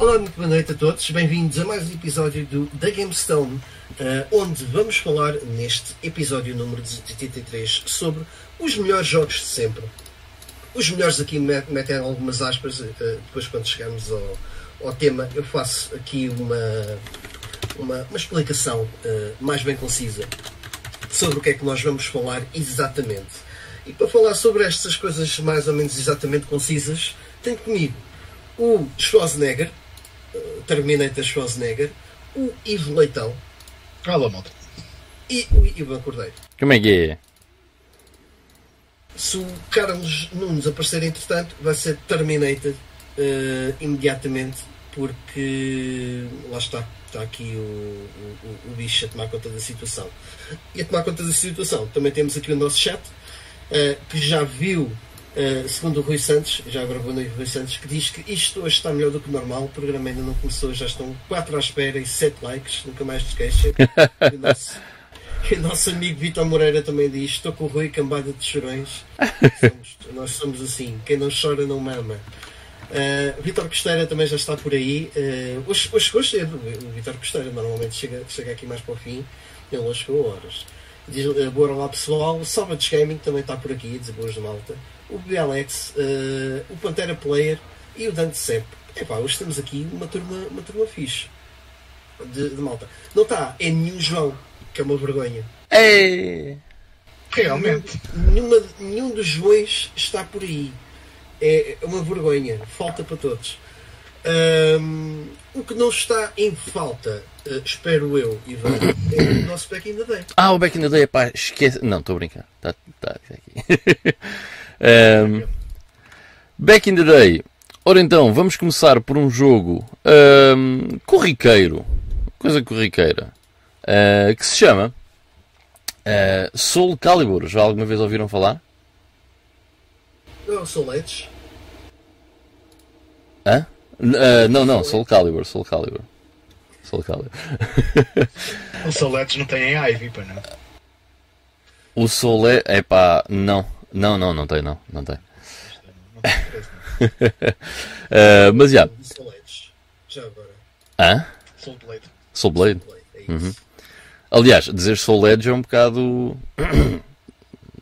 Olá, muito boa noite a todos. Bem-vindos a mais um episódio do The GameStone, uh, onde vamos falar neste episódio número 83 sobre os melhores jogos de sempre. Os melhores aqui metem algumas aspas, uh, depois quando chegarmos ao, ao, tema eu faço aqui uma, uma, uma explicação uh, mais bem concisa sobre o que é que nós vamos falar exatamente. E para falar sobre estas coisas mais ou menos exatamente concisas, tenho comigo o Schwarzenegger, Terminator Schwarzenegger, o Ivo Leitão. Fala, malta. E o Ivan Cordeiro. Como é que é? Se o Carlos Nunes aparecer entretanto, vai ser Terminator uh, imediatamente, porque lá está, está aqui o, o, o, bicho a tomar conta da situação. E a tomar conta da situação, também temos aqui o nosso chat, uh, que já viu Uh, segundo o Rui Santos, já gravou no Rui Santos, que diz que isto hoje está melhor do que normal, o programa ainda não começou, já estão 4 à espera e 7 likes, nunca mais te queixas. e, o nosso, e o nosso amigo Vitor Moreira também diz: Estou com o Rui, cambada de chorões. Somos, nós somos assim, quem não chora não mama. Uh, Vitor Costeira também já está por aí. Uh, hoje, hoje chegou cedo. O Vitor Costeira normalmente chega, chega aqui mais para o fim. Ele hoje chegou horas. Diz, uh, boa olá pessoal. Salvage Gaming também está por aqui, diz boas de malta o BLX, uh, eh, o Pantera Player e o Dante Sepp. Epá, hoje temos aqui uma turma, uma turma fixe de, de malta. Não está, é nenhum João, que é uma vergonha. É! Realmente. Nenhuma, nenhum dos Joões está por aí. É uma vergonha. Falta para todos. Um, o que não está em falta, uh, espero eu, Ivan, é o nosso Back in the Day. Ah, o Back in the Day, pá, esquece. Não, estou a brincar. Tá, tá aqui. Um, back in the day. Ora então, vamos começar por um jogo um, corriqueiro, coisa corriqueira, uh, que se chama uh, Soul Calibur. Já alguma vez ouviram falar? Não, Soul Edge. Hã? Uh, não, não, Soul Calibur, Soul Calibur. Soul Calibur. o Soul Edge não tem Ivy, pá, não? O Soul Edge, é pá, não. Não, não, não tem, não. Não tem. uh, mas já. Já agora. Hã? Soul Blade. Soul Blade. Uhum. Aliás, dizer Soul Edge é um bocado.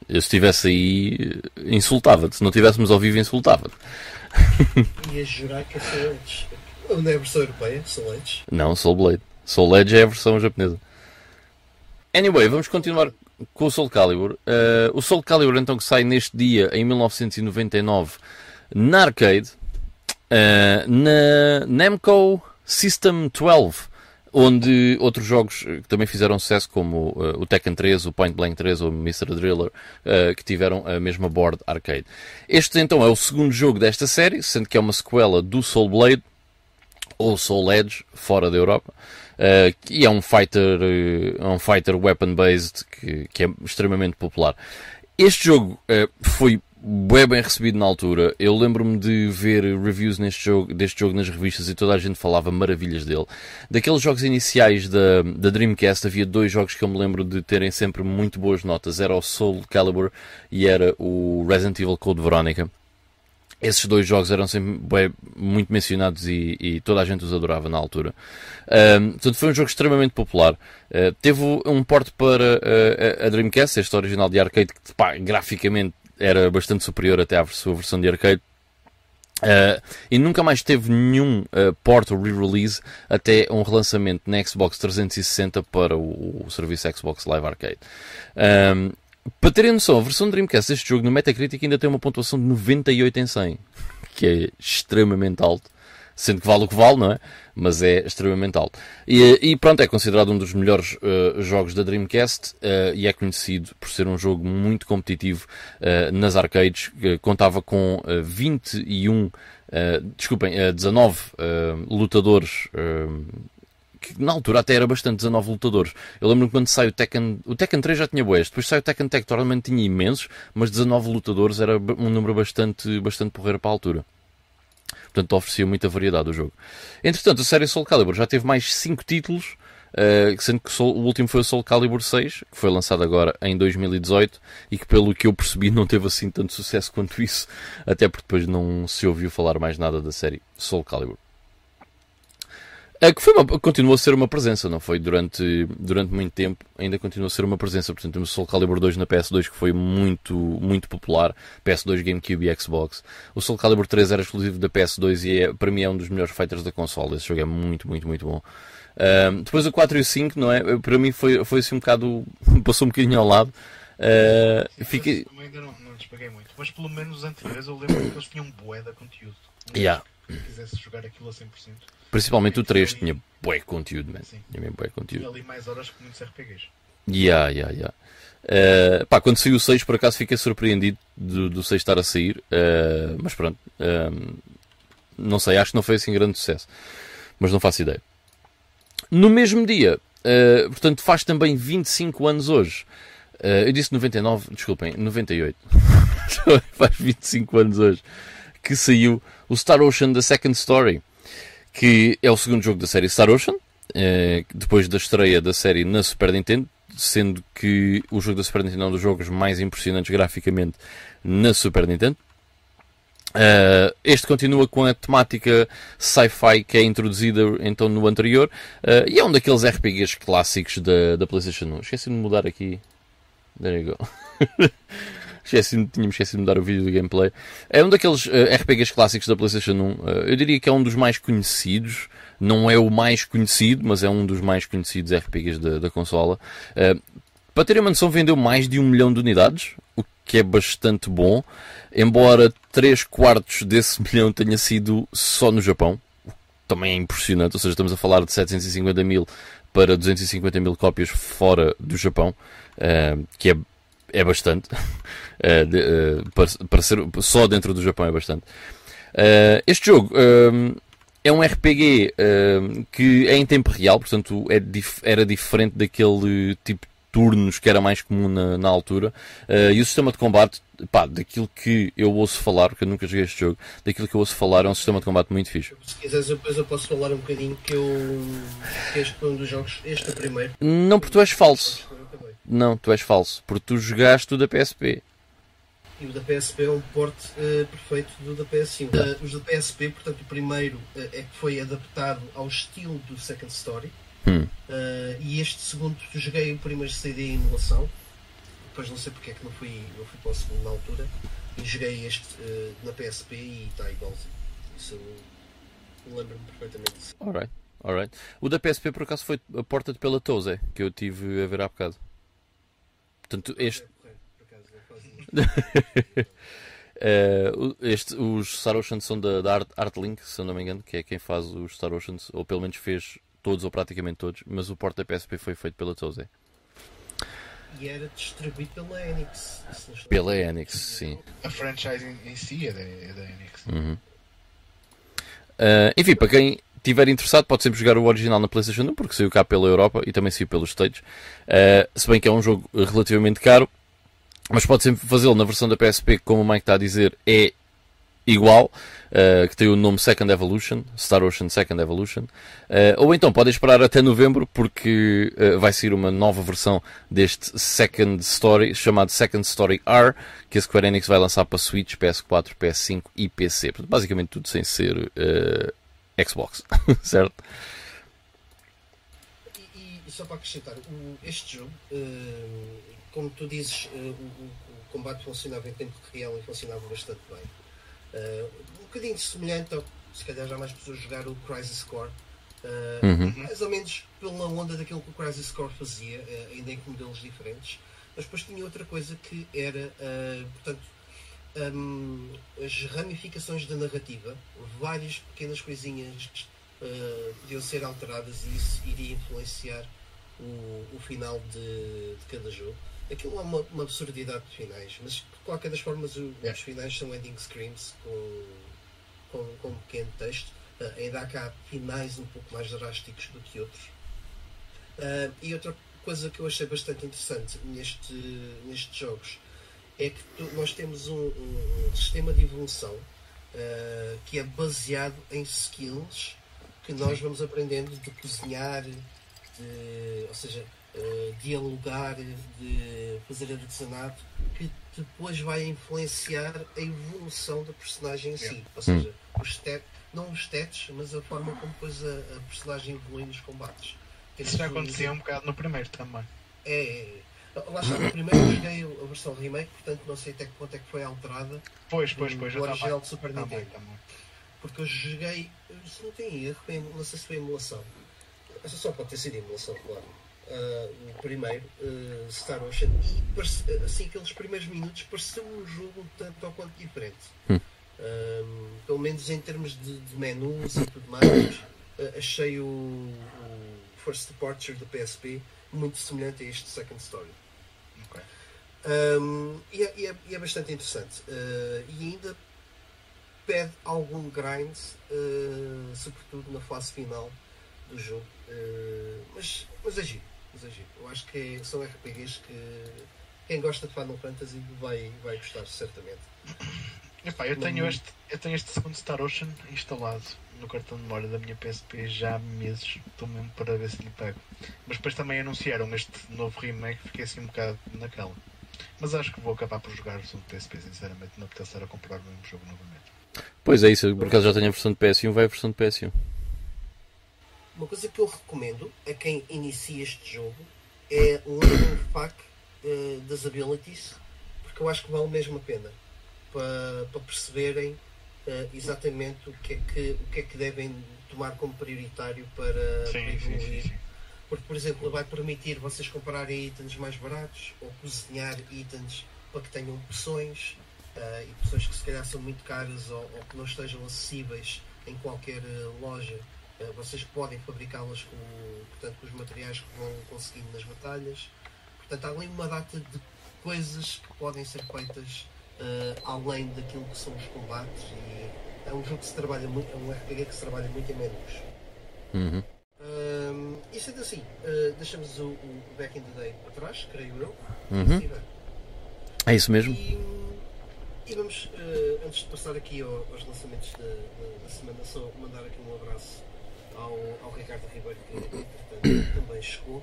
Eu se estivesse aí, insultava-te. Se não estivéssemos ao vivo, insultava-te. Ia jurar que é Soul Edge. Não é a versão europeia? Soul Edge? Não, Soul Blade. Soul Edge é a versão japonesa. Anyway, vamos continuar com o Soul Calibur. Uh, o Soul Calibur, então, que sai neste dia, em 1999, na arcade, uh, na Namco System 12, onde outros jogos que também fizeram sucesso, como uh, o Tekken 3, o Point Blank 3 ou o Mr. Driller, que tiveram a mesma board arcade. Este, então, é o segundo jogo desta série, sendo que é uma sequela do Soul Blade, ou Soul Edge, fora da Europa. Uh, e é um fighter, uh, um fighter weapon based que, que, é extremamente popular. Este jogo uh, foi bem, bem recebido na altura. Eu lembro-me de ver reviews neste jogo, deste jogo nas revistas e toda a gente falava maravilhas dele. Daqueles jogos iniciais da, da Dreamcast, havia dois jogos que eu me lembro de terem sempre muito boas notas. Era o Soul Calibur e era o Resident Evil Code Veronica. Esses dois jogos eram sempre bem, muito mencionados e, e, toda a gente os adorava na altura. Um, portanto, foi um jogo extremamente popular. Uh, teve um porte para uh, a Dreamcast, este original de arcade, que pá, graficamente era bastante superior até à sua versão de arcade. Uh, e nunca mais teve nenhum uh, port ou re-release até um relançamento na Xbox 360 para o, o serviço Xbox Live Arcade. Um, para terem noção, a versão Dreamcast deste jogo no Metacritic ainda tem uma pontuação de 98 em 100, que é extremamente alto, sendo que vale o que vale, não é? Mas é extremamente alto. E, e pronto, é considerado um dos melhores uh, jogos da Dreamcast uh, e é conhecido por ser um jogo muito competitivo uh, nas arcades. contava com 21, desculpem, 19 lutadores que na altura até era bastante 19 lutadores. Eu lembro-me quando saiu o Tekken, o Tekken 3 já tinha boas, depois saiu o Tekken Tech Tournament tinha imensos, mas 19 lutadores era um número bastante, bastante porreiro para a altura. Portanto, oferecia muita variedade o jogo. Entretanto, a série Soul Calibur já teve mais 5 títulos, uh, sendo que o último foi o Soul Calibur 6, que foi lançado agora em 2018 e que, pelo que eu percebi, não teve assim tanto sucesso quanto isso, até porque depois não se ouviu falar mais nada da série Soul Calibur. Uh, que foi uma, continuou a ser uma presença, não foi? Durante, durante muito tempo ainda continua a ser uma presença. Portanto, temos o Soul Calibur 2 na PS2 que foi muito, muito popular. PS2, GameCube e Xbox. O Soul Calibur 3 era exclusivo da PS2 e é, para mim é um dos melhores fighters da console. Esse jogo é muito, muito, muito bom. Uh, depois o 4 e o 5, não é? Para mim foi, foi assim um bocado. passou um bocadinho ao lado. Uh, fiquei... ainda não, não despeguei muito, mas pelo menos os anteriores eu lembro que eles tinham bué de conteúdo. Yeah. Se quisesse jogar aquilo a 100%. Principalmente o 3 tinha bué conteúdo, man. Sim. Tinha mesmo bué conteúdo. Tinha ali mais horas que muitos RPGs. Yeah, yeah, yeah. Uh, pá, quando saiu o 6, por acaso fiquei surpreendido do, do 6 estar a sair, uh, mas pronto, uh, não sei, acho que não foi assim grande sucesso, mas não faço ideia. No mesmo dia, portanto, faz também 25 anos hoje. eu disse 99, desculpem, 98. faz 25 anos hoje que saiu o Star Ocean The Second Story que é o segundo jogo da série Star Ocean, eh, depois da estreia da série na Super Nintendo, sendo que o jogo da Super Nintendo é um dos jogos mais impressionantes graficamente na Super Nintendo. Uh, este continua com a temática sci-fi que é introduzida então no anterior uh, e é um daqueles RPGs clássicos da, da PlayStation 1. Esqueci de mudar aqui. There you go. Esqueci, tínhamos esquecido de mudar o vídeo do gameplay. É um daqueles uh, RPGs clássicos da PlayStation 1. Uh, eu diria que é um dos mais conhecidos. Não é o mais conhecido, mas é um dos mais conhecidos RPGs da, da consola. Uh, para terem uma noção, vendeu mais de um milhão de unidades, o que é bastante bom. Embora 3 quartos desse milhão tenha sido só no Japão, o que também é impressionante. Ou seja, estamos a falar de 750 mil para 250 mil cópias fora do Japão, que é é bastante. Uh, de, uh, para, para, ser só dentro do Japão é bastante. Uh, este jogo é um RPG que é em tempo real, portanto é dif era diferente daquele tipo de turnos que era mais comum na, na altura. e o sistema de combate, pá, daquilo que eu ouço falar, porque eu nunca joguei este jogo, daquilo que eu ouço falar é um sistema de combate muito fixe. Se quiseres, depois eu posso falar um bocadinho que eu. que este foi um dos jogos, este é o primeiro. Não, porque tu és falso. Não, tu és falso, porque tu jogaste o da PSP. E o da PSP é um porte uh, perfeito do da PS1. Uh, os da PSP, portanto, o primeiro uh, é que foi adaptado ao estilo do Second Story. Hum. e este segundo, joguei o primeiro CD em emulação. Depois não sei porque é que não fui, não fui para o segundo na altura. E joguei este na PSP e está igualzinho. Isso eu lembro-me perfeitamente disso. Alright, alright. O da PSP por acaso foi a porta pela Toze, que eu tive a ver há bocado. Portanto, este. uh, este, os Star Oceans são da, da Art, Artlink, se não me engano, que é quem faz os Star Oceans, ou pelo menos fez todos ou praticamente todos, mas o porte da PSP foi feito pela Toze. E era distribuído pela Enix. Pela Enix, sim. A franchise em si é da, é da Enix. Uhum. Uh, enfim, para quem estiver interessado, pode sempre jogar o original na PlayStation 1, porque saiu cá pela Europa e também saiu pelos States. Uh, se bem que é um jogo relativamente caro, mas pode sempre fazê-lo na versão da PSP, como o Mike está a dizer, é igual, uh, que tem o nome Second Evolution, Star Ocean Second Evolution. Uh, ou então podem esperar até novembro, porque uh, vai sair uma nova versão deste Second Story, chamado Second Story R, que a Square Enix vai lançar para Switch, PS4, PS5 e PC. Basicamente tudo sem ser Xbox, certo? Só para acrescentar, o, este jogo, uh, como tu dizes, uh, o, o, combate funcionava em tempo real e funcionava bastante bem. Uh, um bocadinho semelhante ao se calhar já mais pessoas jogar o Crisis Core. Uhum. Mais ou menos pela onda daquilo que o Crisis Core fazia, ainda em modelos diferentes. Mas depois tinha outra coisa que era, portanto, um, as ramificações da narrativa, várias pequenas coisinhas uh, podiam ser alteradas e isso iria influenciar o, o final de, de, cada jogo. Aquilo é uma, uma, absurdidade de finais, mas de qualquer das formas o, os finais são ending screams com, com, com um pequeno texto. Uh, ainda há cá finais um pouco mais drásticos do que outros. Uh, e outra coisa que eu achei bastante interessante neste, nestes jogos é que tu, nós temos um, um, sistema de evolução uh, que é baseado em skills que nós vamos aprendendo de cozinhar, de, ou seja, uh, dialogar, de fazer artesanato, que depois vai influenciar a evolução da personagem em si. Ou seja, os, step, não os stats, mas a forma como depois a, a personagem evolui nos combates. Isso já acontecia um bocado no primeiro também. É, é. Lá está, no primeiro eu joguei a versão remake, portanto não sei até que ponto é que foi alterada. Pois, pois, pois. O eu original de Super Também, Nintendo. também. Porque eu joguei, se não tem erro, não sei se foi emulação. Essa só pode ter sido emulação, claro. Ah, o primeiro, ah, Star Ocean, e parece- assim, aqueles primeiros minutos pareceu um jogo um tanto ou quanto diferente. Hum. Ah, pelo menos em termos de, de menus e tudo mais, ah, achei o, o First Departure do PSP muito semelhante a este Second Story. Ok. Um, e, é, e é- e é bastante interessante. Uh, e ainda pede algum grind, uh, sobretudo na fase final do jogo. Uh, mas, mas é giro, mas é giro. Eu acho que é- são RPGs que quem gosta de Final Fantasy vai, vai gostar, certamente. Epá, eu, Não- tenho este, eu tenho este segundo Star Ocean instalado no cartão de memória da minha PSP já há meses. Estou mesmo para ver se lhe pego. Mas depois também anunciaram este novo remake, fiquei assim um bocado naquela. Mas acho que vou acabar por jogar o segundo PSP, sinceramente. Não apetece estar a comprar o mesmo jogo novamente. Pois é isso, eu, por acaso já tenho a versão de PS1, vai a versão de PS1. Uma coisa que eu recomendo a quem inicia este jogo é o Learning Pack uh, das Abilities, porque eu acho que vale mesmo a pena para, para perceberem uh, exatamente o que, é que, o que é que devem tomar como prioritário para, para Sim, sim, evoluir. sim, sim. Porque, por exemplo, vai permitir vocês comprarem itens mais baratos ou cozinhar itens para que tenham opções ah, e opções que se calhar são muito caras ou, ou que não estejam acessíveis em qualquer ah, loja. Ah, vocês podem fabricá-las com, portanto, com os materiais que vão conseguindo nas batalhas. Portanto, há ali uma data de coisas que podem ser feitas ah, além daquilo que são os combates. E é um jogo que se trabalha muito, é um RPG que se trabalha muito em menus. Uhum. Um, e sendo assim, uh, deixamos o, o Back in the Day para trás, creio eu. Uhum. Bem. É isso mesmo. E, e vamos, uh, antes de passar aqui ao- aos lançamentos da, da- da semana, só mandar aqui um abraço ao, ao Ricardo Ribeiro, que entretanto também chegou.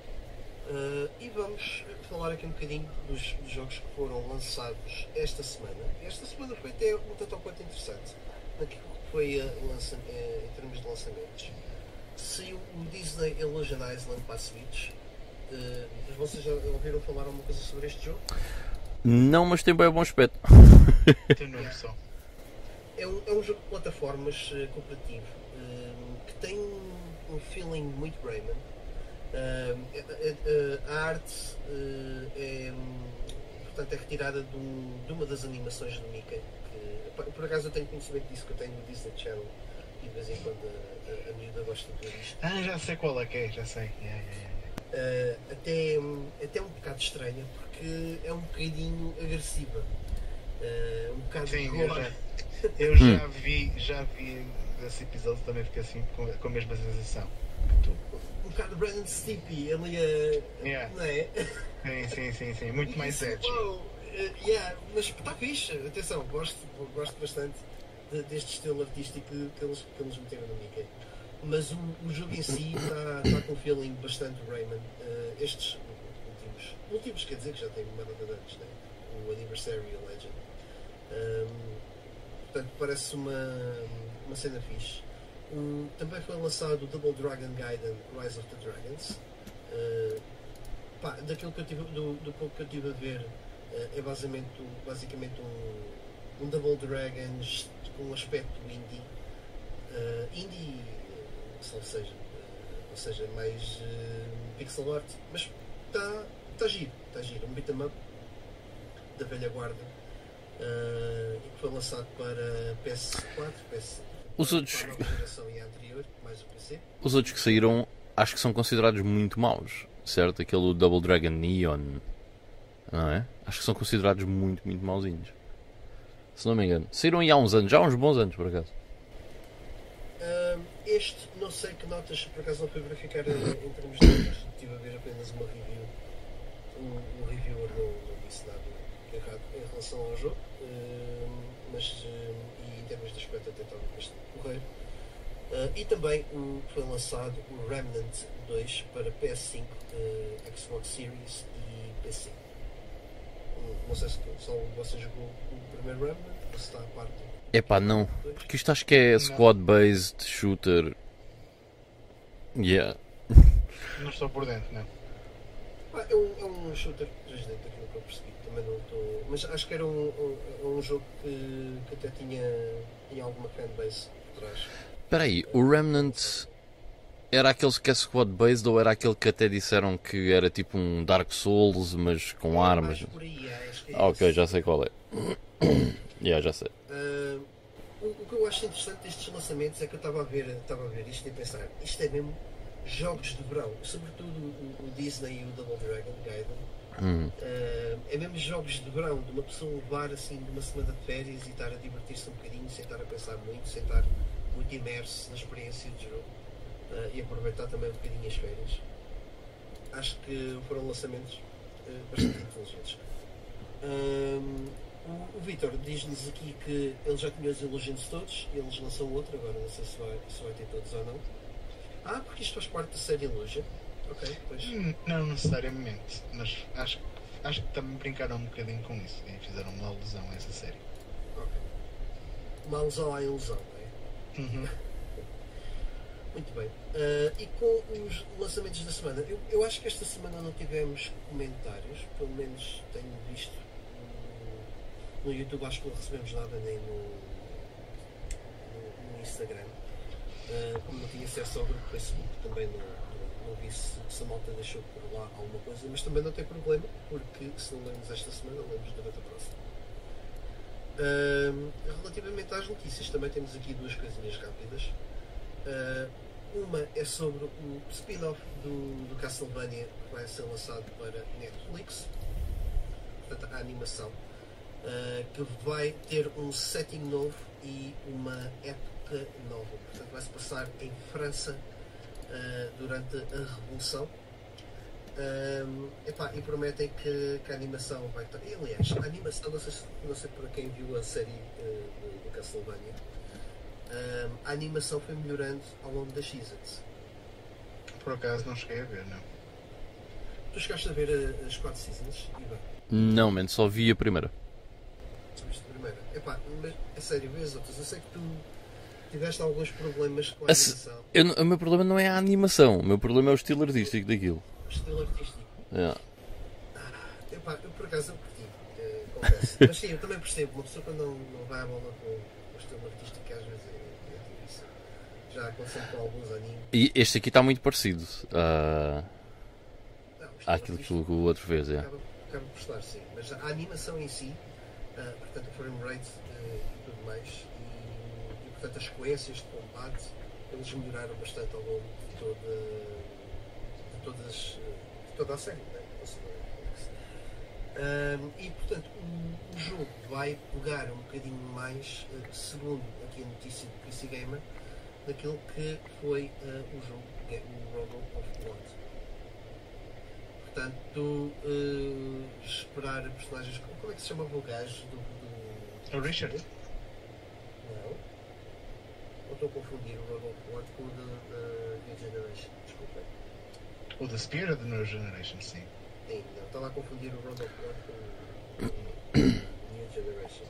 Uh, e vamos falar aqui um bocadinho dos, dos jogos que foram lançados esta semana. Esta semana foi até um tanto ou quanto interessante naquilo que foi uh, lança, uh, em termos de lançamentos. Saiu o Disney Illusion Island para a Switch. Uh, vocês já ouviram falar alguma coisa sobre este jogo? Não, mas tem bem bom aspecto. Tenho noção só. É um, é um jogo de plataformas eh, cooperativo eh, que tem um, feeling muito Rayman. Eh, a arte eh, é, hum, portanto, é retirada de, um- de uma das animações do Mickey. Que, por- acaso eu tenho conhecimento disso que eu tenho no Disney Channel e de vez em quando a, a, a miúda gosta de ver isto. Ah, já sei qual é que é, já sei. Yeah, yeah, yeah. Uh, até, até um bocado estranha porque é um bocadinho agressiva. Uh, um bocado Sim, eu já, eu já vi, já vi esse episódio também fiquei assim com, com a mesma sensação que tu. Um bocado Brandon Stippy ali a. Yeah. Não é? Sim, sim, sim, sim. Muito mais edgy. wow, uh, yeah, mas está fixe, atenção, gosto, gosto bastante de- deste estilo artístico que, que eles, que eles meteram no Mickey. Mas o, o jogo em si está está com um feeling bastante Rayman. Uh, estes últimos, últimos quer dizer que já tem uma data de anos, né? o Anniversary Legend. Um, portanto, parece uma, uma cena fixe. O- também foi lançado o Double Dragon Gaiden Rise of the Dragons. Uh, pá, daquilo que eu tive, do, do pouco que eu tive a ver, uh, é basicamente, basicamente um, um Double Dragons com um aspecto indie. Uh, indie, salvo seja, ou seja, mais pixel art, mas está tá giro, está giro. Um beat'em up da velha guarda uh, e que foi lançado para PS4, PS, Os outros- e a anterior, mais o PC. Os outros que saíram acho que são considerados muito maus, certo? Aquele Double Dragon Neon, não é? Acho que são considerados muito, muito mauzinhos. Se não me engano. Saíram aí há uns anos, já há uns bons anos por acaso. Um, este, não sei que notas, por acaso não fui verificar eh, em termos de notas, estive a ver apenas uma review. O, o reviewer não, não disse nada errado em relação ao jogo, um, mas e em termos de aspecto até estava bastante correio. Uh, e também o, foi lançado o Remnant 2 para PS5, uh, Xbox Series e PC. Um, não sei se só você jogou o primeiro Remnant ou se está a parte. Epá, não. Porque isto acho que é squad-based shooter. Yeah. Não estou por dentro, não. Ah, é, um, é um shooter 3D, Também não estou. Mas acho que era um, um, um jogo que, que até tinha, tinha alguma fanbase por trás. Espera aí, o Remnant era aquele que é squad-based ou era aquele que até disseram que era tipo um Dark Souls, mas com É armas? por aí, é, acho que é Ah, ok, já sei qual é. yeah, já sei. Ah, o, o que eu acho interessante destes lançamentos é que eu estava a ver, estava a ver isto e pensar, isto é mesmo jogos de verão, sobretudo o, o Disney e o Double Dragon Gaiden. Hum. Ah, é mesmo jogos de verão, de uma pessoa levar assim de uma semana de férias e estar a divertir-se um bocadinho, sem estar a pensar muito, sem estar muito imerso na experiência de jogo ah, e aproveitar também um bocadinho as férias. Acho que foram lançamentos ah, bastante inteligentes. Ahm, o, o Vitor diz-nos aqui que ele já tinha os Illusions todos eles lançam outro, agora não sei se vai, se vai ter todos ou não. Ah, porque isto faz parte da série Illusion. Ok, pois. Hum, Não necessariamente, mas acho, acho que também brincaram um bocadinho com isso e fizeram uma alusão a essa série. ok. Uma alusão à ilusão, não é? Uhum. Muito bem. Ah, e com os lançamentos da semana, eu, eu acho que esta semana não tivemos comentários, pelo menos tenho visto no, no YouTube, acho que não recebemos nada nem no, no, no Instagram. Ah, como não tinha acesso ao grupo Facebook, também não, não, vi se, se a malta deixou por lá alguma coisa, mas também não tem problema, porque se não lemos esta semana, lemos durante a próxima. Ah, relativamente às notícias, também temos aqui duas coisinhas rápidas. Uh, uma é sobre o spin-off do, do Castlevania que vai ser lançado para Netflix, portanto a animação, uh, que vai ter um setting novo e uma época nova. Portanto vai se passar em França uh, durante a Revolução. Um, epá, e prometem que, que a animação vai estar. E, aliás, a animação, não sei, se- não sei para quem viu a série uh, do, do Castlevania, um, a animação foi melhorando ao longo das seasons. Por acaso não cheguei a ver, não. Tu chegaste a ver uh, as 4 seasons, Ivan? Não, man, só vi a primeira. Tu viste a primeira? Epá, mas é sério, vê as outras. Eu sei que tu tiveste alguns problemas com a animação, Eu o meu problema não é a animação, o meu problema é o estilo artístico daquilo. o estilo artístico. Yeah. Epá, eu por acaso eu curti, eh, confesso. Mas sim, eu também percebo, uma pessoa quando não, não vai à bola com o estilo artístico, às vezes é, é difícil. Já aconteceu com alguns animes. E este aqui está muito parecido ah, Não, àquilo que o outro fez. é. Acaba, acaba por estar, sim. Mas a animação em si, ah, portanto, o frame rate eh, e tudo mais, portanto as sequências de combate, eles melhoraram bastante ao longo de toda, de todas, de toda a série. Né? Ahm, e portanto o, o jogo vai pegar um bocadinho mais, eh, segundo aqui a notícia do PC Gamer, daquilo que foi eh, o jogo, é o Robo of Blood. Portanto, eh, esperar personagens. como- Como é que se chamava o gajo do. do O Richard? Não. Ou estou a confundir o of Blood com o da da New Generation. Desculpa. O The Spear of the New Generation, sim. Sim, não, estava a confundir o of Blood com o New Generation.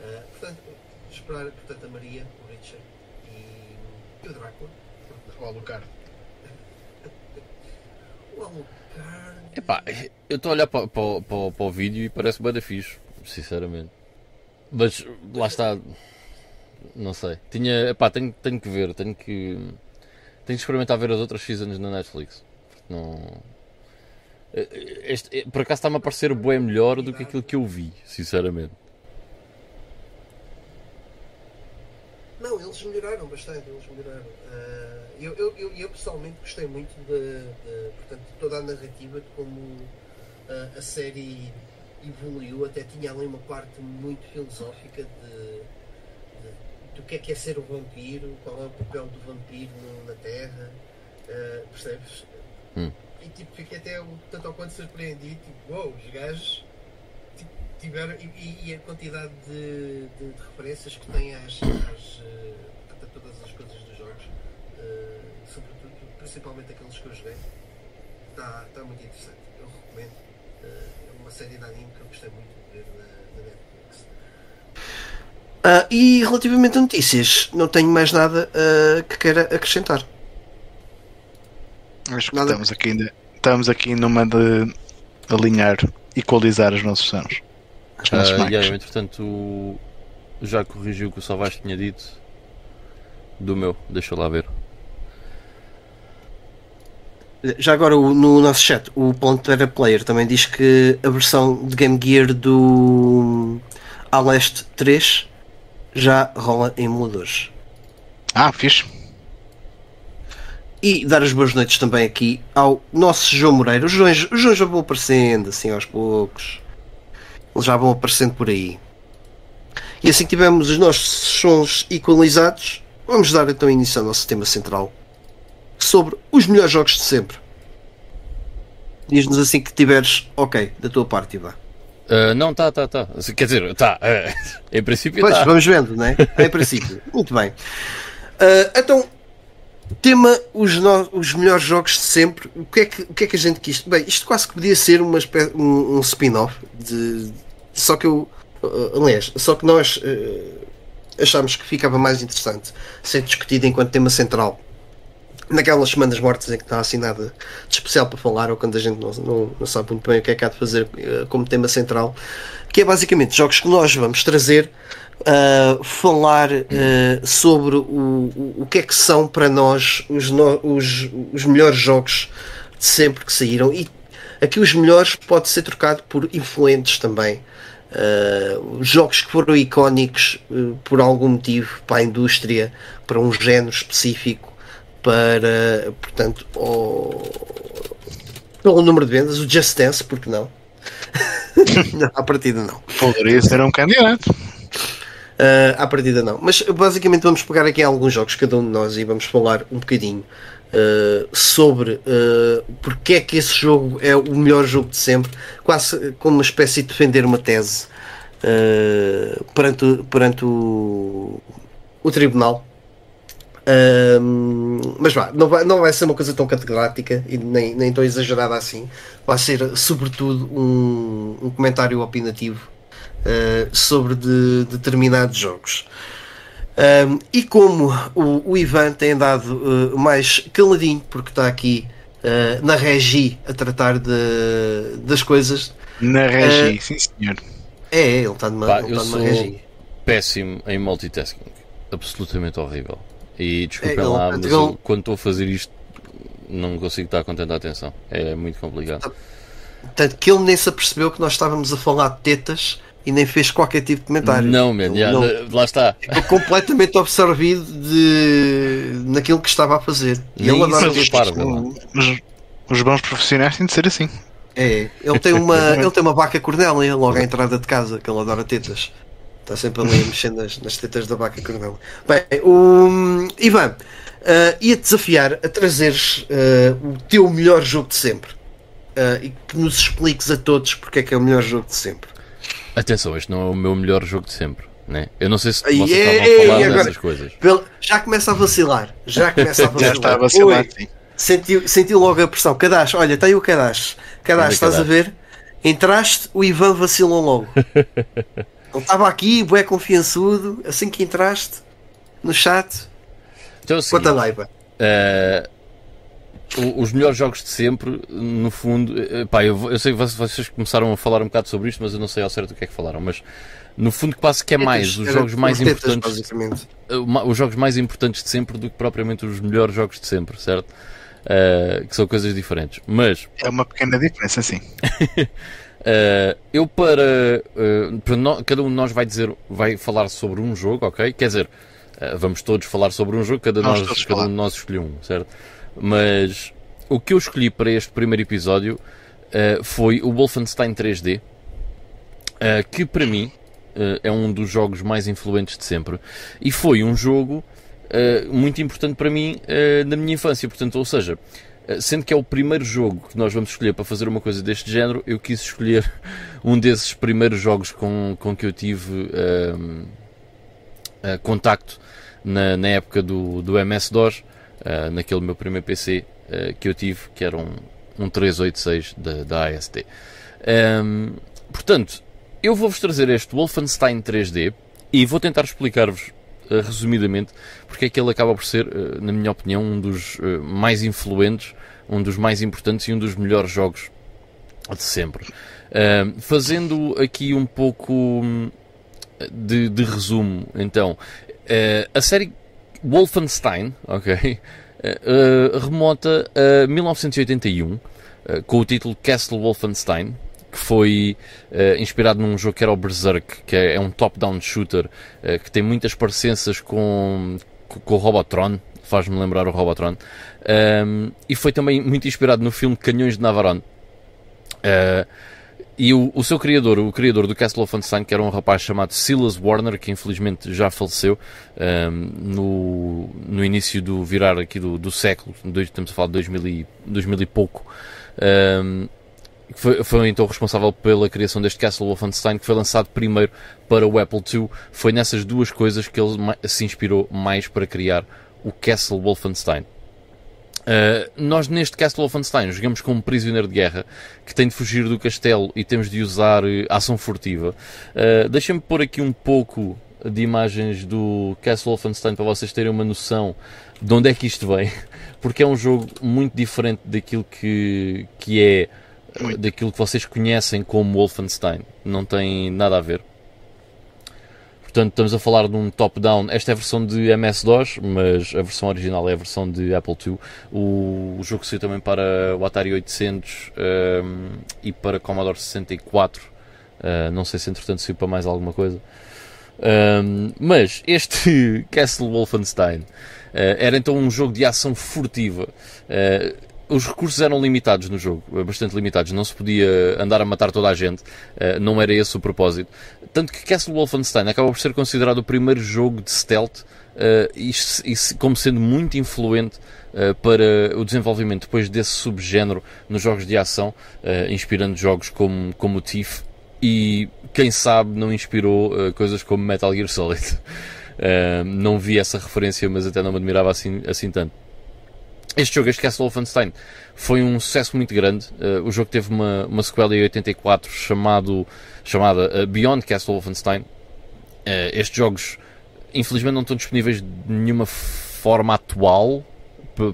Ah, portanto, esperar portanto, a Maria, o Richard e, e o Drácula. O? Alucard. O Alucard. Epá, eu estou a olhar para, para, para, para o vídeo e parece bem da fixe, sinceramente. Mas lá está. Não sei. Tinha, tenho, tenho que ver, tenho que. Tenho que experimentar ver as outras seasons na Netflix. Não. Este, por acaso está-me a parecer bem melhor do que aquilo que eu vi, sinceramente. Não, eles melhoraram bastante, eles melhoraram. Ah, eu, eu, eu, eu pessoalmente gostei muito de, de, portanto, de toda a narrativa, de como ah, a série evoluiu, até tinha ali uma parte muito filosófica de- do que é que é ser um vampiro, qual é o papel do vampiro na Terra, ah, percebes? Hum. E tipo, fiquei até um tanto ao quanto surpreendido, tipo, uou, os gajos tipo, tiveram e, e- a quantidade de, de- de referências que têm às, às, eh, a todas as coisas dos jogos, eh, sobretudo, principalmente aqueles que eu joguei, está está muito interessante. Eu recomendo. É uma série de anime que eu gostei muito de ver na, na Netflix. Uh, e relativamente a notícias, não tenho mais nada uh, que queira acrescentar. Acho que nada. estamos aqui ainda. Estamos aqui numa de alinhar, equalizar os nossos anos. Uh, yeah, entretanto, já corrigiu o que o Salvador tinha dito do meu, deixa lá ver. Já agora no nosso chat, o Pantera Player também diz que a versão de Game Gear do Aleste 3 já rola em emuladores. Ah, fixe. E dar as boas noites também aqui ao nosso João Moreira. Os Joões, os Joões já vão aparecendo assim aos poucos. Eles já vão aparecendo por aí. E assim que tivermos os nossos sons equalizados, vamos dar então início ao nosso tema central sobre os melhores jogos de sempre. Diz-nos assim que tiveres ok da tua parte, Ivan. Uh, não, tá, tá, tá. Quer dizer, tá. Uh, em princípio, pois, tá. vamos vendo, não é? Em princípio. Muito bem. Uh, então, tema os, no, os melhores jogos de sempre. O que, é que, o que é que a gente quis? Bem, isto quase que podia ser uma um, um spin-off. De, só que eu. Uh, aliás, só que nós uh, achámos que ficava mais interessante ser discutido enquanto tema central naquelas semanas mortas em que está assim nada de especial para falar ou quando a gente não, não, não sabe muito bem o que é que há de fazer uh, como tema central, que é basicamente jogos que nós vamos trazer uh, falar uh, sobre o, o, o, que é que são para nós os, no, os, os melhores jogos de sempre que saíram e aqui os melhores pode ser trocado por influentes também. Uh, jogos que foram icónicos uh, por algum motivo para a indústria, para um género específico, para, portanto, o, pelo número de vendas, o Just Dance, porque não? não à partida não. Poderia ser um candidato. Uh, à partida não. Mas basicamente vamos pegar aqui alguns jogos, cada um de nós, e vamos falar um bocadinho uh, sobre uh, porque é que esse jogo é o melhor jogo de sempre, quase como uma espécie de defender uma tese uh, perante, perante o, o tribunal. Mas vá, não vai, não vai ser uma coisa tão categórica e nem, nem tão exagerada assim. Vai ser, sobretudo, um, um comentário opinativo uh, sobre de, determinados jogos. Um, e como o, o, Ivan tem andado uh, mais caladinho, porque está aqui uh, na regi a tratar de, das coisas. Na regi, sim senhor. É, ele está numa, Pá, ele está numa regi. Péssimo em multitasking, absolutamente horrível. E desculpem é, lá, mas eu, quando estou a fazer isto não consigo estar com tanta atenção. É muito complicado. Tanto que ele nem se apercebeu que nós estávamos a falar de tetas e nem fez qualquer tipo de comentário. Não, man, yeah, não, lá está. Ficou completamente absorvido de, naquilo que estava a fazer. E ele adora ver os, os bons profissionais têm de ser assim. É, ele tem uma, ele tem uma vaca cornélia logo à entrada de casa, que ele adora tetas. Está sempre ali mexendo nas, nas tetas da vaca cornélia. Bem, o Ivan, uh, ia-te desafiar a trazeres uh, o teu melhor jogo de sempre. Uh, e que nos expliques a todos porque é que é o melhor jogo de sempre. Atenção, este não é o meu melhor jogo de sempre. Né? Eu não sei se vocês yeah, estavam a falar agora, dessas coisas. Já começa a vacilar. Já começa a vacilar. já está a vacilar, sim. Sentiu, sentiu logo a pressão. Cadastro, olha, está aí o cadastro. Cadastro, estás a ver? Entraste, o Ivan vacilou logo. Ele estava aqui, bué confiançudo. Assim que entraste no chat, então, assim, conta lá, Ivan. Uh, os melhores jogos de sempre, no fundo, eh, pá, eu, eu sei que vocês começaram a falar um bocado sobre isto, mas eu não sei ao certo o que é que falaram, mas no fundo quase que é mais os jogos mais importantes eh, os jogos mais importantes de sempre do que propriamente os melhores jogos de sempre, certo? Uh, que são coisas diferentes, mas é uma pequena diferença, sim. uh, eu para, uh, para no, cada um de nós vai dizer, vai falar sobre um jogo, ok? Quer dizer, vamos todos falar sobre um jogo, cada, nós, cada um de nós escolheu um, certo? Mas o que eu escolhi para este primeiro episódio uh, foi o Wolfenstein 3D, uh, eh, que para mim uh, é um dos jogos mais influentes de sempre. E foi um jogo muito importante para mim na minha infância. Portanto, ou seja, sendo que é o primeiro jogo que nós vamos escolher para fazer uma coisa deste género, eu quis escolher um desses primeiros jogos com, com que eu tive contacto na, na época do, do MS-DOS uh, naquele meu primeiro PC uh, eh, que eu tive, que era um, um 386 da, da AST. Um, ehm, portanto, eu vou-vos trazer este Wolfenstein 3D, E vou tentar explicar-vos uh, resumidamente porque é que ele acaba por ser, uh, na minha opinião, um dos uh, mais influentes, um dos mais importantes e um dos melhores jogos de sempre. fazendo aqui um pouco hum, de, de resumo, então, a série Wolfenstein, ok, remonta a 1981 com o título Castle Wolfenstein, que foi uh, inspirado num jogo que era o Berserk, que é, é um top-down shooter uh, que tem muitas parecenças com, com, o Robotron, faz-me lembrar o Robotron, um, e foi também muito inspirado no filme Canhões de Navarone. Uh, e o, o, seu criador, o criador do Castle of Wolfenstein, que era um rapaz chamado Silas Warner, que infelizmente já faleceu um, no, no início do virar aqui do, do século, estamos a falar de 2000 e, 2000 e pouco, um, foi, foi, então responsável pela criação deste Castle Wolfenstein, que foi lançado primeiro para o Apple II. Foi nessas duas coisas que ele se inspirou mais para criar o Castle Wolfenstein. Uh, nós neste Castle Wolfenstein jogamos com um prisioneiro de guerra que tem de fugir do castelo e temos de usar uh, ação furtiva. Uh, Deixem-me pôr aqui um pouco de imagens do Castle Wolfenstein para vocês terem uma noção de onde é que isto vem, porque é um jogo muito diferente daquilo que, que é muito. daquilo que vocês conhecem como Wolfenstein. Não tem nada a ver. Portanto, estamos a falar de um top-down. Esta é a versão de MS-DOS, mas a versão original é a versão de Apple II. O, jogo saiu também para o Atari 800 um, e para Commodore 64. Uh, não sei se entretanto saiu para mais alguma coisa. Um, mas este Castle Wolfenstein uh, era então um jogo de ação furtiva. Uh, os recursos eram limitados no jogo, bastante limitados. Não se podia andar a matar toda a gente. Uh, não era esse o propósito. Tanto que Castle Wolfenstein acaba por ser considerado o primeiro jogo de stealth uh, e, como sendo muito influente uh, para o desenvolvimento depois desse subgénero nos jogos de ação, inspirando jogos como, como o Thief e, quem sabe, não inspirou coisas como Metal Gear Solid. não vi essa referência, mas até não me admirava assim, assim tanto. Este jogo, este Castle Wolfenstein, foi um sucesso muito grande. Uh, o jogo teve uma, uma sequela em 84 chamado, chamada uh, Beyond Castle Wolfenstein. Uh, estes jogos, infelizmente, não estão disponíveis de nenhuma forma atual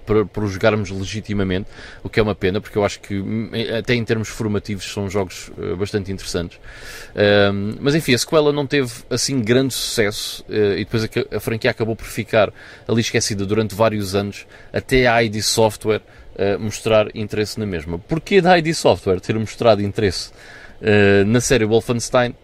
para os jogarmos legitimamente, o que é uma pena, porque eu acho que, hum, até em termos formativos, são jogos uh, bastante interessantes. Uh, mas enfim, a sequela não teve assim grande sucesso uh, e depois a, a, franquia acabou por ficar ali esquecida durante vários anos, até a ID Software eh, mostrar interesse na mesma. Porquê da ID Software ter mostrado interesse na série Wolfenstein?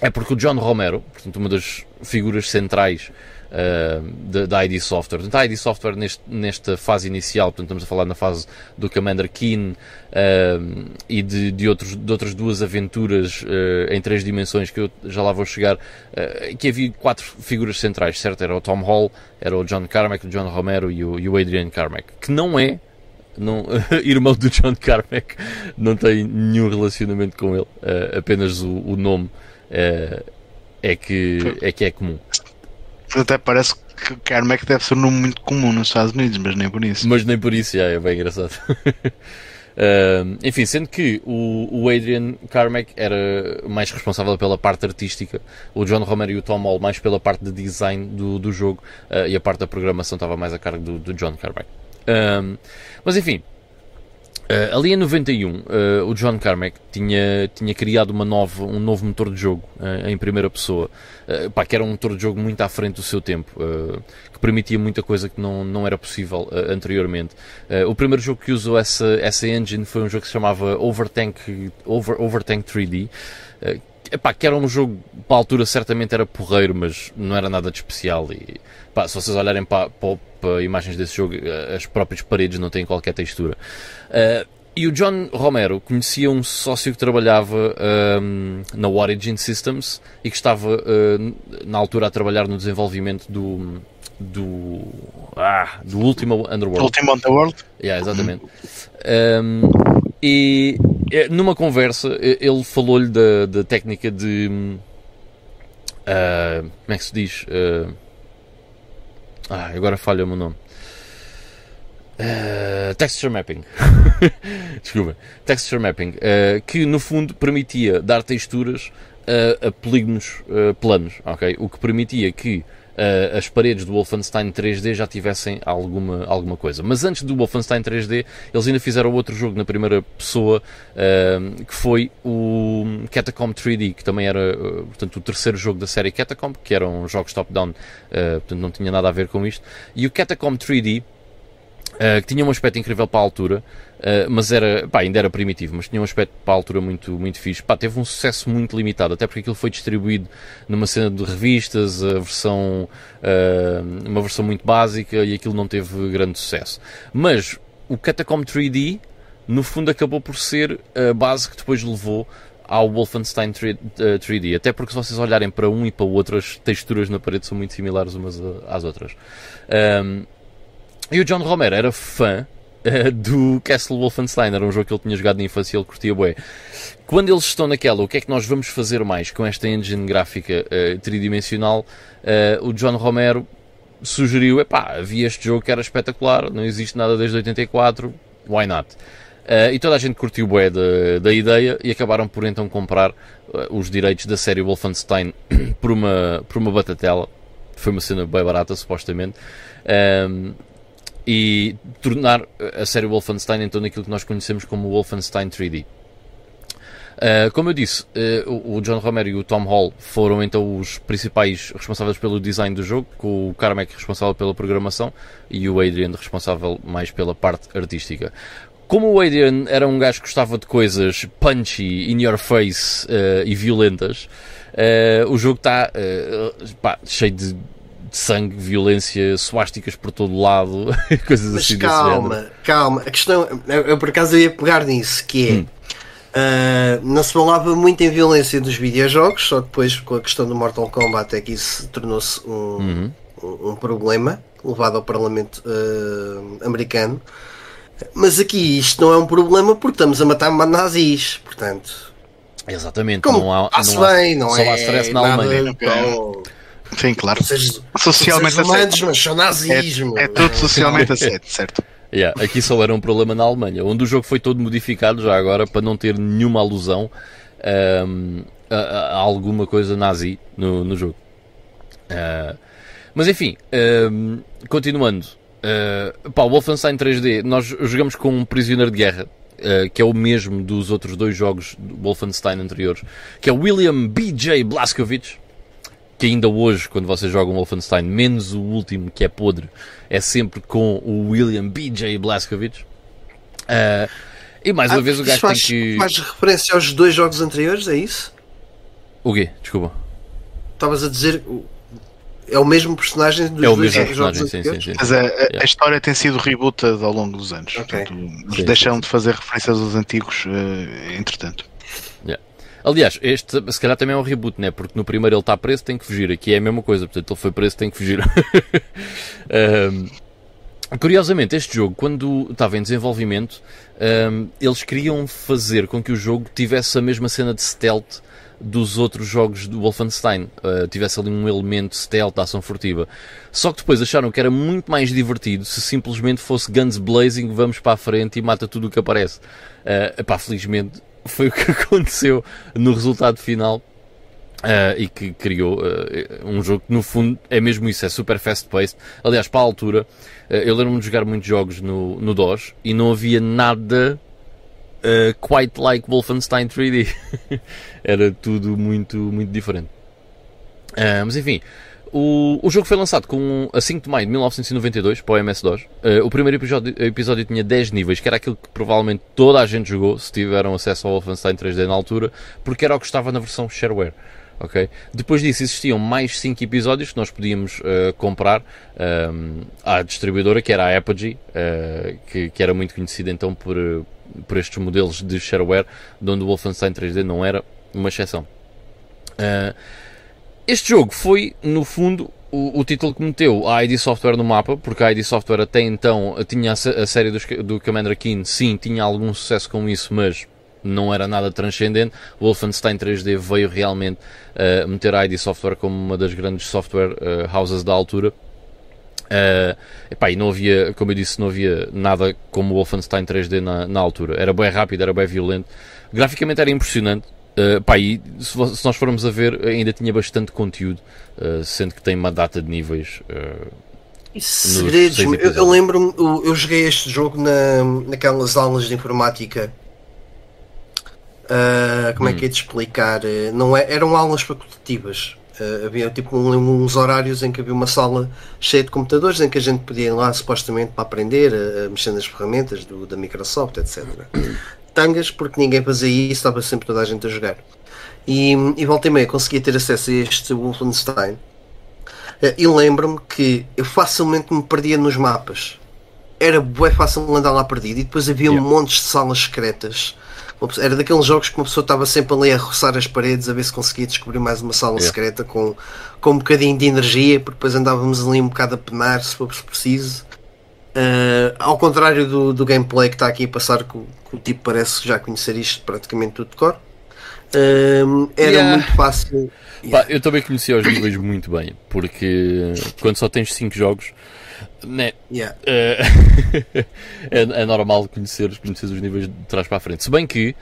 É porque o John Romero, portanto, uma das figuras centrais uh, da ID Software. Portanto, a ID Software neste, nesta fase inicial, portanto, estamos a falar na fase do Commander Keen uh, e de, de, outros, de outras duas aventuras uh, em três dimensões que eu já lá vou chegar, que havia quatro figuras centrais, certo? Era o Tom Hall, era o John Carmack, o John Romero e o, e o Adrian Carmack, que não é não, irmão do John Carmack, não tem nenhum relacionamento com ele, uh, apenas o, o nome uh, é, que, é que é comum. Até parece que Carmack deve ser um nome muito comum nos Estados Unidos, mas nem por isso. Mas nem por isso, já, é bem engraçado. Uh, enfim, sendo que o, o, Adrian Carmack era mais responsável pela parte artística, o John Romero e o Tom Hall mais pela parte de design do, do jogo uh, e a parte da programação estava mais a cargo do, do John Carmack. Uh, mas enfim, Uh, ali em 91, uh, eh, o John Carmack tinha, tinha criado uma nova, um novo motor de jogo uh, em primeira pessoa, pá, que era um motor de jogo muito à frente do seu tempo, que permitia muita coisa que não, não era possível anteriormente. o primeiro jogo que usou essa, essa engine foi um jogo que se chamava Overtank, Over, Overtank 3D, epá, que era um jogo, para a altura certamente era porreiro, mas não era nada de especial e pá, se vocês olharem para, para, para, imagens desse jogo, as próprias paredes não têm qualquer textura. Uh, e o John Romero conhecia um sócio que trabalhava um, na Origin Systems e que estava uh, na altura a trabalhar no desenvolvimento do do ah, do último Underworld. Último Underworld. Yeah, exatamente. Um, e é, numa conversa, ele falou-lhe da, da técnica de. Uh, como é que se diz? Uh, ah, agora falha-me o nome. Uh, texture mapping. Desculpa. Texture Mapping, uh, que no fundo permitia dar texturas a, a polígonos uh, planos, ok? O que permitia que uh, as paredes do Wolfenstein 3D já tivessem alguma, alguma coisa. Mas antes do Wolfenstein 3D, eles ainda fizeram outro jogo na primeira pessoa, uh, que foi o Catacomb 3D, que também era uh, portanto, o terceiro jogo da série Catacomb, que eram jogos top-down, portanto não tinha nada a ver com isto. E o Catacomb 3D, que tinha um aspecto incrível para a altura, Uh, mas era, pá, ainda era primitivo, mas tinha um aspecto para a altura muito, muito fixe. Pá, teve um sucesso muito limitado, até porque aquilo foi distribuído numa cena de revistas, a versão, uh, uma versão muito básica e aquilo não teve grande sucesso. Mas o Catacomb 3D, no fundo, acabou por ser a base que depois levou ao Wolfenstein 3D, até porque se vocês olharem para um e para o outro, as texturas na parede são muito similares umas às outras. Um, e o John Romero era fã uh, do Castle Wolfenstein. Era um jogo que ele tinha jogado na infância e ele curtia bué. Quando eles estão naquela, o que é que nós vamos fazer mais com esta engine gráfica uh, tridimensional? Uh, o John Romero sugeriu, epá, havia este jogo que era espetacular, não existe nada desde 84, why not? Uh, e toda a gente curtiu bué da, da ideia e acabaram por então comprar uh, os direitos da série Wolfenstein por uma, por uma batatela. Foi uma cena bem barata, supostamente. Um, e tornar a série Wolfenstein então naquilo que nós conhecemos como Wolfenstein 3D. Uh, ah, como eu disse, uh, o John Romero e o Tom Hall foram então os principais responsáveis pelo design do jogo, com o Carmack responsável pela programação e o Adrian responsável mais pela parte artística. Como o Adrian era um gajo que gostava de coisas punchy, in your face uh, e violentas, o jogo está cheio de de sangue, violência, suásticas por todo lado, coisas Mas assim calma, calma. A questão, eu, eu, por acaso eu ia pegar nisso, que é. Hum. Uh, não se falava muito em violência dos videojogos, só depois com a questão do Mortal Kombat é que isso tornou-se um, uhum. um, um, problema levado ao Parlamento uh, americano. Mas aqui isto não é um problema porque estamos a matar nazis, portanto. Exatamente, Como não há, não há, bem, não só é há stress na Alemanha. Tão, Sim, claro. Seja, socialmente aceito. Mas são nazismo. É, é tudo socialmente aceito, certo? Yeah, aqui só era um problema na Alemanha, onde o jogo foi todo modificado já agora para não ter nenhuma alusão um, a, a, alguma coisa nazi no, no jogo. Uh, mas enfim, um, continuando. Uh, pá, Wolfenstein 3D, nós jogamos com um prisioneiro de guerra, uh, que é o mesmo dos outros dois jogos Wolfenstein anteriores, que é William B.J. Blazkowicz que ainda hoje, quando vocês jogam Wolfenstein, menos o último, que é podre, é sempre com o William B.J. Blazkowicz. Uh, e mais uma ah, vez o gajo faz, tem que. Faz referência aos dois jogos anteriores, é isso? O quê? Desculpa. Estavas a dizer. É o mesmo personagem dos é o dois mesmo jogos personagem, sim, sim, sim, Mas a, a, a, história tem sido rebootada ao longo dos anos. Okay. Portanto, deixam de fazer referências aos antigos, uh, entretanto. Aliás, este se calhar também é um reboot, né? Porque no primeiro ele está preso, tem que fugir. Aqui é a mesma coisa, portanto ele foi preso, tem que fugir. um, curiosamente, este jogo, quando estava em desenvolvimento, um, eles queriam fazer com que o jogo tivesse a mesma cena de stealth dos outros jogos do Wolfenstein. Uh, tivesse ali um elemento stealth, ação furtiva. Só que depois acharam que era muito mais divertido se simplesmente fosse guns blazing, vamos para a frente e mata tudo o que aparece. Uh, epá, felizmente foi o que aconteceu no resultado final. Uh, e que criou uh, um jogo que no fundo é mesmo isso, é super fast-paced. Aliás, para a altura, uh, eu lembro-me de jogar muitos jogos no, no DOS e não havia nada quite like Wolfenstein 3D. Era tudo muito, muito diferente. mas enfim, o, o jogo foi lançado com, a 5 de maio de 1992 para o MS-DOS. Uh, o primeiro episódio, episódio tinha 10 níveis, que era aquilo que provavelmente toda a gente jogou, se tiveram acesso ao Wolfenstein 3D na altura, porque era o que estava na versão shareware. Okay? Depois disso existiam mais 5 episódios que nós podíamos uh, comprar um, à distribuidora, que era a Apogee, uh, que, que, era muito conhecida então por, por estes modelos de shareware, onde o Wolfenstein 3D não era uma exceção. Uh, este jogo foi, no fundo, o, o, título que meteu a ID Software no mapa, porque a ID Software até então tinha a, a série do, do Commander Keen, sim, tinha algum sucesso com isso, mas não era nada transcendente. O Wolfenstein 3D veio realmente uh, meter a ID Software como uma das grandes software uh, houses da altura. Uh, epá, e não havia, como eu disse, não havia nada como o Wolfenstein 3D na, na altura. Era bem rápido, era bem violento. Graficamente era impressionante. Uh, pá, e se, se, nós formos a ver, ainda tinha bastante conteúdo, uh, sendo que tem uma data de níveis. Uh, segredos, eu, eu lembro-me, eu, eu, joguei este jogo na, naquelas aulas de informática. Uh, como hum. é que é de explicar? Não é, eram aulas facultativas. Havia tipo um, uns horários em que havia uma sala cheia de computadores em que a gente podia ir lá supostamente para aprender a, a mexer nas ferramentas do, da Microsoft, etc. Tangas, porque ninguém fazia isso, estava sempre toda a gente a jogar. E, e volta e meia conseguia ter acesso a este Wolfenstein. Uh, e lembro-me que eu facilmente me perdia nos mapas. Era bem fácil andar lá perdido e depois havia yeah. montes de salas secretas era daqueles jogos que uma pessoa estava sempre ali a roçar as paredes a ver se conseguia descobrir mais uma sala yeah. secreta com, com um bocadinho de energia, porque depois andávamos ali um bocado a penar se fosse preciso. Uh, ao contrário do, do gameplay que está aqui a passar, que, que o tipo parece já conhecer isto praticamente tudo de cor. Uh, era yeah. muito fácil. Pá, eu também conhecia os níveis muito bem, porque quando só tens 5 jogos né? Yeah. Uh, é, é, normal conhecer, conhecer os níveis de trás para a frente. Se bem que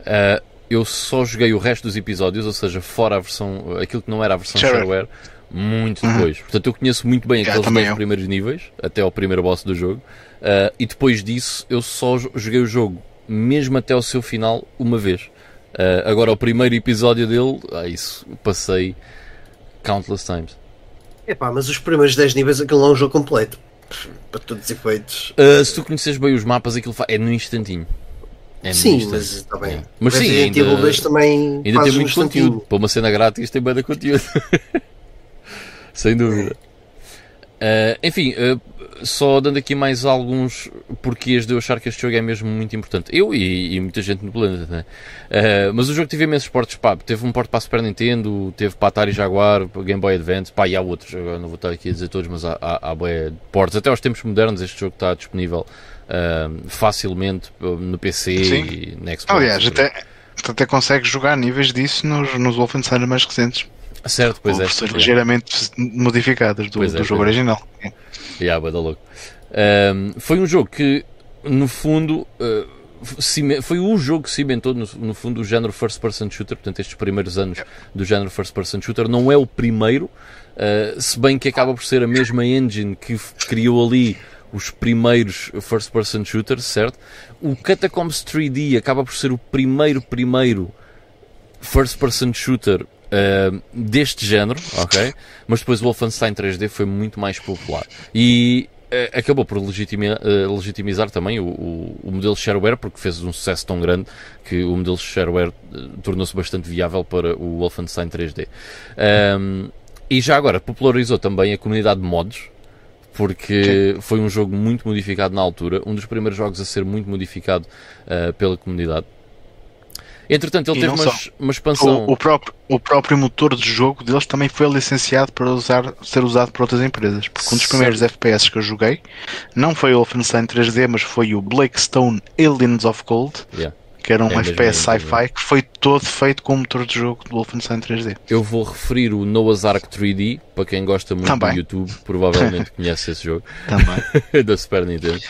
uh, eu só joguei o resto dos episódios, ou seja, fora a versão, aquilo que não era a versão sure. shareware, muito uhum. depois. Portanto, eu conheço muito bem aqueles dois eu. primeiros níveis, até ao primeiro boss do jogo, uh, e depois disso eu só joguei o jogo, mesmo até ao seu final, uma vez. agora, o primeiro episódio dele, ah, isso passei countless times. Epá, mas os primeiros 10 níveis aquilo não é um jogo completo. Para todos os efeitos. Uh, se tu conheces bem os mapas, aquilo é no instantinho. É no sim, mas está bem. É. Mas sim, ainda, 2 também ainda tem muito conteúdo. Para uma cena grátis tem bem de conteúdo. Sem dúvida. Uh, enfim, uh, só dando aqui mais alguns porquês de eu achar que este jogo é mesmo muito importante. Eu e, e muita gente no planeta, né? Uh, mas o jogo teve imensos portos, pá, teve um porto para a Super Nintendo, teve para Atari Jaguar, para Game Boy Advance, pá, e há outros, agora não vou estar aqui a dizer todos, mas há, há, há portos. Até aos tempos modernos este jogo está disponível uh, facilmente no PC Sim. e na Xbox. Aliás, até, até consegue jogar níveis disso nos, nos Wolfenstein mais recentes. Certo, pois Ou é. Ser ligeiramente modificadas do, do é, jogo original. É. Yeah, louco. Um, foi um jogo que, no fundo, uh, foi o jogo que cimentou, no, no fundo, o género first person shooter. Portanto, estes primeiros anos do género first person shooter. Não é o primeiro, uh, se bem que acaba por ser a mesma engine que criou ali os primeiros first person shooters, certo? O Catacombs 3D acaba por ser o primeiro, primeiro first person shooter uh, deste género, ok? Mas depois o Wolfenstein 3D foi muito mais popular. E eh, acabou por legitima, uh, legitimizar também o, o, o, modelo shareware, porque fez um sucesso tão grande que o modelo shareware uh, tornou-se bastante viável para o Wolfenstein 3D. Um, e já agora popularizou também a comunidade de mods, porque foi um jogo muito modificado na altura, um dos primeiros jogos a ser muito modificado uh, pela comunidade. Entretanto, ele e teve uma, uma, expansão. O, o, próprio, o próprio motor de jogo deles também foi licenciado para usar, ser usado por outras empresas. Porque um dos primeiros FPS que eu joguei não foi o Wolfenstein 3D, mas foi o Blackstone Aliens of Gold. Yeah. Que era um é FPS sci-fi que foi todo feito com o motor de jogo do Wolfenstein 3D. Eu vou referir o Noah's Ark 3D, para quem gosta muito também. do YouTube, provavelmente conhece esse jogo. Também. da Super Nintendo.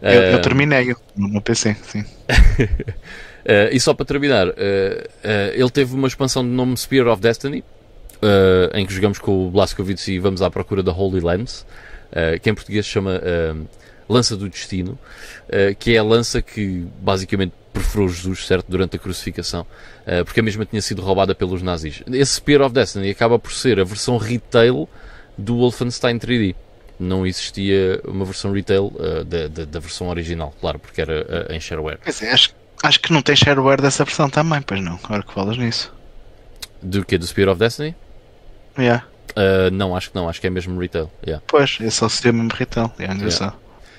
Eu, eu terminei no PC, sim. Uh, e só para terminar, uh, uh, ele teve uma expansão de nome Spear of Destiny, em que jogamos com o Blaskovic e vamos à procura da Holy Lance, que em português se chama Lança do Destino, que é a lança que basicamente perfurou Jesus, certo, durante a crucificação, porque a mesma tinha sido roubada pelos nazis. Esse Spear of Destiny acaba por ser a versão retail do Wolfenstein 3D não existia uma versão retail da, da, da, versão original, claro, porque era em shareware. Pois é, acho, Acho que não tem shareware dessa versão também, pois não, agora que falas nisso. Do que? Do Spear of Destiny? Yeah. Uh, não, acho que não, acho que é mesmo retail. Yeah. Pois, é só seria mesmo retail. Yeah, yeah.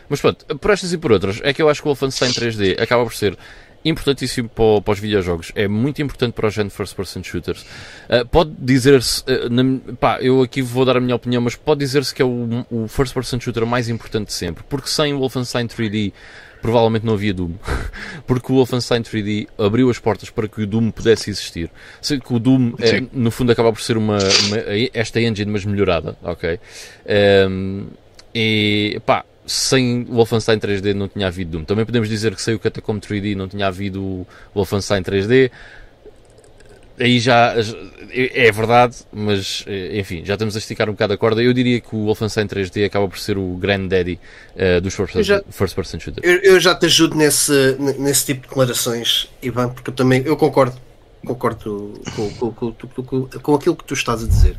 Mas pronto, por estas e por outras, é que eu acho que o Wolfenstein 3D acaba por ser importantíssimo para, para, os videojogos, é muito importante para o género first person shooters. Uh, pode dizer-se, uh, pá, eu aqui vou dar a minha opinião, mas pode dizer-se que é o, o first person shooter mais importante de sempre, porque sem o Wolfenstein 3D provavelmente não havia Doom. Porque o Wolfenstein 3D abriu as portas para que o Doom pudesse existir. Sei que o Doom, é, no fundo, acaba por ser uma, uma, esta engine, mas melhorada, ok? Um, E pá, sem o Wolfenstein 3D não tinha havido Doom. Também podemos dizer que sem o Catacomb 3D não tinha havido o Wolfenstein 3D. Aí já é verdade, mas enfim, já estamos a esticar um bocado a corda. Eu diria que o Wolfenstein 3D acaba por ser o granddaddy uh, dos first, já, first person shooters. Eu, eu, já te ajudo nesse, nesse tipo de declarações, Ivan, porque eu também eu concordo, concordo com, com, com, com aquilo que tu estás a dizer.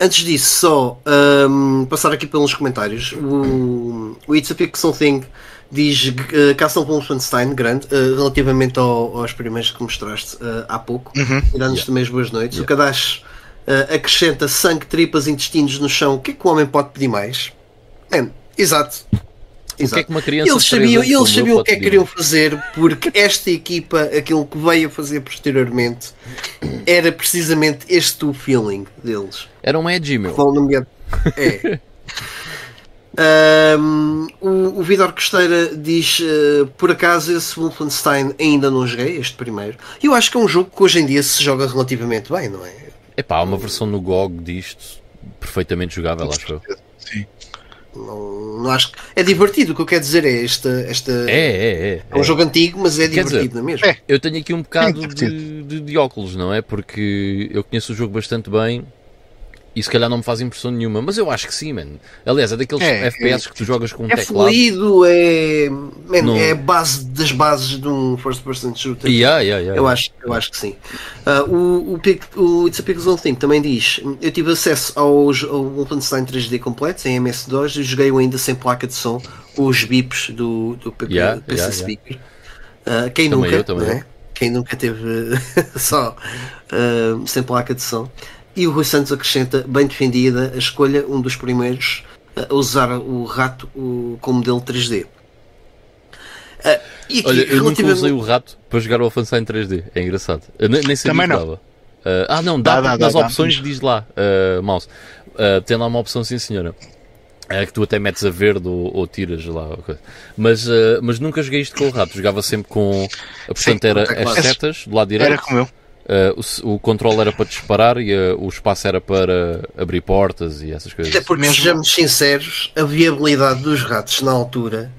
Antes disso, só um, passar aqui pelos comentários. O, o It's a Pixel Thing diz uh, Castle Wolfenstein, grande, uh, relativamente ao, aos primeiros que mostraste uh, há pouco, uhum. e dá-nos yeah. também as boas noites. Yeah. O Kadash uh, acrescenta sangue, tripas, intestinos no chão. O que é que o homem pode pedir mais? Man, exato. Exato. O que é que uma criança eles sabiam, eles sabiam o que é que queriam fazer, porque esta equipa, aquilo que veio a fazer posteriormente, era precisamente este o feeling deles. Era um edgy, meu. É. um, o, o Vidor Costeira diz: uh, por acaso esse Wolfenstein ainda não joguei, este primeiro. E eu acho que é um jogo que hoje em dia se joga relativamente bem, não é? É pá, há uma versão no GOG disto perfeitamente jogável, acho eu. Sim. Não, não acho que... É divertido, o que eu quero dizer é esta. esta... É, é, é. É um é. jogo antigo, mas é divertido, dizer, não é mesmo? É. Eu tenho aqui um bocado de, de, de óculos, não é? Porque eu conheço o jogo bastante bem e se calhar não me faz impressão nenhuma, mas eu acho que sim, mano. Aliás, é daqueles é, FPS é, que tu jogas com um é teclado. Fluido, é fluido, no... é a base das bases de um first person shooter. Yeah, yeah, yeah, eu, Acho, eu acho que sim. Uh, o, o, o It's a Pixel Thing também diz: Eu tive acesso aos, ao Wolfenstein 3D completo em MS2 e joguei-o ainda sem placa de som, os bips do, do PP, yeah, PC yeah, Speaker. Uh, quem também nunca, eu, é? Quem nunca teve só uh, sem placa de som. E o Rui Santos acrescenta, bem defendida, a escolha, um dos primeiros a usar o rato o, com modelo 3D. Uh, ah, aqui, Olha, eu nunca usei o rato para jogar o Offensive em 3D. É engraçado. Eu nem, nem sabia Também que dava. Uh, ah, não, dá, dá, dá nas dá, opções dá. diz lá, uh, mouse. Uh, tem lá uma opção, sim senhora. É que tu até metes a verde ou, ou tiras lá. Mas, uh, mas nunca joguei isto com o rato. Jogava sempre com. Portanto, sim, era as setas do lado direito. Era como eu. Uh, o, o controle era para disparar e uh, o espaço era para abrir portas e essas coisas. Até porque, Mesmo... sejamos sinceros, a viabilidade dos ratos na altura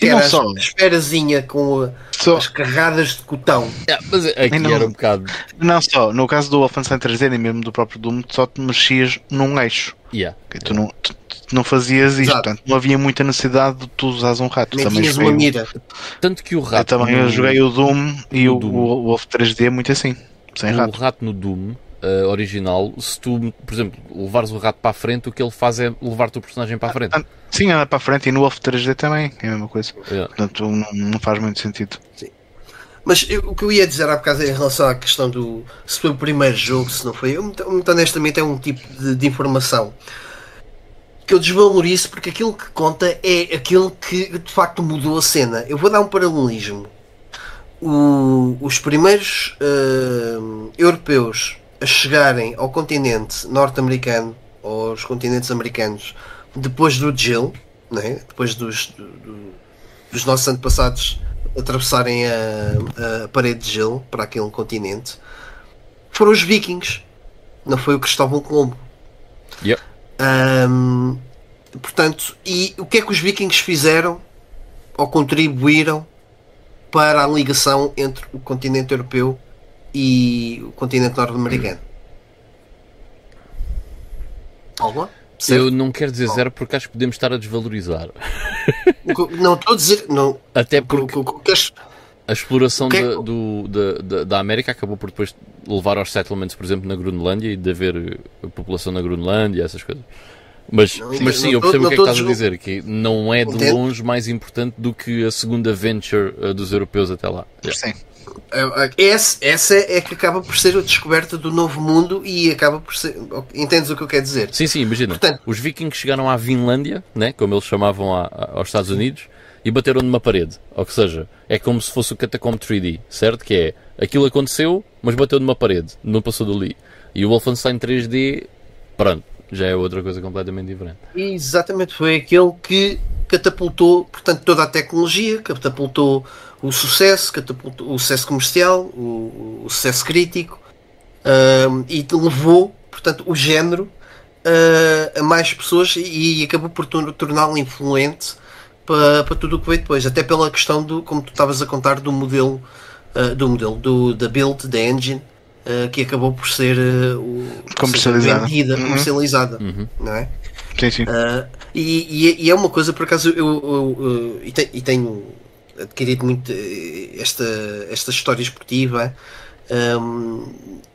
e era não só. a esperazinha com só. as carradas de cotão. Yeah, mas aqui não, era um bocado. Não só, no caso do Wolfenstein 3D e mesmo do próprio Doom, só te mexias num eixo. Yeah. Tu, não, tu, tu não fazias isto, portanto não havia muita necessidade de tu usares um rato. Nem também uma mira. Tanto que o rato. Eu também no... joguei o Doom e o, Doom. o Wolf 3D muito assim. Sem o rato. rato no Doom uh, original, se tu, por exemplo, levares o rato para a frente, o que ele faz é levar-te o personagem para a frente. Ah, sim, anda para a frente e no Wolf 3D também é a mesma coisa. Yeah. Portanto, não, não, faz muito sentido. Sim. Mas eu, o que eu ia dizer há bocado em relação à questão do se foi o primeiro jogo, se não foi, eu, muito, muito honestamente é um tipo de, de informação que eu desvalorizo porque aquilo que conta é aquilo que de facto mudou a cena. Eu vou dar um paralelismo o, os primeiros uh, europeus a chegarem ao continente norte-americano aos continentes americanos depois do Jill, né? depois dos, do, do, dos nossos antepassados atravessarem a, a, parede de gelo para aquele continente, foram os vikings, não foi o Cristóvão Colombo. Yep. Um, portanto, e o que é que os vikings fizeram ou contribuíram para a ligação entre o continente europeu e o continente norte-americano. Alma? Eu não quero dizer zero porque acho que podemos estar a desvalorizar. Não estou a dizer. Não. Até porque a exploração é da, do, da, da, América acabou por depois levar aos settlements, por exemplo, na Groenlândia e de haver a população na Groenlândia e essas coisas. Mas, mas sim, eu percebo o que é que estás a dizer, que não é de longe mais importante do que a segunda venture uh, dos europeus até lá. Sim. É, é, essa, essa é que acaba por ser a descoberta do novo mundo e acaba por ser. Entendes o que eu quero dizer? Sim, sim, imagina. Portanto, os vikings chegaram à Vinlândia, né, como eles chamavam a, a, aos Estados Unidos, e bateram numa parede. Ou seja, é como se fosse o Catacomb 3D, certo? Que é aquilo aconteceu, mas bateu numa parede, não passou dali. E o Wolfenstein 3D, pronto, já é outra coisa completamente diferente. Exatamente, foi aquele que catapultou, portanto, toda a tecnologia, catapultou o sucesso, catapultou o sucesso comercial, o, o sucesso crítico e levou, portanto, o género uh, a mais pessoas e, e acabou por torná-lo influente para, para tudo o que veio depois, até pela questão do, como tu estavas a contar, do modelo, uh, do modelo, do, da build, da engine, uh, que acabou por ser uh, comercializada, vendida, uhum. comercializada, uhum. não é? Sim, sim. E, e, e, é uma coisa, por acaso, eu, eu, eu e, tenho, e tenho adquirido muito esta, esta história esportiva. Um,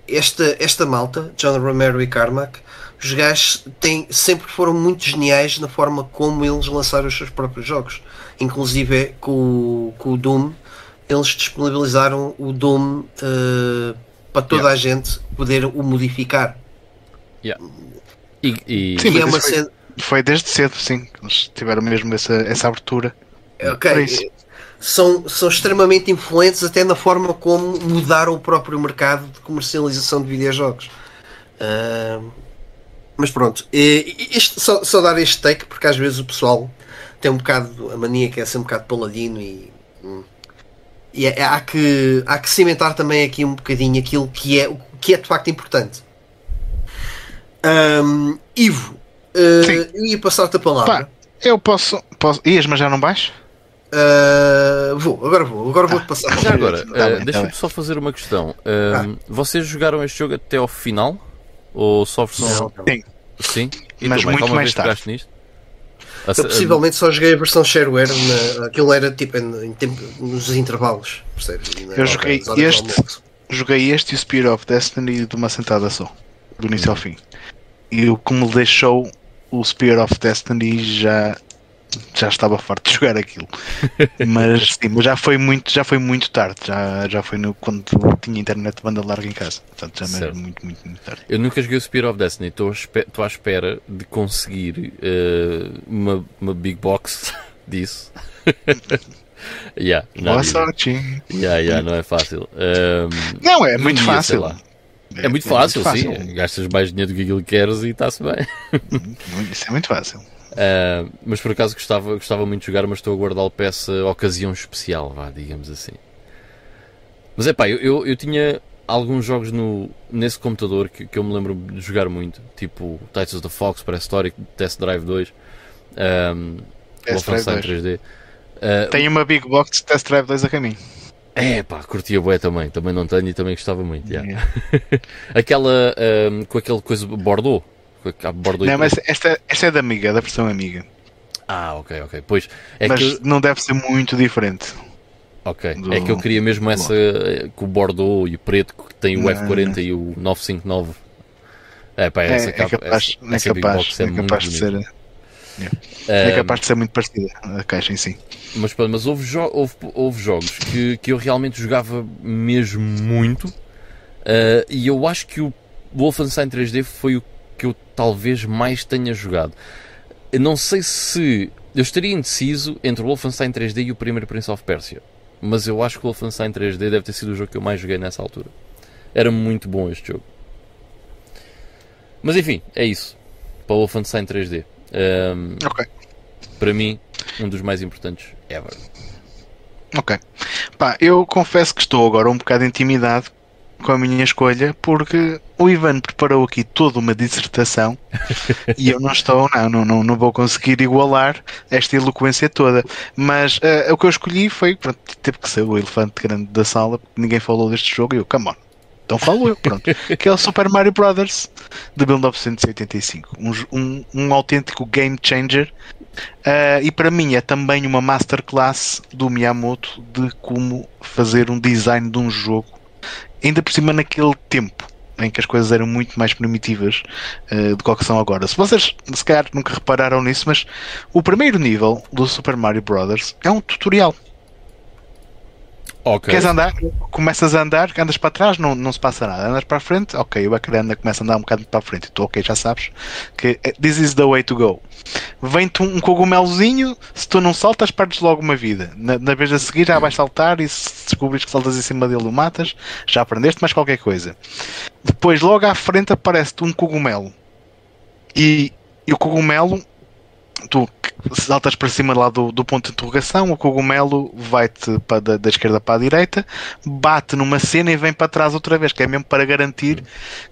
esta, esta malta, John Romero e Carmack, os gajos têm, sempre foram muito geniais na forma como eles lançaram os seus próprios jogos. Inclusive com, com o Doom, eles disponibilizaram o Doom uh, para toda yeah. a gente poder o modificar. Yeah. E, e... Sim, e é uma foi, cena... foi, desde cedo, sim. Eles tiveram mesmo essa, essa abertura. Ok. São, são extremamente influentes até na forma como mudaram o próprio mercado de comercialização de videojogos. Uh, mas pronto, isto, só, só, dar este take porque às vezes o pessoal tem um bocado a mania que é ser um bocado paladino e, hum, e é, é, há, que, há que cimentar também aqui um bocadinho aquilo que é, o que é de facto importante. Um, Ivo, uh, eu ia passar-te a palavra. Pá, eu posso, posso. Ias, mas já não baixo? Uh, vou, agora vou, agora vou-te passar. Já agora, uh, deixa-me só fazer uma questão. Uh, ah. Vocês jogaram este jogo até ao final? Ou só versão. Sim. Sim? E Mas muito mais tarde. Nisto? Eu possivelmente só joguei a versão shareware, na, aquilo era tipo em, em tempo, nos intervalos, percebes? Eu joguei este, joguei este e o Spear of Destiny de uma sentada só, do início ao fim. E o que me deixou o Spear of Destiny já já estava farto de jogar aquilo. Mas, sim, mas já foi muito, já foi muito tarde, já, já foi no, quando tinha internet de banda larga em casa. Portanto, já era muito, muito, muito tarde. Eu nunca joguei o Spear of Destiny, estou à espera de conseguir uh, uma, uma big box disso. yeah, Boa sorte. Yeah, yeah, não é fácil. Um, não, é muito fácil. É, é, muito fácil, é muito fácil, sim. Gastas mais dinheiro do que aquilo que queres e está-se bem. Isso é muito fácil. Uh, mas por acaso gostava, gostava muito de jogar, mas estou a guardá-lo para essa ocasião especial, vá, digamos assim. Mas é pá, eu, eu, eu, tinha alguns jogos no, nesse computador que, que eu me lembro de jogar muito, tipo Titans of the Fox, Prehistoric, Test Drive 2, um, Wolfenstein 3D. Uh, tenho uma Big Box de Test Drive 2 a caminho. É pá, curtia bué também, também não tenho e também gostava muito. Yeah. Aquela um, com aquele coisa Bordeaux não, mas esta, esta é da Amiga, da versão Amiga. Ah, ok, ok. Pois, é mas que... não deve ser muito diferente. Ok, do... é que eu queria mesmo essa com o Bordeaux e o preto que tem o F40 e o 959. É, pá, essa é, capa, é capaz, essa, é essa capaz, é, é capaz de ser. É. é capaz de ser muito parecida a caixa em si. Mas, mas houve, jo houve, houve, jogos que, que eu realmente jogava mesmo muito uh, e eu acho que o Wolfenstein 3D foi o que eu talvez mais tenha jogado. Eu não sei se. Eu estaria indeciso entre o Wolfenstein 3D e o primeiro Prince of Persia. Mas eu acho que o Wolfenstein 3D deve ter sido o jogo que eu mais joguei nessa altura. Era muito bom este jogo. Mas enfim, é isso. Para o Wolfenstein 3D. Um, ok. Para mim, um dos mais importantes ever. Ok. Pá, eu confesso que estou agora um bocado intimidado com a minha escolha, porque o Ivan preparou aqui toda uma dissertação e eu não estou, não, não, não, vou conseguir igualar esta eloquência toda. Mas uh, o que eu escolhi foi, pronto, teve que ser o elefante grande da sala, porque ninguém falou deste jogo e eu, come on. Então falo eu, pronto. que é o Super Mario Brothers de 1985. Um, um, um autêntico game changer. Uh, e para mim é também uma masterclass do Miyamoto de como fazer um design de um jogo ainda por cima naquele tempo em que as coisas eram muito mais primitivas uh, do que são agora. Se vocês se calhar nunca repararam nisso, mas o primeiro nível do Super Mario Bros. é um tutorial. Okay. Queres andar? Começas a andar, andas para trás, não, não se passa nada. Andas para a frente, ok, o anda, começa a andar um bocado para a frente. Tu, ok, já sabes que eh, this is the way to go. Vem-te um cogumelozinho, se tu não saltas, perdes logo uma vida. Na, na vez a seguir já vais saltar e se descobres que saltas em cima dele o matas, já aprendeste mais qualquer coisa. Depois, logo à frente, aparece-te um cogumelo. E, e o cogumelo, tu saltas para cima lá do, do ponto de interrogação, o cogumelo vai-te da, da esquerda para a direita, bate numa cena e vem para trás outra vez, que é mesmo para garantir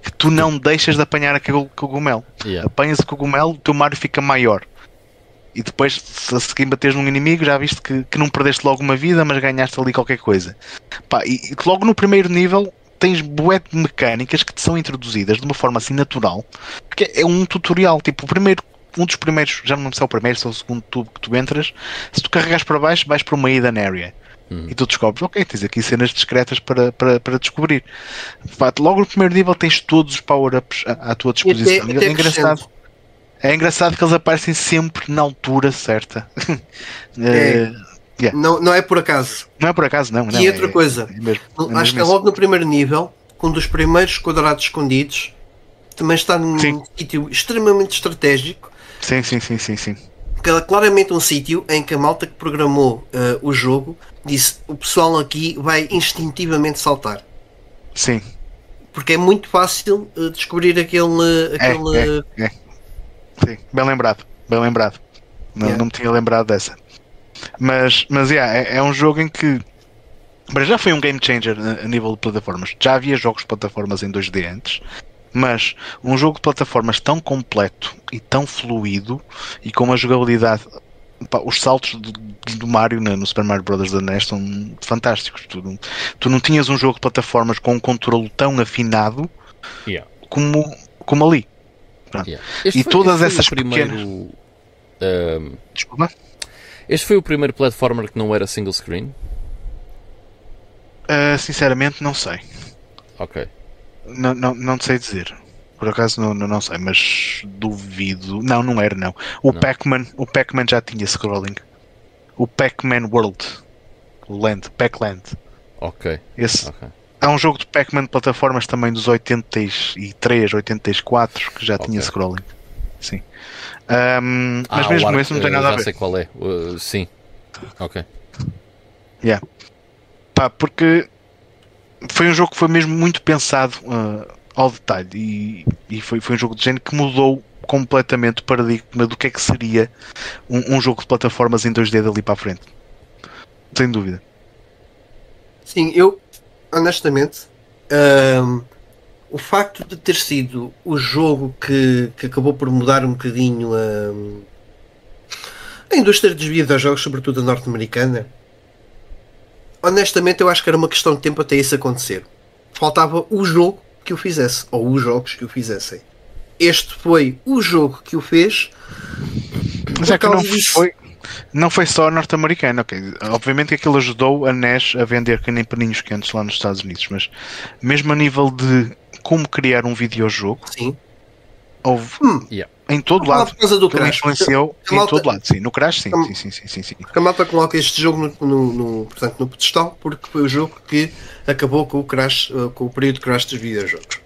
que tu não deixas de apanhar aquele cogumelo. Yeah. Apanhas o cogumelo, o teu Mario fica maior. E depois, se a seguir bateres num inimigo, já viste que, que não perdeste logo uma vida, mas ganhaste ali qualquer coisa. Pá, e, e logo no primeiro nível tens bué de mecânicas que te são introduzidas de uma forma assim natural, porque é um tutorial. Tipo, o primeiro, um dos primeiros, já não sei se é o primeiro, se é o segundo tubo que tu entras, se tu carregas para baixo, vais para uma hidden area. Uhum. E tu descobres, ok, tens aqui cenas discretas para, para, para descobrir. Pá, logo no primeiro nível tens todos os power-ups à, à tua disposição. até é engraçado. É engraçado que eles aparecem sempre na altura certa. É. Eh, Yeah. Não, não é por acaso. não é por acaso, não. não e é- outra coisa, é mesmo- é acho que é logo no primeiro nível, um dos primeiros quadrados escondidos, também está num Sim. sítio extremamente estratégico, Sim, sim, sim, sim, sim. que é claramente um sítio em que a malta que programou eh, o jogo disse o pessoal aqui vai instintivamente saltar. Sim. Porque é muito fácil eh, descobrir aquele. aquele é, é. Sim, bem lembrado, bem lembrado. Não, Yeah. não me tinha lembrado dessa. Mas, mas yeah, é, é um jogo em que mas já foi um game changer a, a nível de plataformas. Já havia jogos de plataformas em 2D antes, mas um jogo de plataformas tão completo e tão fluido e com uma jogabilidade. pá, os saltos do, do Mario na- no Super Mario Bros. da NES são fantásticos. Tu, não- tu não tinhas um jogo de plataformas com um controle tão afinado Yeah. como, como ali. Yeah. E foi- todas este foi o essas primeiro, ahm, Desculpa. este foi o primeiro platformer que não era single screen? Uh, sinceramente, não sei. Ok. Não, não, não sei dizer. Por acaso não, não, não sei, mas duvido. Não, não era não. O. Pac-Man, o Pac-Man já tinha scrolling. O Pac-Man World. O Land, Pac-Land. Ok. Esse. Ok. Há um jogo de Pac-Man de plataformas também dos 83, 84 que já tinha Ok. scrolling. Sim. Mas Ah, mesmo o Arc- esse não tem eh, nada a Já ver. sei qual é. Uh, sim. Ok. Pá, porque foi um jogo que foi mesmo muito pensado ah, ao detalhe e, e foi, foi um jogo de género que mudou completamente o paradigma do que é que seria um, um jogo de plataformas em 2D dali para a frente. Sem dúvida. Sim, eu honestamente ahm, o facto de ter sido o jogo que, que acabou por mudar um bocadinho ahm, a indústria dos videojogos, sobretudo a norte-americana, honestamente eu acho que era uma questão de tempo até isso acontecer. Faltava o jogo que o fizesse, ou os jogos que o fizessem. Este foi o jogo que o fez. Mas é que não disso. foi, não foi só norte-americano. ok. Obviamente que aquilo ajudou a NES a vender que nem paninhos quentes lá nos Estados Unidos, mas mesmo a nível de como criar um videojogo, Sim. houve Hum. Yeah. Em todo lado. por causa do Crash. influenciou em todo lado, sim. No Crash, sim. Sim, sim, sim, sim, a malta coloca este jogo no, no, portanto, no pedestal porque foi o jogo que acabou com o crash, eh, com o período de crash dos videojogos.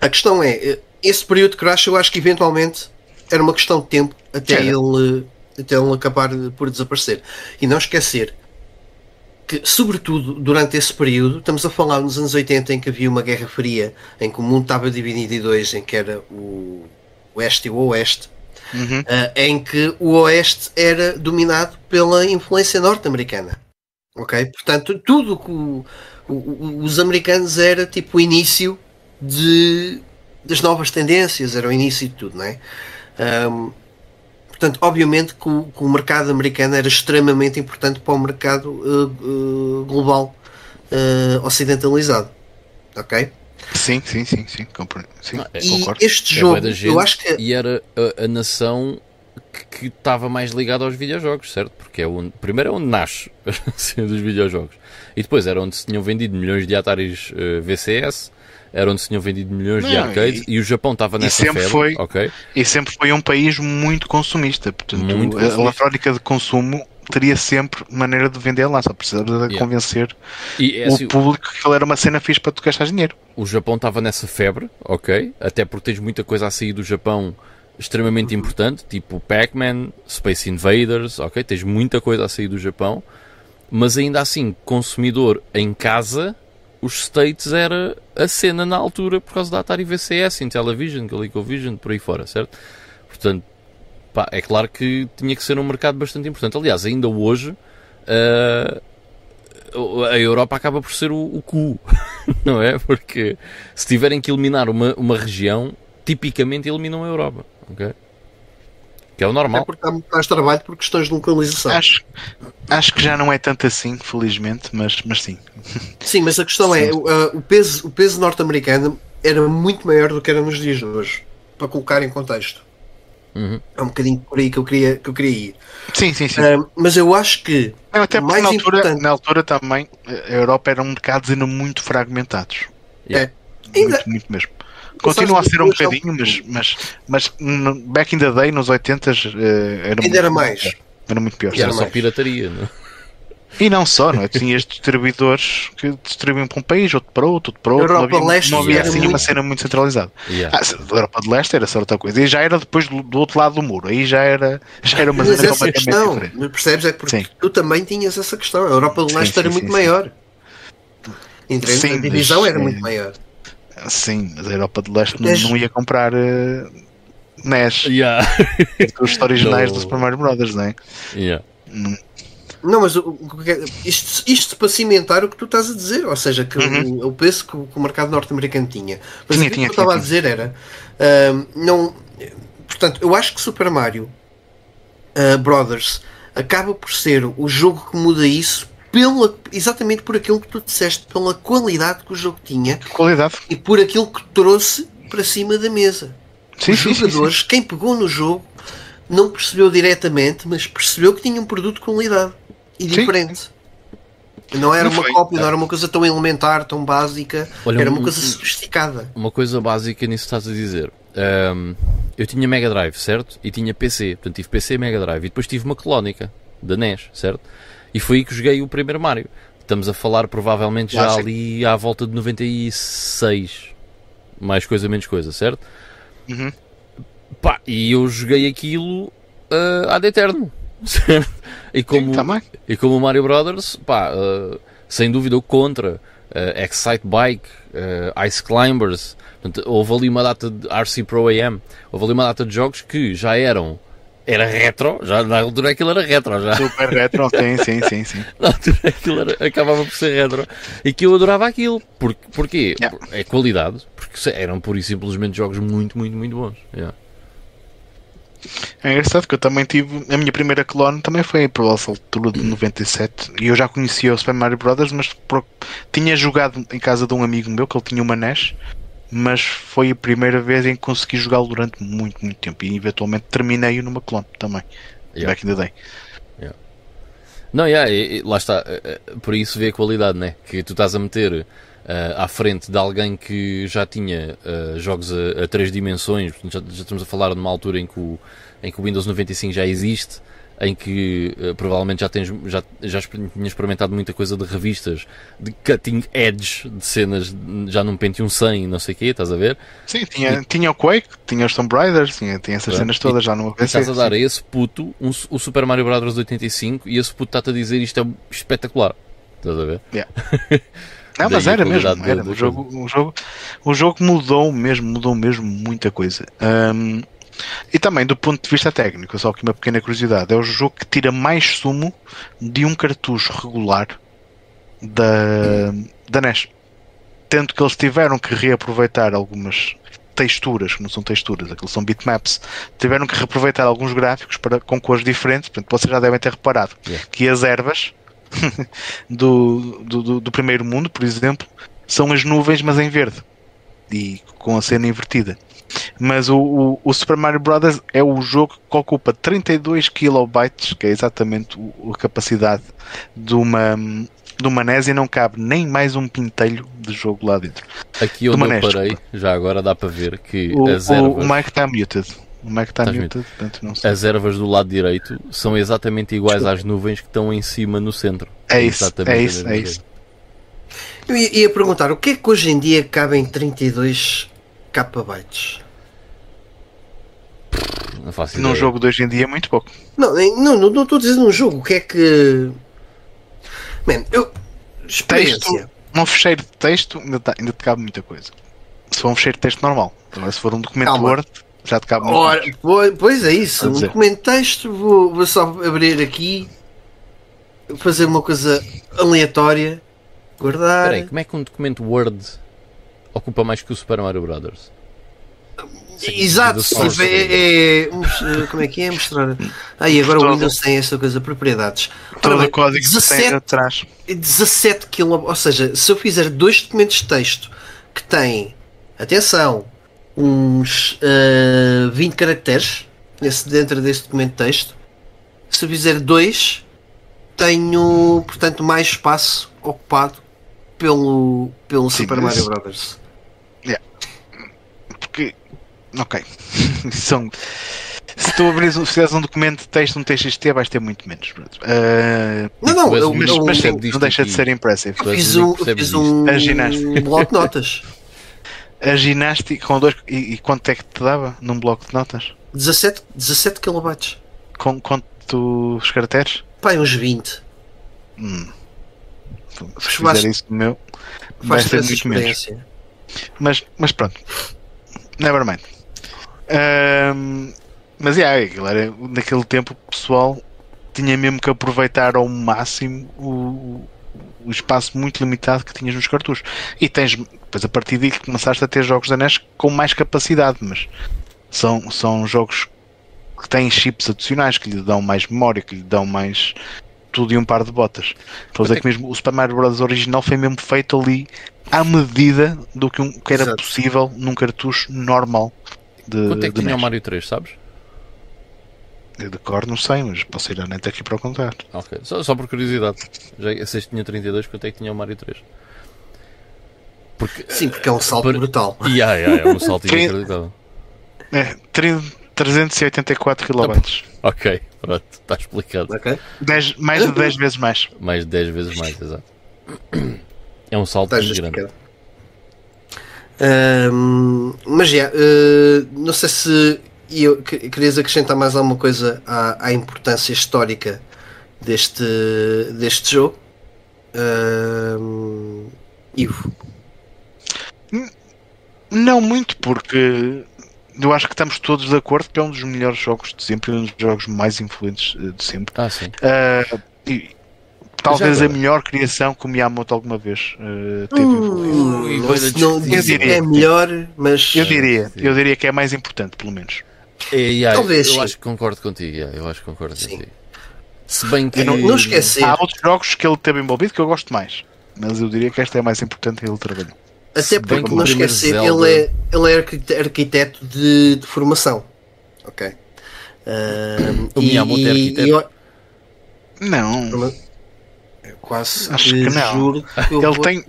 A questão é, eh, esse período de crash eu acho que eventualmente era uma questão de tempo até ele, até ele acabar por desaparecer. E não esquecer que, sobretudo durante esse período, estamos a falar nos anos 80 em que havia uma guerra fria, em que o mundo estava dividido em dois, em que era o Oeste e o Oeste, Uhum. uh, em que o Oeste era dominado pela influência norte-americana. Ok? Portanto, tudo que o- o- os americanos era tipo o início de, das novas tendências, era o início de tudo, não é? Um, portanto, obviamente que o, que o mercado americano era extremamente importante para o mercado uh, uh, global uh, ocidentalizado. Ok? Sim, sim, sim, sim, compre- sim Não, é- E concordo. este É jogo, eu acho que E era a, a nação que- estava mais ligada aos videojogos, certo? Porque é onde, primeiro é onde nasce a cena dos videojogos. E depois era onde se tinham vendido milhões de Ataris eh, VCS, era onde se tinham vendido milhões de Não, arcades e, o Japão estava nessa sempre febre. foi- ok? E sempre foi um país muito consumista. Portanto, Muito a consumista. eletrónica de consumo teria sempre maneira de vender lá. Só precisava de Yeah. convencer E é assim, o público que aquilo era uma cena fixe para tu gastar dinheiro. o Japão estava nessa febre, ok? Até porque tens muita coisa a sair do Japão extremamente importante, tipo Pac-Man, Space Invaders, ok? Tens muita coisa a sair do Japão, mas ainda assim, consumidor em casa, os States era a cena na altura por causa da Atari VCS, Intellivision, ColecoVision, por aí fora, certo? Portanto, pá, é claro que tinha que ser um mercado bastante importante. Aliás, ainda hoje uh, a Europa acaba por ser o, o cu, não é? Porque se tiverem que eliminar uma, uma região, tipicamente eliminam a Europa, ok? Que é o normal. É porque há muito mais trabalho por questões de localização. Acho, acho que já não é tanto assim, felizmente, mas, mas sim. Sim, mas a questão é, sim. é, o, o peso, o peso norte-americano era muito maior do que era nos dias de hoje, para colocar em contexto. Uhum. É um bocadinho por aí que eu queria, que eu queria ir. Sim, sim, sim. Uh, mas eu acho que. Não, até mais na, altura, importante... na altura também a Europa eram mercados ainda muito fragmentados. Yeah. É. Ainda... Muito, muito mesmo. Continua a ser um bocadinho, mas, mas, mas back in the day, nos 80 uh, eh, era, ainda era mais. Era muito pior. E era só pirataria, não é? E não só, não é? Tinhas distribuidores que distribuíam para um país, outro para outro, outro para outro. Europa não havia, Leste não havia assim muito... uma cena muito centralizada. Yeah. Ah, a Europa de Leste era só outra coisa. E já era depois do, do outro lado do muro. Aí já era, já era uma cena completamente questão, diferente. Percebes? É porque sim. tu também tinhas essa questão. A Europa de Leste sim, era sim, muito maior. Sim, a divisão mas, era muito maior. Sim, mas a Europa de Leste não, não ia comprar. Uh, NES. Yeah. Os originais no... dos Super Mario Brothers, não é? Yeah. Não, mas isto, isto para cimentar o que tu estás a dizer, ou seja, que uhum. o, o, peso que o, que o mercado norte-americano tinha. Mas tinha, o que tinha, eu estava a dizer era. Uh, não, portanto, eu acho que Super Mario uh, Brothers acaba por ser o jogo que muda isso pela, exatamente por aquilo que tu disseste, pela qualidade que o jogo tinha qualidade. e por aquilo que trouxe para cima da mesa. Sim, Os sim, jogadores, sim. quem pegou no jogo, não percebeu diretamente, mas percebeu que tinha um produto de qualidade e diferente. Sim. Não era não uma foi. cópia, não era uma coisa tão elementar, tão básica, Olha, era uma coisa sofisticada. Uma coisa básica nisso estás a dizer. Um, eu tinha Mega Drive, certo? E tinha PC, portanto tive PC e Mega Drive. E depois tive uma colónica da NES, certo? E foi aí que joguei o primeiro Mario. Estamos a falar provavelmente já, já ali à volta de 96. Mais coisa, menos coisa, certo? Uhum. Pá, e eu joguei aquilo uh, ad eterno. e como, Sim, e como o Mario Brothers, pá, uh, sem dúvida o contra, uh, Excite Bike, uh, Ice Climbers, portanto, houve ali uma data de RC Pro AM, houve ali uma data de jogos que já eram era retro, já na altura aquilo era retro já. Super retro, sim, sim, sim, sim. Na altura aquilo era, acabava por ser retro. E que eu adorava aquilo. Por, porquê? Yeah. É qualidade, porque eram pura e simplesmente jogos muito, muito, muito bons. Yeah. É engraçado que eu também tive. A minha primeira clone também foi por essa altura de 97 e eu já conhecia o Super Mario Brothers, mas por, tinha jogado em casa de um amigo meu que ele tinha uma NES, mas foi a primeira vez em que consegui jogá-lo durante muito, muito tempo e eventualmente terminei-o numa clone também. Yeah. Back in the day. Yeah. Não, yeah, e, e, lá está, eh, eh, por isso vê a qualidade, né? Que tu estás a meter uh, à frente de alguém que já tinha uh, jogos a, a, três dimensões, já, já, estamos a falar numa altura em que o, em que o Windows 95 já existe, em que uh, provavelmente já, tens, já, já tinha experimentado muita coisa de revistas de cutting edge de cenas já num Pentium 100 não sei o quê, estás a ver? Sim, tinha, e, tinha o Quake, tinha os Tomb Raiders, tinha, tinha essas cenas todas e, já numa PC. Estás a dar sim. a esse puto um, o Super Mario Bros. 85 e esse puto está-te a dizer isto é espetacular. Estás a ver? Yeah. Não, mas era mesmo. Era. O, jogo, o, jogo, o jogo mudou mesmo, mudou mesmo muita coisa. Um, e também do ponto de vista técnico, só que uma pequena curiosidade, é o jogo que tira mais sumo de um cartucho regular da, da NES. Tanto que eles tiveram que reaproveitar algumas texturas, que não são texturas, aqueles são bitmaps, tiveram que reaproveitar alguns gráficos para, com cores diferentes, portanto vocês já devem ter reparado yeah. que as ervas do, do, do, primeiro mundo, por exemplo, são as nuvens, mas em verde e com a cena invertida. Mas o, o, o Super Mario Bros. é o jogo que ocupa 32 kilobytes, que é exatamente a capacidade de uma, de uma NES e não cabe nem mais um pintelho de jogo lá dentro. Aqui onde eu parei, já agora dá para ver que o, as ervas... o Mike está muted. O Mac está muted, portanto não sei. As ervas do lado direito são exatamente iguais Desculpa. às nuvens que estão em cima no centro. É isso, é isso, é isso. Eu ia perguntar, o que é que hoje em dia cabe em 32 KB? Não faço ideia. Num jogo de hoje em dia é muito pouco. Não, não, não estou dizendo um jogo. O que é que. Man, eu. Experiência. Texto, num fecheiro de texto ainda, tá, ainda te cabe muita coisa. Se for um fecheiro de texto normal. Então, se for um documento Calma. Word. Já te cabe. Ora, mais. pois, é isso. Quer Um dizer- documento de texto, vou, vou só abrir aqui, fazer uma coisa aleatória, guardar. Espera aí, como é que um documento Word ocupa mais que o Super Mario Brothers? Exato, do source. tipo, é, é- como é que é mostrar? Ah, e agora o Windows tem essa coisa, propriedades. Todo o código que tem 17, atrás. 17 kb, ou seja, se eu fizer dois documentos de texto que têm, atenção, uns ah, 20 caracteres nesse, dentro desse documento de texto, se eu fizer dois, tenho, portanto, mais espaço ocupado pelo, pelo Sim, Super mas- Mario Brothers. Porque. Ok. São. Se tu abris, se fizeres um documento de texto no TXT, vais ter muito menos. Ah, Não, não, eu, um mas, eu, mas sim, disto não deixa aqui. de ser impressive. És fiz um, percebe fiz um, ginástica. bloco de notas. A ginástica com dois. E, e quanto é que te dava num bloco de notas? 17, 17 kilobytes. Com quantos caracteres? Pai, uns 20. Hum. Se Faz- fizer isso no meu, vai ser muito menos. Mas, mas pronto. Nevermind. Ahm, mas é, era, naquele tempo o pessoal tinha mesmo que aproveitar ao máximo o, o espaço muito limitado que tinhas nos cartuchos. E tens, depois a partir daí que começaste a ter jogos da NES com mais capacidade, mas são, são jogos que têm chips adicionais, que lhe dão mais memória, que lhe dão mais tudo e um par de botas. Estou a dizer que mesmo o Super Mario Bros. original foi mesmo feito ali à medida do que, um, que era Exato. possível num cartucho normal de, Quanto é que de tinha o NES. Mario 3, sabes? Eu de cor não sei, mas posso ir à net aqui para o contar. Ok, só, só por curiosidade. Já se este tinha 32, quanto é que tinha o Mario 3? Porque. Sim, porque é um salto Para- brutal. Ya, ya, é um salto inacreditável. É, 30 384 kB. Ok, pronto, está explicado. Ok? 10, mais de 10 vezes mais. Mais de 10 vezes mais, exato. É um salto muito grande. Ahm, mas já, eh, não sei se eu, que- querias acrescentar mais alguma coisa à, à importância histórica deste, deste jogo. Ahm, Ivo, Não muito, porque eu acho que estamos todos de acordo que é um dos melhores jogos de sempre, um dos jogos mais influentes eh, de sempre. Ah, sim. Ah, e talvez a melhor criação que o Miyamoto alguma vez eh, teve. Hum, Ui, não, discutível. dizer que é melhor, mas Eu diria, sim. eu diria que é mais importante, pelo menos. É, Talvez, eu sim. acho que concordo contigo. eu acho que concordo Sim. contigo. Se bem que. Eu não, não esquecer, Há outros jogos que ele teve envolvido que eu gosto mais, mas eu diria que esta é a mais importante que ele trabalhou. Até porque não esquecer, Zelda- ele é, ele é arquite- arquiteto de, de formação. Ok. Ahm, O e- Miyamoto é e- arquiteto? e eu- Não, Quase Acho que não. juro que eu ele vou- tem.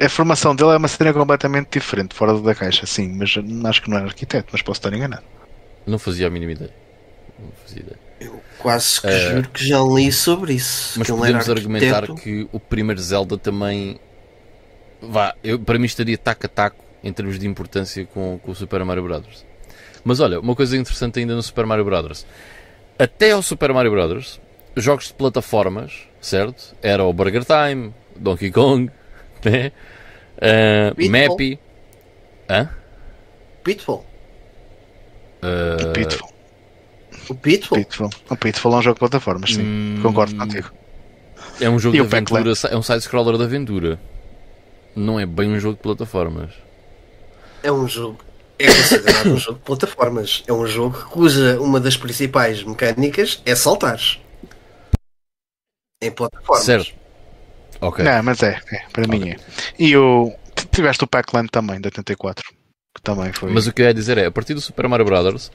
A formação dele é uma cena completamente diferente, fora da caixa, sim, mas acho que não é arquiteto, mas posso estar enganado. Não fazia a mínima ideia. Não fazia ideia. eu quase que Eh, juro que já li sobre isso. Mas que ele era podemos argumentar que o primeiro Zelda também. Vá, eu, para mim estaria taco a taco em termos de importância com, com o Super Mario Brothers. Mas olha, uma coisa interessante ainda no Super Mario Brothers. Até ao Super Mario Brothers, jogos de plataformas, certo? Era o Burger Time, Donkey Kong, né? Uh, Pitfall. Mappy. Hã? Pitfall. Uh, Pitfall. O Pitfall. Pitfall. O Pitfall é um jogo de plataformas, sim. Hum, Concordo contigo. É um jogo E de o aventura, é um side-scroller de aventura. Não é bem um jogo de plataformas. É um jogo. É considerado um jogo de plataformas. É um jogo cuja uma das principais mecânicas é saltar. Em plataformas. Certo. Ok. Não, mas é, é, para mim é. E o. Tiveste o Pac-Land também, de 84. Que também foi. Mas o que eu ia dizer é, a partir do Super Mario Brothers,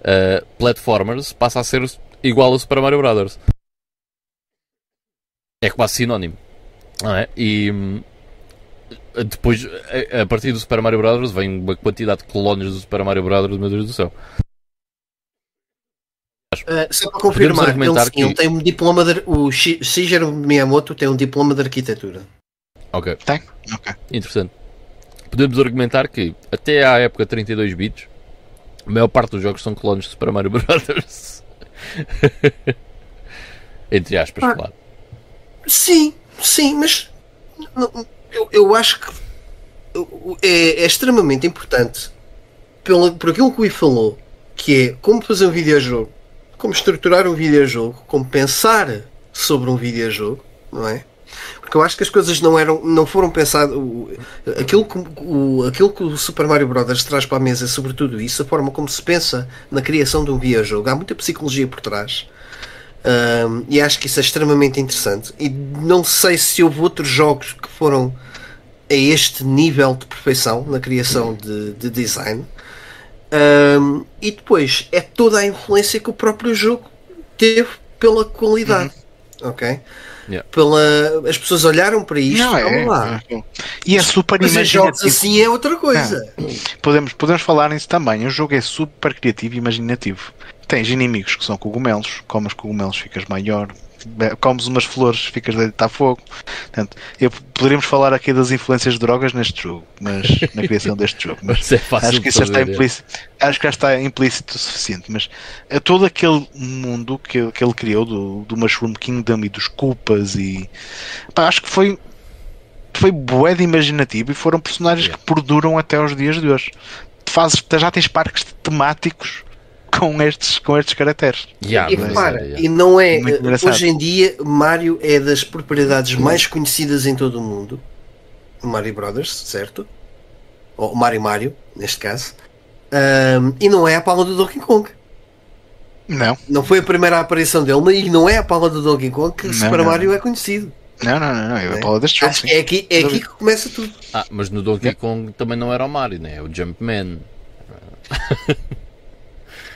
uh, Platformers passa a ser igual ao Super Mario Brothers. É quase sinónimo. Não é? E hum, depois, a, a partir do Super Mario Brothers, vem uma quantidade de clones do Super Mario Brothers, meu Deus do céu. Ah, só para confirmar, ele, argumentar sim, que- ele tem um diploma de, o Shi- Shigeru Miyamoto tem um diploma de arquitetura. Ok, Tem? Ok. interessante. Podemos argumentar que até à época 32 bits, a maior parte dos jogos são clones do Super Mario Brothers. Entre aspas, Ah. claro. Sim, sim, mas não- eu, eu acho que é, é extremamente importante pelo, por aquilo que o I falou, que é como fazer um videojogo, como estruturar um videojogo, como pensar sobre um videojogo, não é? Porque eu acho que as coisas não eram, não foram pensadas. Aquilo que o, aquilo que o Super Mario Bros. traz para a mesa é sobretudo isso, a forma como se pensa na criação de um videojogo. Há muita psicologia por trás. Um, e acho que isso é extremamente interessante. E não sei se houve outros jogos que foram a este nível de perfeição na criação de, de design. Um, e depois é toda a influência que o próprio jogo teve pela qualidade. Uhum. Ok? Yeah. Pela, as pessoas olharam para isto não, é, lá. É, e é super Mas jogos assim é outra coisa. Podemos, podemos falar nisso também. O jogo é super criativo e imaginativo. Tens inimigos que são cogumelos, comes cogumelos ficas maior, comes umas flores, ficas de deitar fogo. Portanto, eu, poderíamos falar aqui das influências de drogas neste jogo, mas na criação deste jogo. Mas é acho que isso já está implícito. Acho que já está implícito o suficiente. Mas é todo aquele mundo que, que ele criou do, do Mushroom Kingdom e dos culpas e pá, acho que foi foi bué de imaginativo e foram personagens yeah. que perduram até aos dias de hoje. Fazes, já tens parques temáticos com estes, com estes caracteres. Yeah, e repara, é, e não é. Hoje em dia, Mario é das propriedades mais conhecidas em todo o mundo. Mario Brothers, certo? Ou Mario Mario, neste caso. Um, e não é a pala do Donkey Kong. Não. Não foi a primeira aparição dele, e não é a pala do Donkey Kong que não, Super não, Mario não. é conhecido. Não, não, não, não, é a é? pala deste jogo. É aqui, é aqui que começa tudo. Ah, mas no Donkey Kong também não era o Mario, né? É o Jumpman.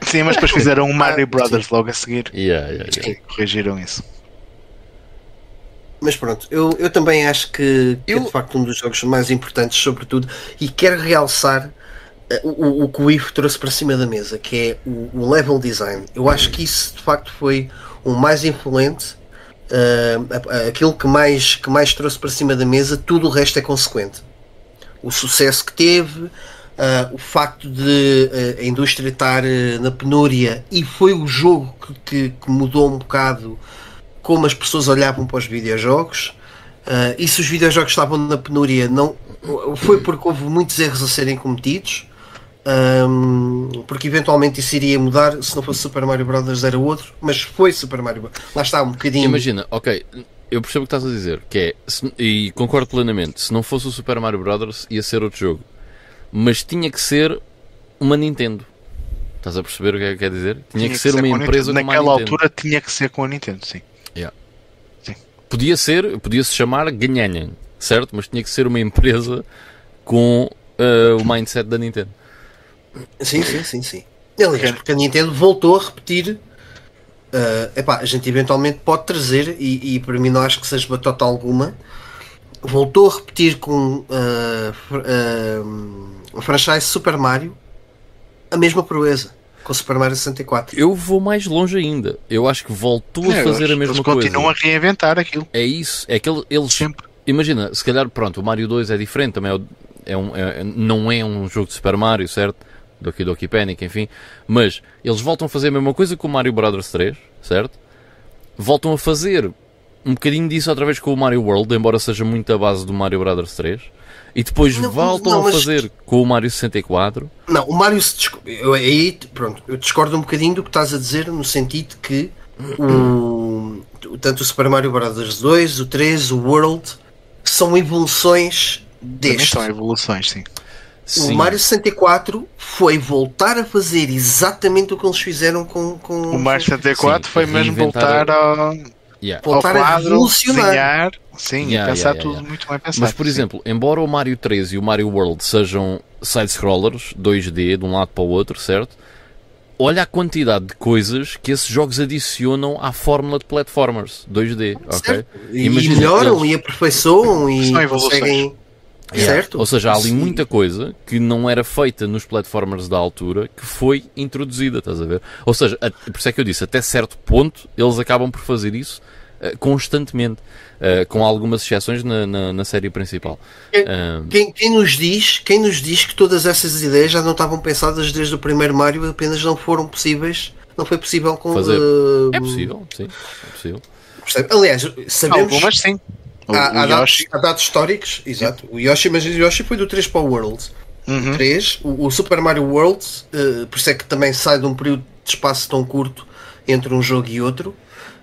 Sim, mas depois fizeram um Mario Brothers logo a seguir. Yeah, yeah, yeah. corrigiram isso. Mas pronto, eu, eu também acho que, que eu... é de facto um dos jogos mais importantes, sobretudo, e quero realçar eh, o, o, que o Ivo trouxe para cima da mesa, que é o, o, level design. Eu acho que isso de facto foi o mais influente, uh, aquilo que mais, que mais trouxe para cima da mesa, tudo o resto é consequente. O sucesso que teve, Uh, o facto de uh, a indústria estar uh, na penúria e foi o jogo que, que, que, mudou um bocado como as pessoas olhavam para os videojogos e se os videojogos estavam na penúria não foi porque houve muitos erros a serem cometidos um, porque eventualmente isso iria mudar se não fosse Super Mario Bros. era outro mas foi Super Mario Bros. lá está um bocadinho imagina, ok eu percebo o que estás a dizer que é, se, e concordo plenamente se não fosse o Super Mario Bros. ia ser outro jogo mas tinha que ser uma Nintendo. Estás a perceber o que é que quer dizer? Tinha, tinha que, que, ser, uma empresa como Naquela altura tinha que ser com a Nintendo, sim. Yeah. sim. Podia ser, podia se chamar Ganhanhan, certo? Mas tinha que ser uma empresa com uh, o mindset da Nintendo. Sim, sim, sim, sim. Aliás, porque a Nintendo voltou a repetir. Uh, epá, a gente eventualmente pode trazer, e, e para mim não acho que seja batota alguma, voltou a repetir com uh, uh, o franchise Super Mario a mesma proeza com o Super Mario 64. Eu vou mais longe ainda. Eu acho que voltou é, a fazer a mesma eles coisa. continuam a reinventar aquilo. É isso. É que eles. Sempre. Imagina, se calhar, pronto, o Mario 2 é diferente também. É, é um, é, não é um jogo de Super Mario, certo? Doki Doki Panic, enfim. Mas eles voltam a fazer a mesma coisa com o Mario Brothers 3, certo? Voltam a fazer um bocadinho disso outra vez com o Mario World, embora seja muito a base do Mario Brothers 3. E depois não, voltam não, mas... a fazer com o Mario 64. Não, o Mario. Eu, aí, pronto, eu discordo um bocadinho do que estás a dizer, no sentido que o, tanto o Super Mario Bros. 2, o 3, o World são evoluções deste. Também são evoluções, sim. O Mario 64 foi voltar a fazer exatamente o que eles fizeram com. com o Mario 64 sim, foi mesmo voltar a. Yeah. Voltar quadro, a revolucionar. Desenhar, sim, yeah, pensar yeah, tudo muito bem pensado. Mas, por sim. exemplo, embora o Mario 3 e o Mario World sejam side-scrollers, 2D, de um lado para o outro, certo? Olha a quantidade de coisas que esses jogos adicionam à fórmula de platformers 2D, ok? E melhoram eles... e aperfeiçoam e conseguem... Yeah. Certo? Ou seja, há ali Sim. muita coisa que não era feita nos platformers da altura que foi introduzida, estás a ver? Ou seja, a, por isso é que eu disse, até certo ponto eles acabam por fazer isso uh, constantemente, uh, com algumas exceções na, na, na série principal. Quem, uh, quem, quem, nos diz, quem nos diz que todas essas ideias já não estavam pensadas desde o primeiro Mario, apenas não foram possíveis, não foi possível com, fazer. é possível, sim, é possível. Aliás, sabemos. Algumas sim. Há, há, dados, há, dados, históricos, exato. O Yoshi, mas o Yoshi foi do 3 para o World. Uhum. 3, o, o Super Mario World, eh, por isso é que também sai de um período de espaço tão curto entre um jogo e outro,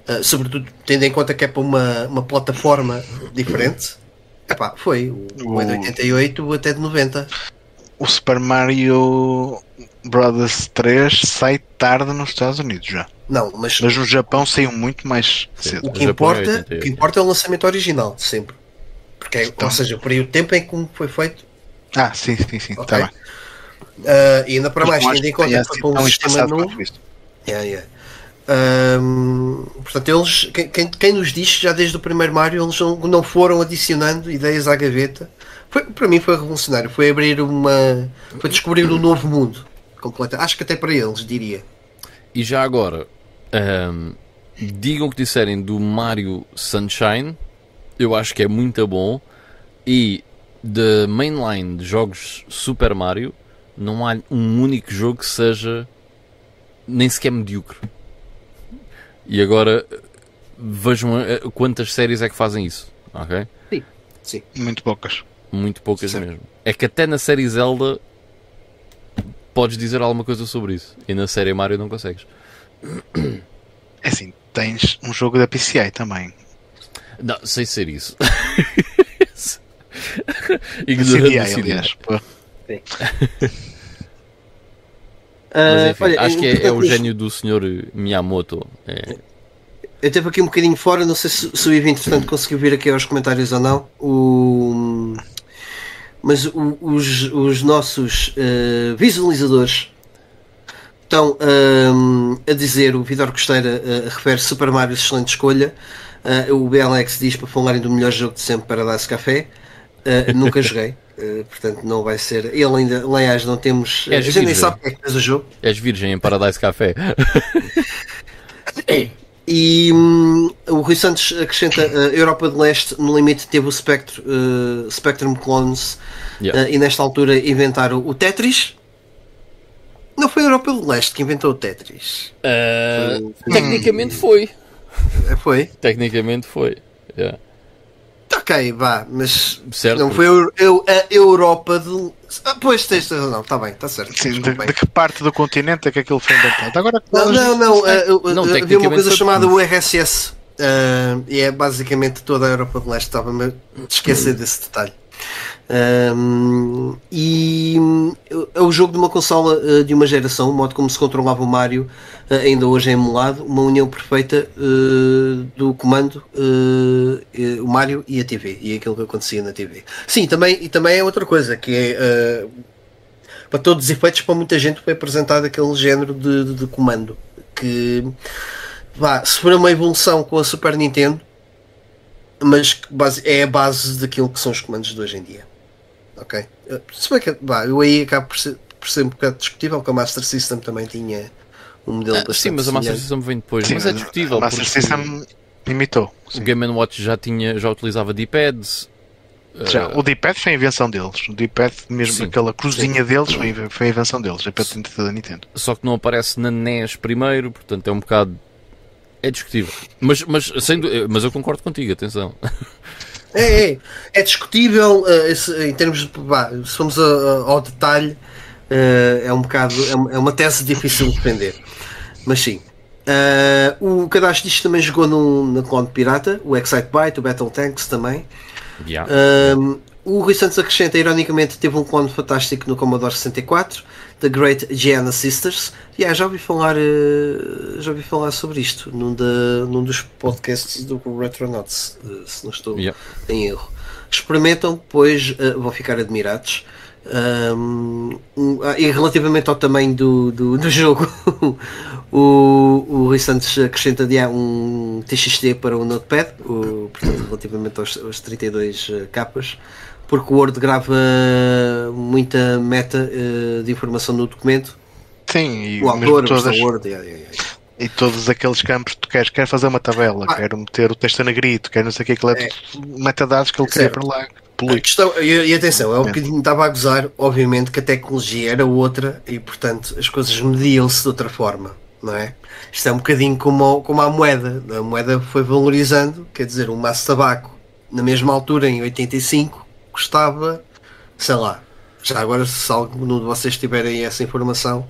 eh, sobretudo tendo em conta que é para uma, uma plataforma diferente. Epá, foi o, o é de O- 88 o até de 90. O Super Mario Brothers 3 sai tarde nos Estados Unidos já. Não, mas Mas no Japão saiu muito mais cedo. o O que, é importa, 88. o que importa é o lançamento original, sempre. Porque é, Então. ou seja, o período de tempo em que foi feito. Ah, sim, sim, sim. Ok. Tá bem. eh, e ainda para mais, tendo em conta que foi um sistema novo. Yeah, yeah. Ahm, portanto, eles, quem, quem, nos diz que já desde o primeiro Mario eles não, não foram adicionando ideias à gaveta. Foi, para mim foi revolucionário. Foi abrir uma. Foi descobrir um novo mundo. Completa. Acho que até para eles, diria. E já agora, ahm, digam o que disserem do Mario Sunshine, eu acho que é muito bom. E da mainline de jogos Super Mario, não há um único jogo que seja nem sequer medíocre. E agora vejam eh, quantas séries é que fazem isso, ok? Sim. Muito poucas. Muito poucas Certo. mesmo. É que até na série Zelda podes dizer alguma coisa sobre isso. E na série Mario não consegues. É assim, tens um jogo da PCI também. Não, sem ser isso. Ignorando CDI, o CDI. aliás. Pô. Mas Ah, enfim, olha, acho que é, é o gênio do senhor Miyamoto. É, Eu esteve aqui um bocadinho fora, não sei se, se o Ivo entretanto conseguiu vir aqui aos comentários ou não. O, mas o- os, os nossos eh, visualizadores estão ahm, a dizer, o Vidor Costeira eh, refere Super Mario excelente escolha. Ah, o BLX diz para falarem do melhor jogo de sempre para dar-se café. Ah, nunca joguei, eh, portanto não vai ser. Ele ainda, aliás, não temos. É a gente nem sabe o que é que fez o jogo. és virgem em Paradise Café. E hum, o Rui Santos acrescenta a Europa de Leste no limite teve o Spectre, eh, Spectrum Clones Yeah. e nesta altura inventaram o Tetris. Não foi a Europa de Leste que inventou o Tetris. Ah, Foi- tecnicamente foi. Eh, Foi? Tecnicamente foi. Yeah. Ok, vá, mas Certo. não foi a, Eu- a Europa de. Ah, pois tens razão, está bem, está certo. Sim, de, de que parte do continente é que aquilo foi inventado? Agora Não, não, não. eh, eu- Não, eu- havia uma coisa foi chamada por- o RSS. eh, e é basicamente toda a Europa de Leste. Estava-me a esquecer desse detalhe. Um, e hum, é o jogo de uma consola eh, de uma geração, o modo como se controlava o Mario, eh, ainda hoje é emulado, uma união perfeita eh, do comando, eh, o Mario e a TV, e aquilo que acontecia na TV. Sim, também, e também é outra coisa, que é eh, para todos os efeitos, para muita gente foi apresentado aquele género de, de- de comando que vá, se for uma evolução com a Super Nintendo, mas é a base daquilo que são os comandos de hoje em dia. Ok? Eh, Se bem que vá, eu aí acabo por ser, por ser um bocado discutível, porque a Master System também tinha um modelo Ah, bastante sim, mas a Master semelhante. System vem depois. Sim, mas é discutível. A Master System imitou. O sim. Game Watch já, tinha, já utilizava D-pads. Já, Ah, o D-pad foi a invenção deles. O D-pad, mesmo Sim. aquela cruzinha deles, foi, foi a invenção deles. É patente da Nintendo. só que não aparece na NES primeiro, portanto é um bocado. É discutível. Mas, mas, sem, mas eu concordo contigo, atenção. É, é, é discutível eh, esse- em termos de. vá, se formos a- a- ao detalhe, eh, é um bocado. é uma- É uma tese difícil de defender. Mas sim. Eh, o Cadastro disto também jogou num, na clone pirata, o Excite Byte, o Battle Tanks também. Yeah. Um, o Rui Santos acrescenta, ironicamente, teve um clone fantástico no Commodore 64, The Great Gianna Sisters. Yeah, já ouvi falar, eh, já ouvi falar sobre isto num, da- num dos podcasts do Retronauts, eh, se não estou Yeah. em erro. Experimentam, pois eh, vão ficar admirados. Um, ah, e relativamente ao tamanho do, do, do jogo, o, o Rui Santos acrescenta de, ah, um TXT para o Notepad, o, portanto, relativamente aos, aos 32 eh, capas, porque o Word grava muita meta eh, de informação no documento. Sim, e, O autor, todas, versão Word, yeah, yeah, yeah. e todos aqueles campos que tu queres, quer fazer uma tabela, Ah. quero meter o texto a negrito, quero não sei o que, aquilo é, É. metadados que ele cria Certo. para lá. A questão, e, e atenção, é um É. bocadinho estava a gozar, obviamente que a tecnologia era outra e portanto as coisas mediam-se de outra forma, não é? Isto é um bocadinho como, como a moeda, a moeda foi valorizando, quer dizer, um maço de tabaco na mesma altura, em 85, custava, sei lá, Já agora, se algum de vocês tiverem essa informação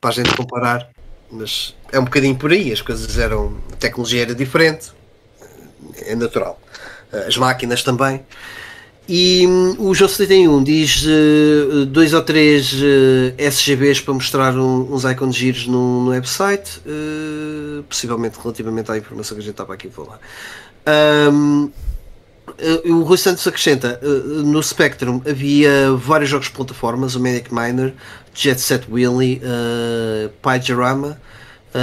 para a gente comparar, mas é um bocadinho por aí, as coisas eram. A tecnologia era diferente, é natural. As máquinas também. E hum, o João 71 diz uh, dois ou três uh, SGBs para mostrar um, uns icons giros no, no website, uh, possivelmente relativamente à informação que a gente estava aqui a falar. Um, o Rui Santos acrescenta no Spectrum havia vários jogos de plataformas, o Manic Miner, Jet Set Willy, uh, Pyjarama,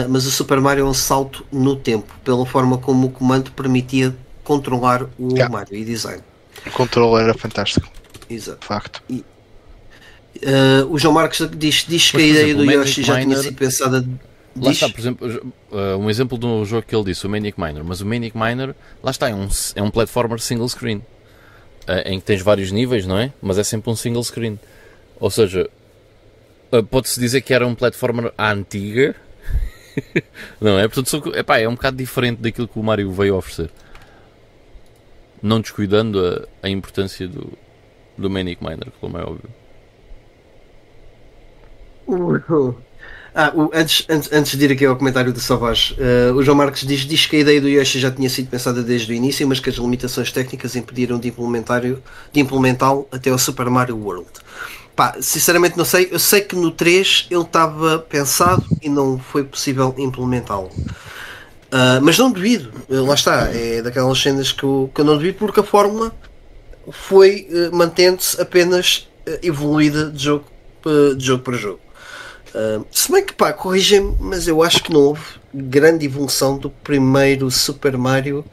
mas o Super Mario é um salto no tempo, pela forma como o comando permitia controlar o yeah. Mario e design. O controle era fantástico. Exato. De facto. E, uh, o João Marcos diz, diz que a ideia do Yoshi já tinha sido pensada. Lá está, por exemplo, uh, um exemplo do jogo que ele disse, o Manic Miner. Mas o Manic Miner, lá está, é um, é um platformer single screen. Uh, em que tens vários níveis, não é? Mas é sempre um single screen. Ou seja, pode-se dizer que era um platformer à antiga. não é? Portanto, epá, é um bocado diferente daquilo que o Mario veio oferecer não descuidando a, a importância do, do Manic Miner, como é óbvio. Ah, o, antes, antes, antes de ir aqui ao comentário do Savage, uh, o João Marques diz, diz que a ideia do Yoshi já tinha sido pensada desde o início, mas que as limitações técnicas impediram de, implementar, de implementá-lo até o Super Mario World. Pá, sinceramente não sei, eu sei que no 3 ele estava pensado e não foi possível implementá-lo. Uh, mas não duvido, lá está, é daquelas cenas que eu, que eu não duvido porque a fórmula foi uh, mantendo-se apenas evoluída de jogo, de jogo para jogo. Se bem que pá, corrigem-me, mas eu acho que não houve grande evolução do primeiro Super Mario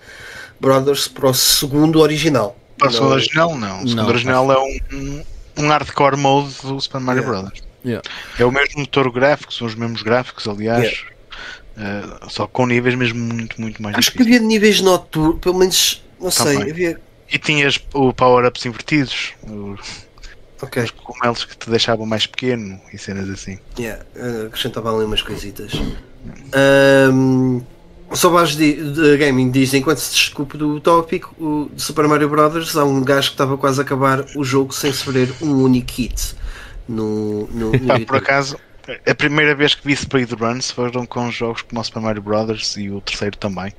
Brothers para o segundo original. Para o segundo original, não. O segundo não, original é um, um hardcore mode do Super Mario yeah. Brothers. Yeah. É o mesmo motor gráfico, são os mesmos gráficos, aliás. Yeah. Uh, só com níveis mesmo muito, muito mais Acho difíceis. que havia níveis noturnos, pelo menos, não tá sei, havia... E tinhas o power-ups invertidos, okay. os cogumelos que te deixavam mais pequeno e cenas assim. Yeah, acrescentava ali umas coisitas. Um, vais de, gaming diz enquanto se desculpe do tópico o, de Super Mario Brothers há um gajo que estava quase a acabar o jogo sem sofrer um único hit no, no, no Pá, por acaso a primeira vez que vi speedruns foram com jogos como o Super Mario Brothers e o terceiro também.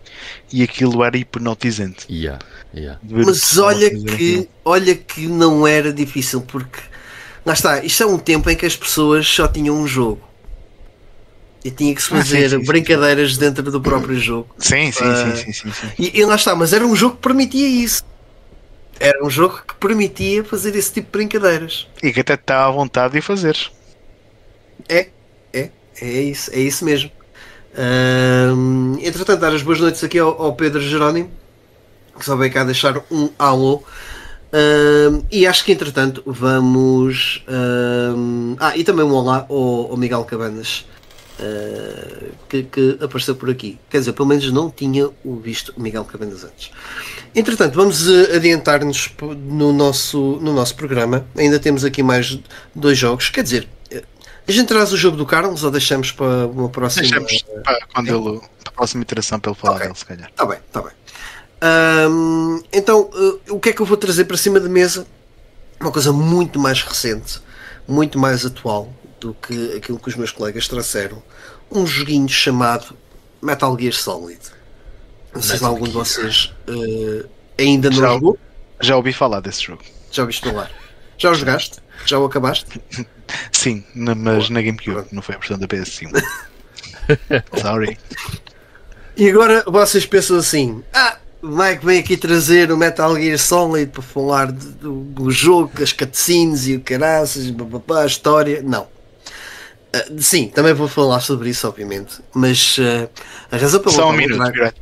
E aquilo era hipnotizante. Yeah, yeah. Mas olha que, olha que não era difícil, porque lá está, isto é um tempo em que as pessoas só tinham um jogo. E tinha que se fazer ah, sim, sim, brincadeiras sim. dentro do próprio jogo. Sim, sim, uh, sim, sim, sim, E, e lá está, mas era um jogo que permitia isso. Era um jogo que permitia fazer esse tipo de brincadeiras. E que até estava à vontade de fazer. É, é, é isso, é isso mesmo. entretanto, dar as boas noites aqui ao, ao, Pedro Jerónimo, que só veio cá deixar um alô. e acho que entretanto vamos. ah, e também um olá ao, ao Miguel Cabanas. Uh, que, que, apareceu por aqui. Quer dizer, pelo menos não tinha o visto o Miguel Cabanas antes. Entretanto, vamos uh, adiantar-nos no nosso, no nosso programa. Ainda temos aqui mais dois jogos. Quer dizer, a gente traz o jogo do Carlos ou deixamos para uma próxima. Deixamos para quando ele. Para a próxima iteração para ele falar okay. dele, se calhar. Está bem, está bem. Um, então, uh, o que é que eu vou trazer para cima da mesa? Uma coisa muito mais recente, muito mais atual do que aquilo que os meus colegas trouxeram. Um joguinho chamado Metal Gear Solid. Não sei se algum de vocês uh, ainda não já, jogou. Já ouvi falar desse jogo. Já ouviste falar? Já o jogaste? Já o acabaste? Sim, mas na GameCube, não foi a versão da PS5. Sorry. E agora vocês pensam assim: ah, Mike vem aqui trazer o Metal Gear Solid para falar do, do jogo, as cutscenes e o caraças, a história. Não. Uh, sim, também vou falar sobre isso, obviamente. Mas uh, a razão pela Só. Um minuto, trago...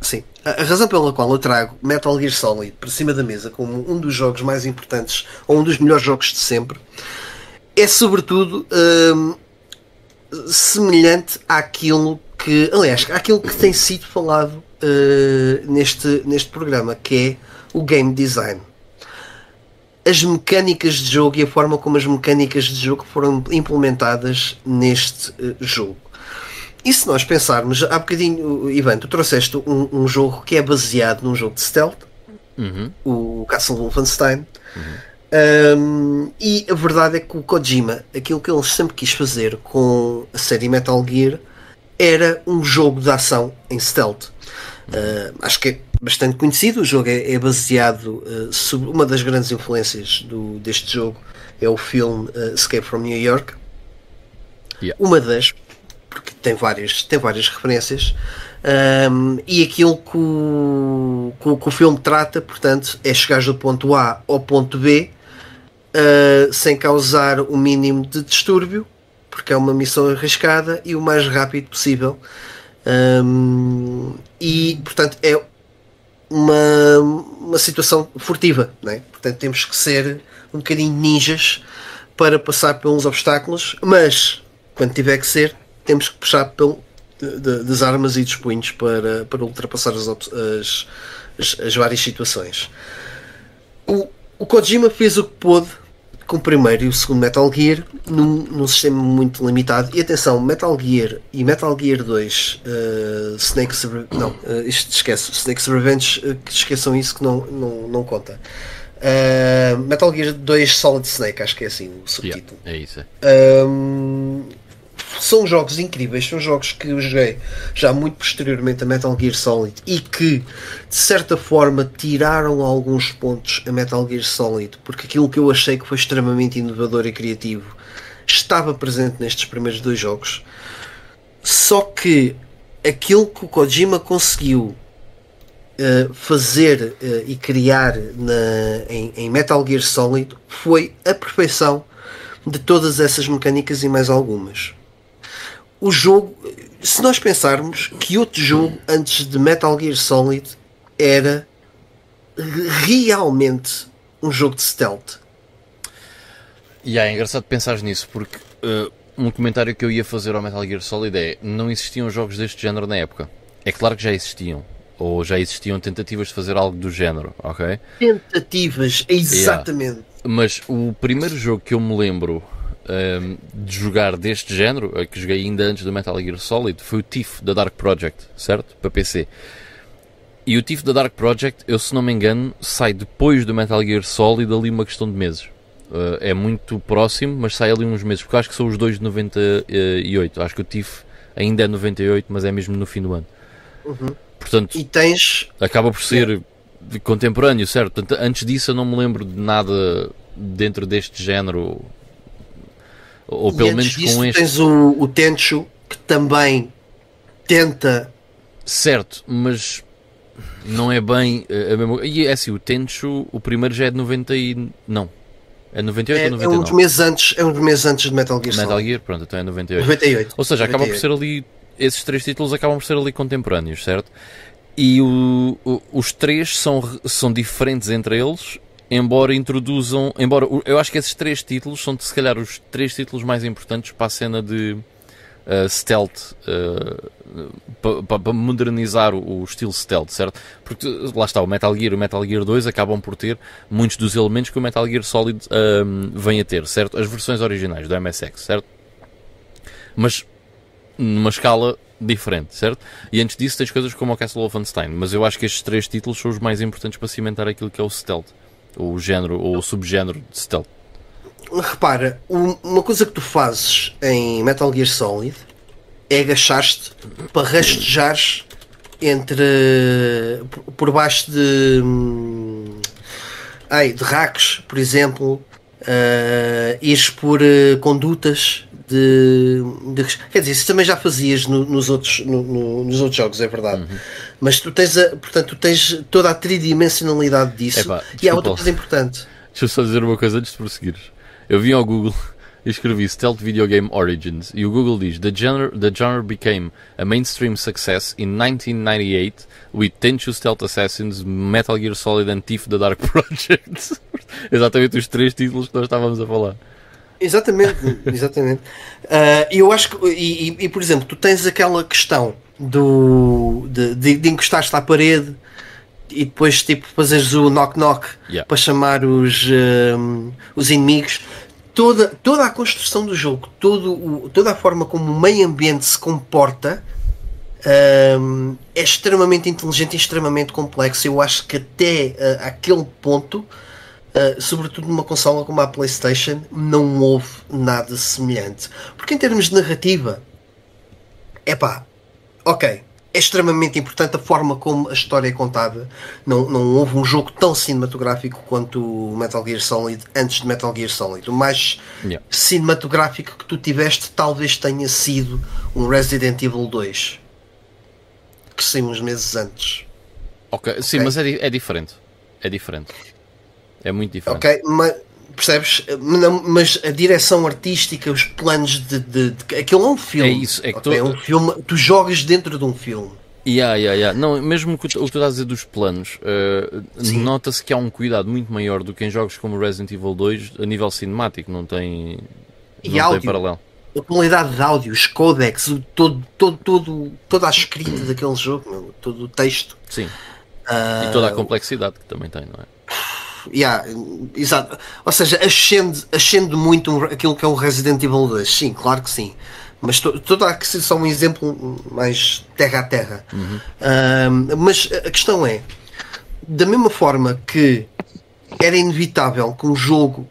Sim. A razão pela qual eu trago Metal Gear Solid para cima da mesa como um dos jogos mais importantes ou um dos melhores jogos de sempre é sobretudo hum, semelhante àquilo que, aliás, àquilo que tem sido falado uh, neste, neste programa, que é o game design. As mecânicas de jogo e a forma como as mecânicas de jogo foram implementadas neste uh, jogo. E se nós pensarmos, há bocadinho, Ivan, tu trouxeste um, um jogo que é baseado num jogo de stealth, uhum. o Castle Wolfenstein. Uhum. Um, e a verdade é que o Kojima, aquilo que ele sempre quis fazer com a série Metal Gear, era um jogo de ação em stealth. Uh, acho que é bastante conhecido. O jogo é, é baseado uh, sobre uma das grandes influências do, deste jogo é o filme uh, Escape from New York. Yeah. Uma das, porque tem várias, tem várias referências. Um, e aquilo que o, que, que o filme trata, portanto, é chegar do ponto A ao ponto B uh, sem causar o mínimo de distúrbio, porque é uma missão arriscada e o mais rápido possível. Um, e portanto é uma, uma situação furtiva, não é? portanto temos que ser um bocadinho ninjas para passar pelos obstáculos, mas quando tiver que ser, temos que puxar pelo, de, das armas e dos punhos para, para ultrapassar as, as, as, as várias situações. O, o Kojima fez o que pôde com o primeiro e o segundo Metal Gear num, num sistema muito limitado. E atenção, Metal Gear e Metal Gear 2, uh, Snake's não, uh, isto esquece, Snake's Revenge, uh, que esqueçam isso que não, não, não conta. Uh, Metal Gear 2 Solid Snake, acho que é assim o subtítulo. Yeah, é isso. É. Um, são jogos incríveis, são jogos que eu joguei já muito posteriormente a Metal Gear Solid e que de certa forma tiraram alguns pontos a Metal Gear Solid, porque aquilo que eu achei que foi extremamente inovador e criativo estava presente nestes primeiros dois jogos. Só que aquilo que o Kojima conseguiu uh, fazer uh, e criar na, em, em Metal Gear Solid foi a perfeição de todas essas mecânicas e mais algumas o jogo, se nós pensarmos que outro jogo antes de Metal Gear Solid era realmente um jogo de stealth. E é engraçado pensar nisso porque uh, um comentário que eu ia fazer ao Metal Gear Solid é não existiam jogos deste género na época. É claro que já existiam. Ou já existiam tentativas de fazer algo do género, ok? Tentativas, exatamente. Yeah. Mas o primeiro jogo que eu me lembro um, ehm, de jogar deste género, que joguei ainda antes do Metal Gear Solid, foi o Thief da Dark Project, certo? Para PC. E o Thief da Dark Project, eu se não me engano, sai depois do Metal Gear Solid ali uma questão de meses. Uh, é muito próximo, mas sai ali uns meses, porque acho que são os dois de 98. Acho que o Thief ainda é 98, mas é mesmo no fim do ano. Uhum. Portanto, e tens... acaba por ser é. contemporâneo, certo? Portanto, antes disso eu não me lembro de nada dentro deste género ou pelo e menos disso, com este. Tens o, o Tenchu que também tenta. Certo, mas não é bem a mesma E é assim, o Tenchu, o primeiro já é de 90 e. Não. É 98 é, ou 99? É uns meses antes, é uns meses antes de Metal Gear Metal Gear, pronto, então é 98. 98. Ou seja, 98. acaba por ser ali. Esses três títulos acabam por ser ali contemporâneos, certo? E o, o, os três são, são diferentes entre eles embora introduzam, embora eu acho que esses três títulos são se calhar os três títulos mais importantes para a cena de uh, stealth, uh, para pa, modernizar o, o, estilo stealth, certo? Porque lá está, o Metal Gear e o Metal Gear 2 acabam por ter muitos dos elementos que o Metal Gear Solid um, vem a ter, certo? As versões originais do MSX, certo? Mas numa escala diferente, certo? E antes disso tens coisas como o Castle Wolfenstein, mas eu acho que estes três títulos são os mais importantes para cimentar aquilo que é o stealth o género ou o subgénero de stealth. Repara, uma coisa que tu fazes em Metal Gear Solid é agachar-te para rastejares entre por baixo de ai, de racks, por exemplo, uh, ires por uh, condutas de, de, quer dizer, isso também já fazias no, nos, outros, no, no, nos outros jogos, é verdade. Uhum. Mas tu tens, a, portanto, tu tens toda a tridimensionalidade disso. Epá, e há outra coisa importante. Deixa eu só dizer uma coisa antes de prosseguires. Eu vim ao Google e escrevi Stealth Video Game Origins e o Google diz the genre, the genre became a mainstream success in 1998 with Tenchu Stealth Assassins, Metal Gear Solid and Thief The Dark Project. Exatamente os três títulos que nós estávamos a falar. Exatamente, exatamente. Uh, eu acho que, e, e, e, por exemplo, tu tens aquela questão do de, de, de encostar-te à parede e depois tipo fazeres o knock-knock yeah. para chamar os, um, os inimigos. Toda, toda a construção do jogo, todo o, toda a forma como o meio ambiente se comporta um, é extremamente inteligente e extremamente complexo. Eu acho que até uh, aquele ponto Uh, sobretudo numa consola como a PlayStation, não houve nada semelhante. Porque em termos de narrativa, é pá, ok, é extremamente importante a forma como a história é contada. Não, não houve um jogo tão cinematográfico quanto o Metal Gear Solid antes de Metal Gear Solid. O mais Yeah. cinematográfico que tu tiveste talvez tenha sido um Resident Evil 2 que saiu uns meses antes. Ok, sim, Ok. mas é, é diferente. É diferente. É muito diferente. Ok, mas percebes? Mas a direção artística, os planos de, de, de aquilo é um filme. É isso, é que ok? tu- é um filme. Tu jogas dentro de um filme. Yeah, yeah, yeah. Não, mesmo que o, o que tu estás a dizer dos planos, Sim. nota-se que há um cuidado muito maior do que em jogos como Resident Evil 2 a nível cinemático, não tem, E não tem áudio. paralelo. A qualidade de áudio, os codecs, todo, todo, todo, toda a escrita daquele jogo, todo o texto. Sim. Ah, E toda a complexidade que também tem, não é? Yeah, exato. Ou seja, ascende, ascende muito um- aquilo que é o Resident Evil 2. Sim, claro que sim. Mas to- toda a que ser só um exemplo mais terra a terra. Ahm, mas a questão é, da mesma forma que era inevitável que um jogo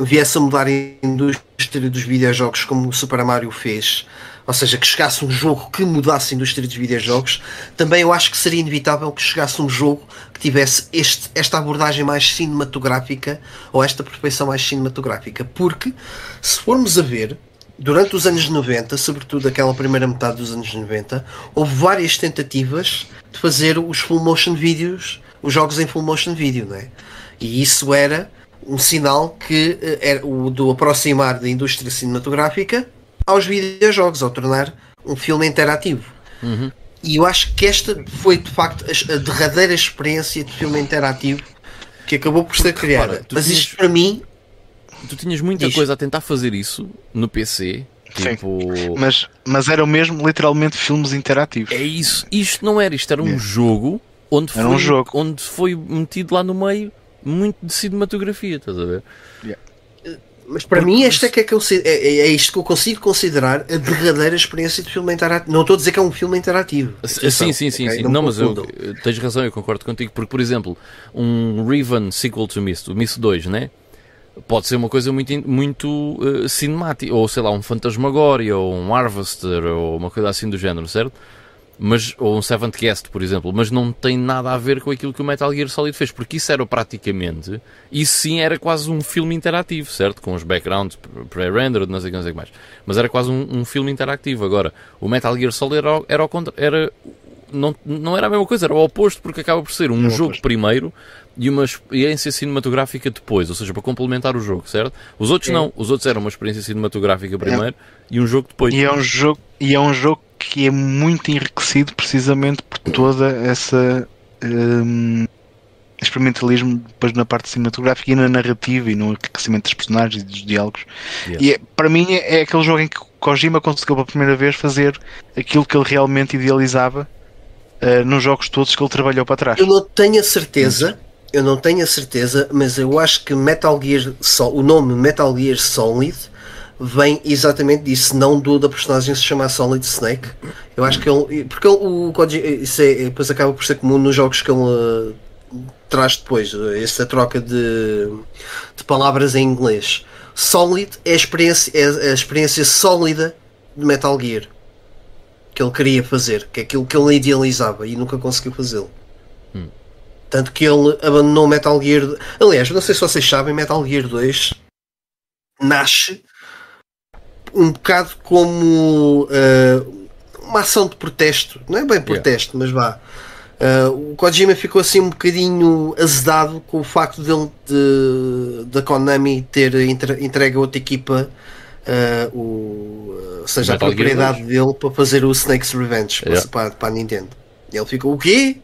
viesse a mudar a indústria dos videojogos como o Super Mario fez, ou seja, que chegasse um jogo que mudasse a indústria dos videojogos, também eu acho que seria inevitável que chegasse um jogo que tivesse este, esta abordagem mais cinematográfica ou esta perfeição mais cinematográfica. Porque, se formos a ver, durante os anos 90, sobretudo aquela primeira metade dos anos 90, houve várias tentativas de fazer os full motion videos, os jogos em full motion video, não é? E isso era um sinal que eh, era o do aproximar da indústria cinematográfica aos videojogos, ao tornar um filme interativo. E eu acho que esta foi de facto a, derradeira experiência de filme interativo que acabou por ser criada. repara, tu Mas tinhas- isto para mim Tu tinhas muita Diz. coisa a tentar fazer isso no PC. Sim. Tipo, Mas, mas eram mesmo literalmente filmes interativos. é isso. Isto não era, isto era um Yeah. jogo onde foi, Era um jogo. onde foi metido lá no meio muito de cinematografia, estás a ver? Mas para Porque mim, esta é, que é, que eu consi- é, é- é isto que eu consigo considerar a derradeira experiência de filme interativo. Não estou a dizer que é um filme interativo. Sim, sim, sim, sim. ok? sim. Não, mas eu, tens razão, eu concordo contigo, porque, por exemplo, um Riven sequel to Myst, o Myst 2, né? Pode ser uma coisa muito, muito eh, cinemática, ou sei lá, um Fantasmagoria, ou um Harvester, ou uma coisa assim do género, certo? Mas, ou um Seventh Guest, por exemplo, mas não tem nada a ver com aquilo que o Metal Gear Solid fez, porque isso era praticamente, isso sim era quase um filme interativo, certo? Com os backgrounds pré-rendered, não sei o que, não sei o que mais. Mas era quase um, um filme interativo. Agora, o Metal Gear Solid era, era, ao contra- era não, não era a mesma coisa, era o oposto, porque acaba por ser um É o jogo oposto. primeiro e uma experiência cinematográfica depois, ou seja, para complementar o jogo, certo? Os outros É. não, os outros eram uma experiência cinematográfica primeiro e um jogo depois. E é um jogo, e é um jogo que é muito enriquecido precisamente por toda essa hum, experimentalismo depois na parte cinematográfica e na narrativa e no enriquecimento dos personagens e dos diálogos. Yeah. E é- para mim é, é aquele jogo em que Kojima conseguiu pela primeira vez fazer aquilo que ele realmente idealizava uh, nos jogos todos que ele trabalhou para trás. Eu não tenho a certeza, eu não tenho a certeza, mas eu acho que Metal Gear Sol, o nome Metal Gear Solid vem exatamente disso, não do da personagem se chamar Solid Snake. Eu acho que ele, porque ele, o Kojima, isso é, depois acaba por ser comum nos jogos que ele uh, traz depois, uh, essa troca de, de palavras em inglês. Solid é a experiência, é a experiência sólida de Metal Gear que ele queria fazer, que é aquilo que ele idealizava e nunca conseguiu fazê-lo. Tanto que ele abandonou Metal Gear. Aliás, não sei se vocês sabem, Metal Gear 2 nasce um bocado como uh, uma ação de protesto. Não é bem protesto, mas vá. Uh, o Kojima ficou assim um bocadinho azedado com o facto dele de, da Konami ter entre- entregue a outra equipa uh, o, ou seja, Metal a propriedade dele para fazer o Snake's Revenge para- Yeah. para, para a Nintendo. E ele ficou, o quê?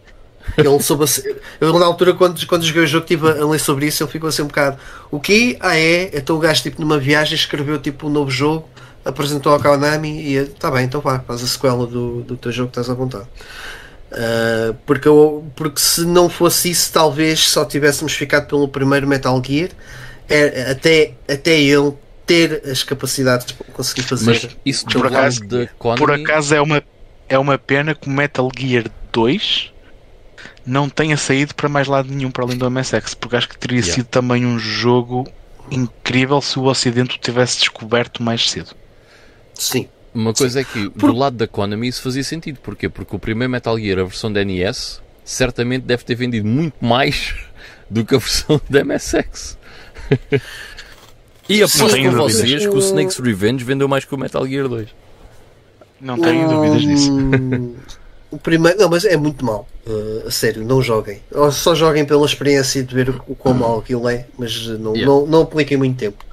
Ele soube assim- eu na altura quando, quando joguei o jogo estive a ler sobre isso, ele ficou assim um bocado o quê? Ah é? Então o gajo tipo numa viagem escreveu tipo um novo jogo, apresentou ao Konami e está bem, então vá, faz a sequela do, do teu jogo que estás à vontade. Ah, porque, eu- porque se não fosse isso, talvez só tivéssemos ficado pelo primeiro Metal Gear, é, até, até ele ter as capacidades para conseguir fazer. Mas isso Por acaso-. Por acaso é uma, é uma pena que o Metal Gear 2 não tenha saído para mais lado nenhum para além do MSX, porque acho que teria Yeah. sido também um jogo incrível se o Ocidente o tivesse descoberto mais cedo. Sim. Uma coisa é que do lado da Konami isso fazia sentido. Porquê? Porque o primeiro Metal Gear, a versão da NES, certamente deve ter vendido muito mais do que a versão da MSX. e aposto com vocês que o Snake's Revenge vendeu mais que o Metal Gear 2. Não tenho dúvidas disso. O primeiro, não, mas é muito mau. Uh, a sério, não joguem. Ou só joguem pela experiência de ver o, quão mau aquilo é, mas não, Yeah. não, não apliquem muito tempo.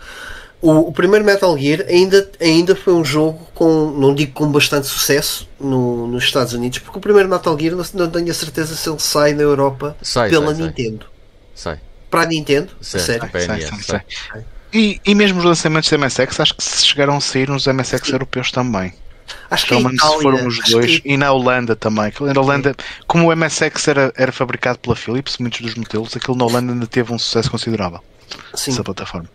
O, o primeiro Metal Gear ainda, ainda foi um jogo com, não digo com bastante sucesso no- nos Estados Unidos, porque o primeiro Metal Gear não, não tenho a certeza se ele sai na Europa Sai, pela sai, sai. Nintendo. Sai. Para a Nintendo, a Certo. sério. Sai. sei. E, e mesmo os lançamentos da MSX, acho que se chegaram a sair nos MSX europeus também. Acho que Pelo a menos foram os acho dois. que- E na Holanda também. Na Holanda, como o MSX era, era fabricado pela Philips, muitos dos modelos, aquilo na Holanda ainda teve um sucesso considerável. sim. Essa plataforma.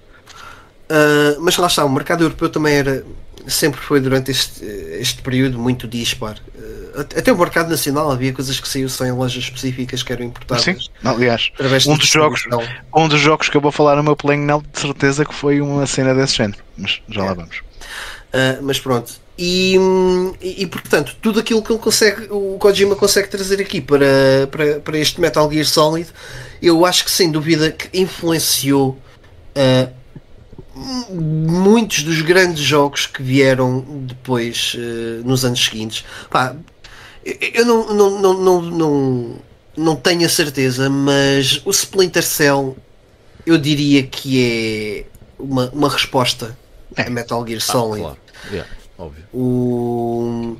Uh, mas lá está, o mercado europeu também era sempre foi durante este, este período muito dispar. Uh, até o mercado nacional havia coisas que saíam só em lojas específicas que eram importadas Sim, aliás, um dos jogos- um dos jogos que eu vou falar no meu playing now, de certeza que foi uma cena desse género. Mas já lá vamos. Uh, mas pronto. E, e, e, portanto, tudo aquilo que ele consegue, o Kojima consegue trazer aqui para, para, para este Metal Gear Solid, eu acho que sem dúvida que influenciou uh, muitos dos grandes jogos que vieram depois uh, nos anos seguintes. Pá, eu- não, não, não, não, não, não tenho a certeza, mas o Splinter Cell eu diria que é uma, uma resposta a Metal Gear Ah, Solid. claro. Yeah, óbvio. O,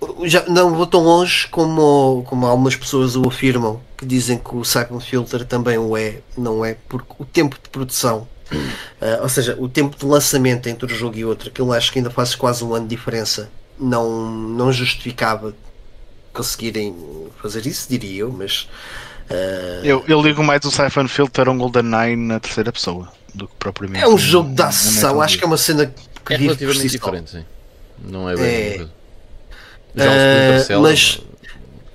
o- já não vou tão longe como, como algumas pessoas o afirmam, que dizem que o Siphon Filter também o é, não é? Porque o tempo de produção, ah, ou seja, o tempo de lançamento entre um jogo e outro, aquilo acho que ainda faz quase um ano de diferença, não, não justificava conseguirem fazer isso, diria eu, mas ah, Eu, eu ligo mais o Siphon Filter a um GoldenEye na terceira pessoa do que propriamente. é um jogo de um ação, acho que é uma cena que É relativamente si diferente, sim. Não é bem É. Já o Eh, Cell, mas-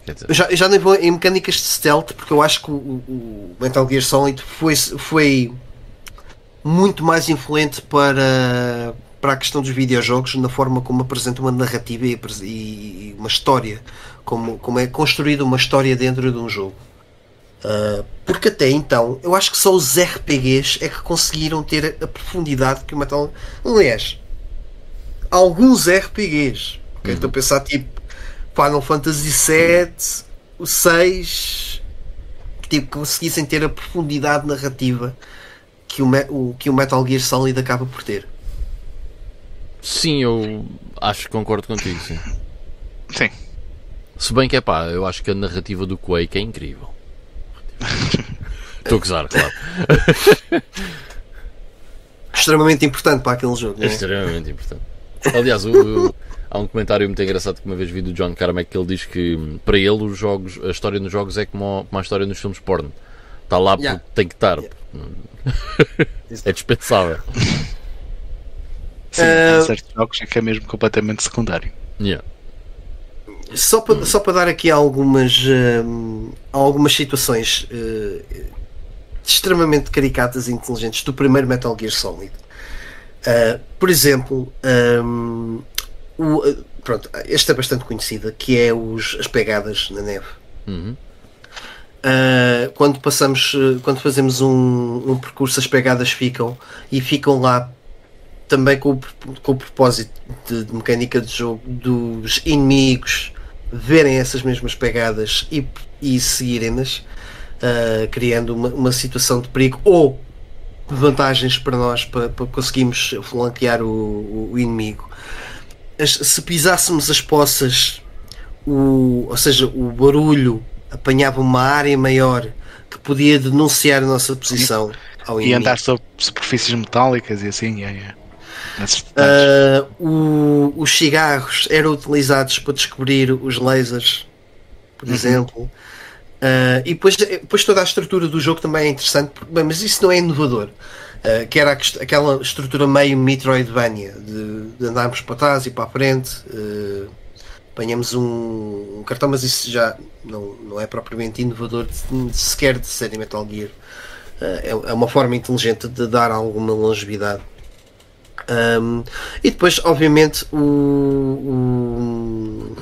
quer dizer, Eu já, já nem vou em mecânicas de stealth porque eu acho que o, o Metal Gear Solid foi, foi muito mais influente para, para a questão dos videojogos na forma como apresenta uma narrativa e, e uma história, como, como é construída uma história dentro de um jogo. Ah, porque até então eu acho que só os RPGs é que conseguiram ter a profundidade que o Metal. Aliás, alguns RPGs. ok? Estou a pensar tipo Final Fantasy VII, o 6, que tipo, conseguissem ter a profundidade narrativa que o, o- que o Metal Gear Solid acaba por ter. Sim, eu acho que concordo contigo, sim. Sim. Se bem que é pá, eu acho que a narrativa do Quake é incrível. Estou a gozar, claro. Extremamente importante para aquele jogo. É não é? extremamente importante. Aliás, o- o- há um comentário muito engraçado que uma vez vi do John Carmack que ele diz que hum, para ele os jogos, a história nos jogos é como, como a história nos filmes porno. Está lá porque Yeah. tem que estar. É dispensável. Sim, Eh, há certos jogos em que é mesmo completamente secundário. Yeah. Só para, só para dar aqui algumas, hum, algumas situações eh, extremamente caricatas e inteligentes do primeiro Metal Gear Solid. Uh, por exemplo, hum, o, uh, pronto, esta é bastante conhecida, que é os, as pegadas na neve. Uhum. Uh, quando passamos, quando fazemos um, um percurso, as pegadas ficam e ficam lá também com o, com o propósito de, de mecânica de jogo dos inimigos verem essas mesmas pegadas e, e seguirem-nas, uh, criando uma, uma situação de perigo ou vantagens para nós para, para conseguirmos flanquear o, o- o inimigo. As- se pisássemos as poças, o, ou seja, o barulho apanhava uma área maior que podia denunciar a nossa posição ao E inimigo. andar sobre superfícies metálicas e assim, yeah, yeah. Ah, o- os cigarros eram utilizados para descobrir os lasers, por exemplo. Ah, e depois, depois toda a estrutura do jogo também é interessante, mas isso não é inovador. Ah, que era aquela estrutura meio Metroidvania, de, de andarmos para trás e para a frente, ah, apanhamos um, um cartão, mas isso já não, não é propriamente inovador de, sequer de série Metal Gear. Uh, é, é, uma forma inteligente de dar alguma longevidade. Um, e depois, obviamente, o, o,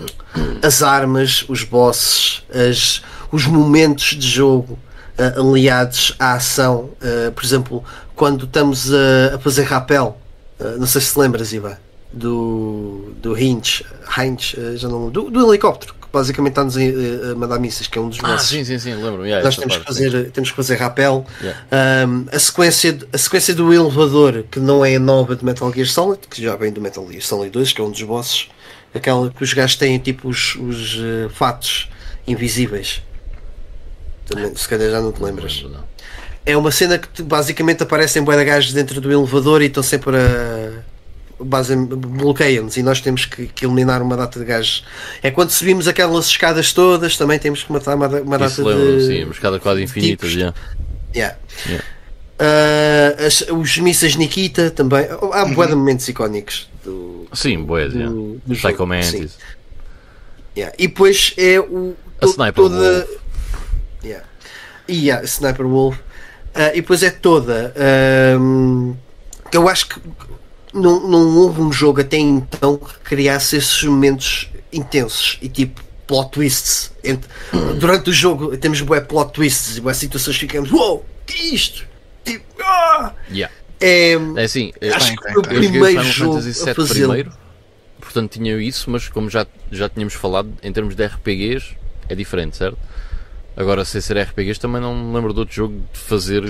as armas, os bosses, as, os momentos de jogo uh, aliados à ação. Uh, por exemplo, quando estamos a, a fazer rapel, não sei se lembras, Ivan do, do Hinch, Heinz, eh, já não, do, do helicóptero, que basicamente está-nos a, mandar missas, que é um dos ah, nossos. sim, sim, sim, lembro. Yeah, Nós temos, parte, que fazer, temos que fazer rapel. Yeah. Um, a, sequência, a sequência do elevador, que não é nova de Metal Gear Solid, que já vem do Metal Gear Solid 2, que é um dos bosses, aquela que os gajos têm tipo os, os uh, fatos invisíveis. Também, se calhar já não te lembras. Não, não. É uma cena que basicamente aparecem de gajos dentro do elevador e estão sempre a bloqueiam-nos e nós temos que, que, eliminar uma data de gajos. É quando subimos aquelas escadas todas, também temos que matar uma, uma data lembro, de. Sim, uma escada quase infinita. Já. Yeah. Yeah. Uh, as, os mísseis Nikita também. Há um uhum. de momentos icónicos do. Sim, boas, do, yeah. do Psycho Mantis. Yeah. E depois é o. A to, Sniper toda, Wolf. Yeah. E yeah, Sniper Wolf. Uh, e depois é toda. Um, eu acho que não, não houve um jogo até então que criasse esses momentos intensos e tipo plot twists. Entre, durante o jogo temos bué plot twists e bué situações que ficamos Uou, que é isto? Tipo, ah! yeah. é, é assim, acho que foi o primeiro jogo a primeiro, portanto tinha isso, mas como já, já tínhamos falado, em termos de RPGs é diferente, certo? Agora, sem ser RPGs, também não me lembro de outro jogo de fazer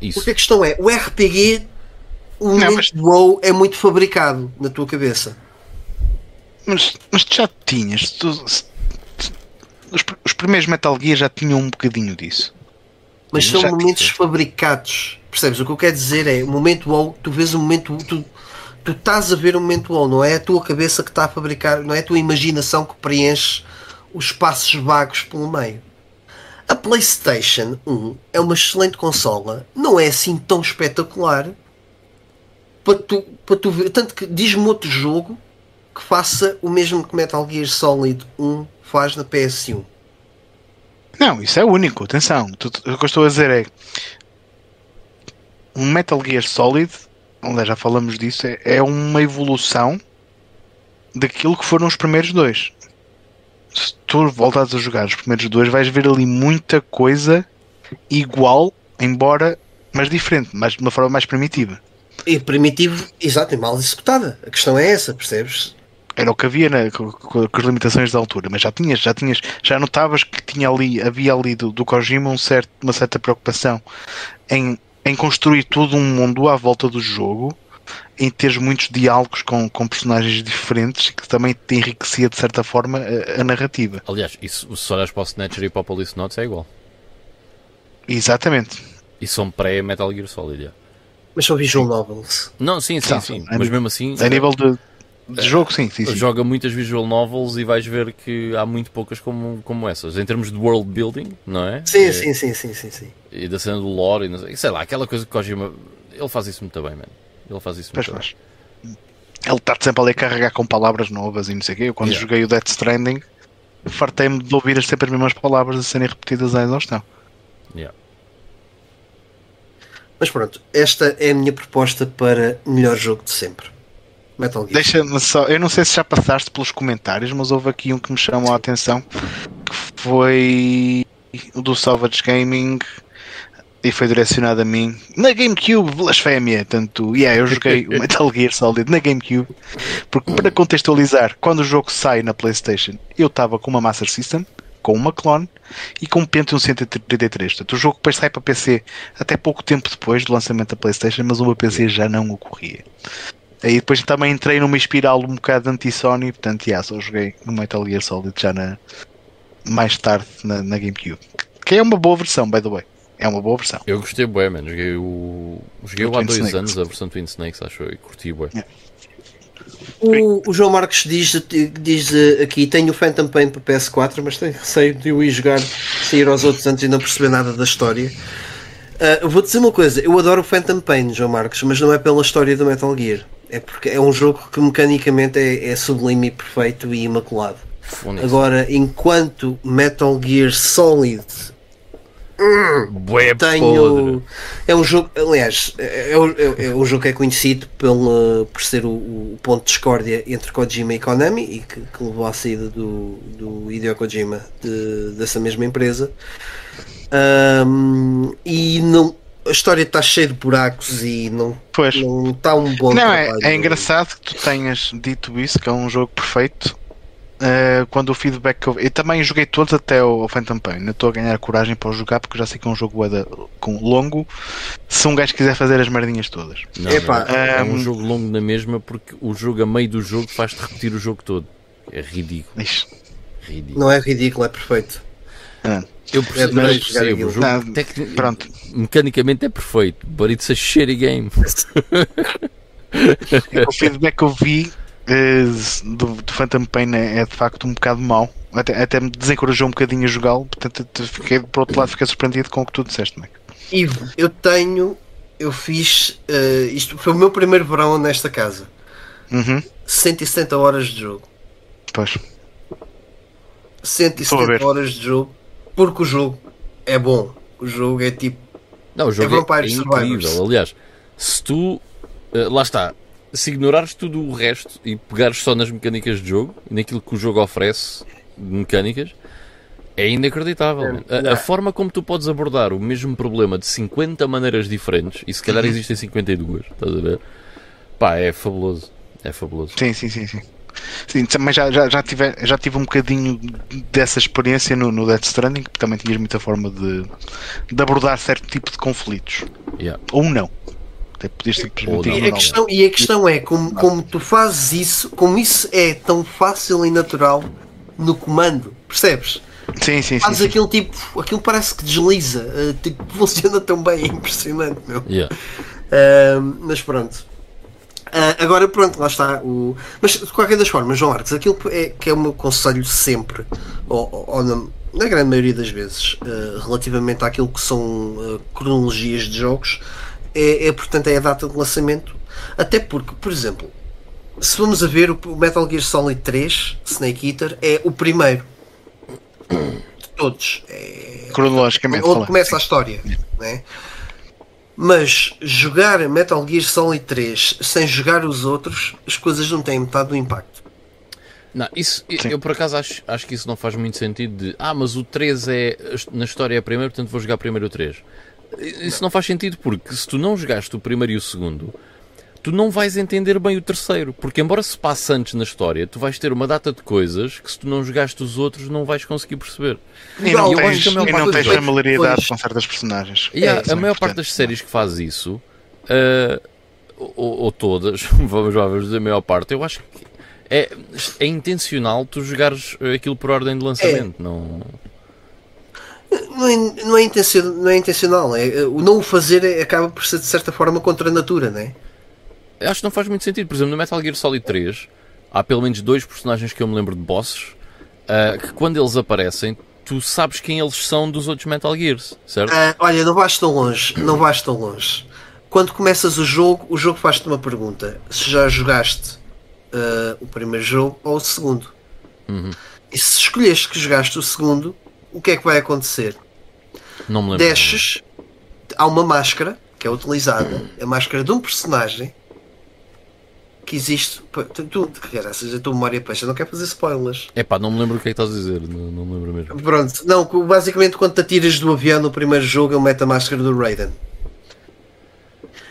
isso. Porque a questão é, o RPG o momento mas... wow é muito fabricado na tua cabeça. Mas, mas tu já tinhas. Tu, os, os, primeiros Metal Gear já tinham um bocadinho disso. Mas são momentos fabricados. Percebes? O que eu quero dizer é o momento wow, tu vês o momento. Tu, tu estás a ver o momento wow, não é a tua cabeça que está a fabricar, não é a tua imaginação que preenche os espaços vagos pelo meio. A PlayStation 1 é uma excelente consola, não é assim tão espetacular, para tu, para tu ver. Tanto que diz-me outro jogo que faça o mesmo que Metal Gear Solid 1 faz na PS1. Não, isso é único, atenção. O que eu estou a dizer é um Metal Gear Solid, onde já falamos disso, é, é uma evolução daquilo que foram os primeiros dois. Se tu voltares a jogar os primeiros dois, vais ver ali muita coisa igual, embora mas diferente, mas de uma forma mais primitiva. E primitivo, exato, e mal executada. A questão é essa, percebes? Era o que havia né, com, com, as limitações da altura, mas já tinhas, já tinhas, já notavas que tinha ali, havia ali do, do Kojima um certo, uma certa preocupação em, em construir todo um mundo à volta do jogo, em ter muitos diálogos com, com personagens diferentes que também te enriquecia de certa forma a, a narrativa. Aliás, isso, se olhas para o Snatcher e para o Police Notes é igual. Exatamente. E são pré-Metal Gear Solid. Mas são visual novels. Não, sim, sim, sim. Mas mesmo assim. A nível de, de jogo, sim, sim, sim, Joga muitas visual novels e vais ver que há muito poucas como, como essas. Em termos de world building, não é? Sim, é, sim, sim, sim, sim, sim. E da cena do lore, e não sei, sei lá, aquela coisa que Kojima. Ele faz isso muito bem, mano. Ele faz isso muito pois bem. Ele está sempre ali a carregar com palavras novas e não sei o quê. Eu, quando yeah. joguei o Death Stranding, fartei-me de ouvir sempre as mesmas palavras a serem repetidas à exaustão. Yeah. Mas pronto, esta é a minha proposta para melhor jogo de sempre. Metal Gear. Deixa-me só, eu não sei se já passaste pelos comentários, mas houve aqui um que me chamou a atenção que foi o do Salvage Gaming e foi direcionado a mim na GameCube, blasfémia. Tanto, yeah, eu joguei o Metal Gear Solid na GameCube porque, para contextualizar, quando o jogo sai na PlayStation, eu estava com uma Master System com uma clone e com um Pentium 133. Portanto, o jogo depois sai para PC até pouco tempo depois do lançamento da PlayStation, mas o meu PC já não ocorria. Aí depois também entrei numa espiral um bocado anti-Sony, portanto, yeah, só joguei no Metal Gear Solid já na, mais tarde na, na GameCube. Que é uma boa versão, by the way. É uma boa versão. Eu gostei bué, mano. Joguei o. Joguei o há dois Snakes. anos a versão Twin Snakes, acho eu, e curti bué. Yeah. O, o, João Marcos diz, diz aqui: tenho o Phantom Pain para PS4, mas tenho receio de o ir jogar, sair aos outros antes e não perceber nada da história. Uh, vou dizer uma coisa: eu adoro o Phantom Pain, João Marcos, mas não é pela história do Metal Gear. É porque é um jogo que mecanicamente é, é sublime e perfeito e imaculado. Agora, enquanto Metal Gear Solid Bué tenho. podre. É um jogo, aliás, é, é- é um jogo que é conhecido pelo, por ser o, o ponto de discórdia entre Kojima e Konami e que, que levou à saída do, do Hideo Kojima de- dessa mesma empresa. Ahm, e não, a história está cheia de buracos e não, Pois. não está um bom Não, é, trabalho. é engraçado que tu tenhas dito isso, que é um jogo perfeito. Eh, quando o feedback que eu, eu também joguei todos até o Phantom Pain. Eu estou a ganhar coragem para o jogar porque eu já sei que é um jogo da- com longo. Se um gajo quiser fazer as merdinhas todas, Não, Epá, não, é um hum. jogo longo na mesma porque o jogo a meio do jogo faz-te repetir o jogo todo. É ridículo. Ridículo. Não é ridículo, é perfeito. ah, Eu percebo, É percebo. O jogo Não, tecni- pronto. mecanicamente é perfeito, but it's a shitty game. É o feedback que eu vi do, do Phantom Pain é, é de facto um bocado mau. Até, até me desencorajou um bocadinho a jogá-lo. Portanto, fiquei, por outro lado, fiquei surpreendido com o que tu disseste, Mac. Ivo, eu tenho, eu fiz, eh, isto foi o meu primeiro verão nesta casa. Uhum, 170 horas de jogo. pois. 170 ver. horas de jogo. Porque o jogo é bom. O jogo é tipo. Não, o jogo É é, Survivors. incrível. Aliás, se tu. eh, lá está. Se ignorares tudo o resto e pegares só nas mecânicas de jogo e naquilo que o jogo oferece de mecânicas, é inacreditável. man. A, a forma como tu podes abordar o mesmo problema de 50 maneiras diferentes, e se calhar existem 52, estás a ver? Pá, é fabuloso. É fabuloso. Sim, sim, sim, sim. Sim, também já, já, já, tive, já tive um bocadinho dessa experiência no, no Death Stranding, que também tinhas muita forma de, de abordar certo tipo de conflitos. Yeah. Ou não. Até podias simplesmente. E a, questão, e a questão é como, como tu fazes isso, como isso é tão fácil e natural no comando, percebes? Sim, sim, sim. Fazes sim. aquilo tipo, aquilo parece que desliza, eh, tipo, funciona tão bem, é impressionante, meu. Yeah. Ahm, mas pronto. Ah, agora pronto, lá está. O... Mas de qualquer das formas, João Marcos, aquilo que é, que é o meu conselho sempre, ou, ou- na, na grande maioria das vezes, ah, relativamente àquilo que são ah, cronologias de jogos, é, é portanto é a data de lançamento. Até porque, por exemplo, se vamos a ver o Metal Gear Solid 3, Snake Eater, é o primeiro de todos. É Cronologicamente. onde começa a história. Né? Mas jogar Metal Gear Solid 3 sem jogar os outros, as coisas não têm metade do impacto. Não, isso, Sim. eu por acaso acho, acho que isso não faz muito sentido de ah, mas o 3 é na história é primeiro, portanto vou jogar primeiro o 3. Isso não faz sentido porque se tu não jogaste o primeiro e o segundo, tu não vais entender bem o terceiro, porque embora se passe antes na história, tu vais ter uma data de coisas que se tu não jogaste os outros não vais conseguir perceber. E não acho tens, que a maior e parte não tens familiaridade Pois. com certas personagens. E Isso a é maior parte das séries que faz isso, ah, ou, ou todas, vamos lá, vamos dizer a maior parte, eu acho que é, é intencional tu jogares aquilo por ordem de lançamento. Não, Não é, não é, intencional, não é intencional. É, o não o fazer é- acaba por ser de certa forma contra a natura, né? Acho que não faz muito sentido. Por exemplo, no Metal Gear Solid 3, há pelo menos dois personagens que eu me lembro de bosses ah, que quando eles aparecem, tu sabes quem eles são dos outros Metal Gears, certo? Ah, olha, não vais tão longe, não vais tão longe. Quando começas o jogo, o jogo faz-te uma pergunta: se já jogaste ah, o primeiro jogo ou o segundo. E se escolheste que jogaste o segundo, o que é que vai acontecer? Não me lembro. desces, há uma máscara que é utilizada, a máscara de um personagem que existe. Tu, tu, caraças, a tua memória peixe, eu não quero fazer spoilers. É pá, não me lembro o que é que estás a dizer. Não, não me lembro mesmo. Pronto, não, basicamente quando te atiras do avião no primeiro jogo, ele mete a máscara do Raiden.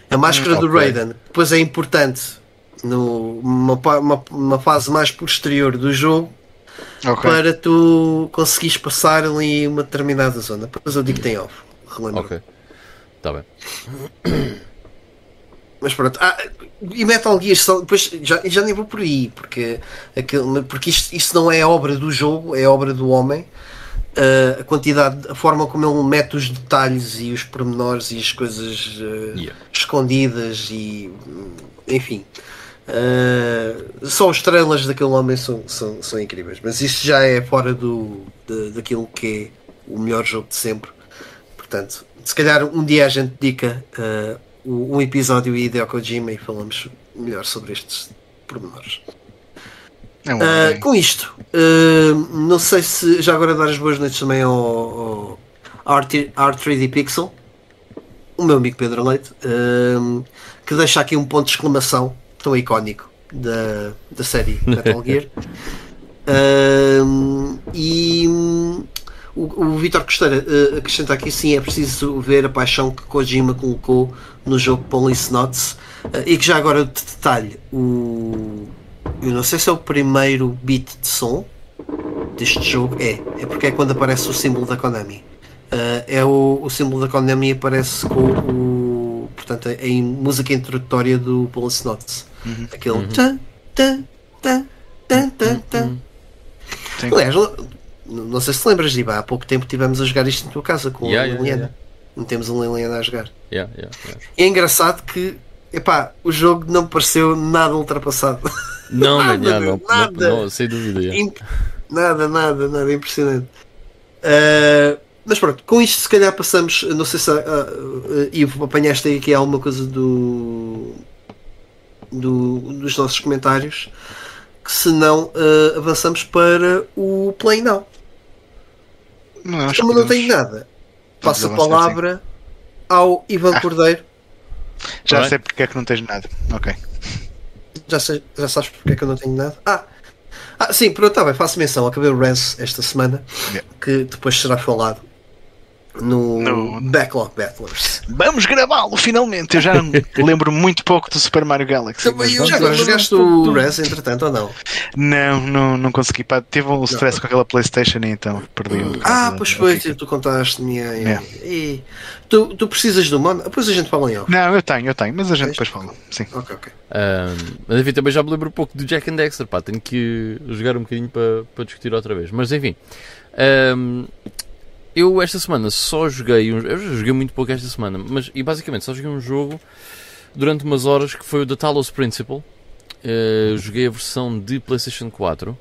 A máscara do ok. Raiden depois é importante numa uma, uma fase mais posterior do jogo Ok. para tu conseguires passar ali uma determinada zona. Depois eu digo que tem off. Relembro. Ok. Está bem. Mas pronto, ah, e Metal Gear Solid, depois já, já nem vou por aí, porque, aquilo, porque isto, isto não é obra do jogo, é obra do homem. Ah, a quantidade, a forma como ele mete os detalhes e os pormenores e as coisas ah, Yeah. escondidas e enfim. Ah, só os trailers daquele homem são, são, são incríveis, mas isso já é fora do, de- daquilo que é o melhor jogo de sempre. Portanto, se calhar um dia a gente dedica uh, um episódio a Hideo Kojima e falamos melhor sobre estes pormenores. É Uh, com isto, não sei se já agora dar as boas noites também ao, ao R3- R3D Pixel, o meu amigo Pedro Leite, que deixa aqui um ponto de exclamação tão icónico da, da série Metal Gear. Uh, e hum, o, o Vitor Costeira uh, acrescenta aqui sim, é preciso ver a paixão que Kojima colocou no jogo Police Notes uh, e que já agora de detalhe, o, eu não sei se é o primeiro beat de som deste jogo, é, é porque é quando aparece o símbolo da Konami. Uh, é o, o símbolo da Konami aparece com o portanto em música introdutória do Police Notes. Aquele tan, tan, tan, tan, tan, tan. Sim. Aliás, não, não sei se lembras, Diba, há pouco tempo estivemos a jogar isto na tua casa com Yeah, a yeah, Liliana. yeah, Não temos a Liliana a jogar. Yeah, yeah, yeah. E é engraçado que epá, o jogo não pareceu nada ultrapassado. Não, Nada, yeah, não, nada. não, não, sem dúvida. yeah. Imp- Nada, nada, nada, impressionante. Uh, mas pronto, com isto se calhar passamos, não sei se uh, uh, Ivo apanhaste aí aqui alguma coisa do, do- dos nossos comentários, que se não uh, avançamos para o Play Now. Não, acho Como que não tenho nada, passo a palavra ao Ivan Ah. Cordeiro. Já Alright. sei porque é que não tens nada. Ok. Já, sei- já sabes porque é que eu não tenho nada? Ah, ah sim, pronto, tá bem, faço menção. Acabei o Res esta semana, Yeah. que depois será falado no, No- Backlog Battlers. Vamos gravá-lo finalmente. Eu já lembro muito pouco do Super Mario Galaxy. Também eu Já jogaste o Res, entretanto, ou não? Não, não, não consegui. Pá, tive um stress com aquela Playstation e então perdi um bocado Ah, pois foi, fita. tu contaste-me. é, é. E tu, tu precisas do mono? Depois a gente fala em off. Não, eu tenho, eu tenho, mas a gente Tens? depois fala. Sim. Ok, ok. Um, mas enfim, também já me lembro um pouco do Jack and Dexter, pá, tenho que jogar um bocadinho para, para discutir outra vez. Mas enfim, um, eu esta semana só joguei, um, eu joguei muito pouco esta semana, mas e basicamente só joguei um jogo durante umas horas que foi o The Talos Principle. Uh, joguei a versão de PlayStation 4.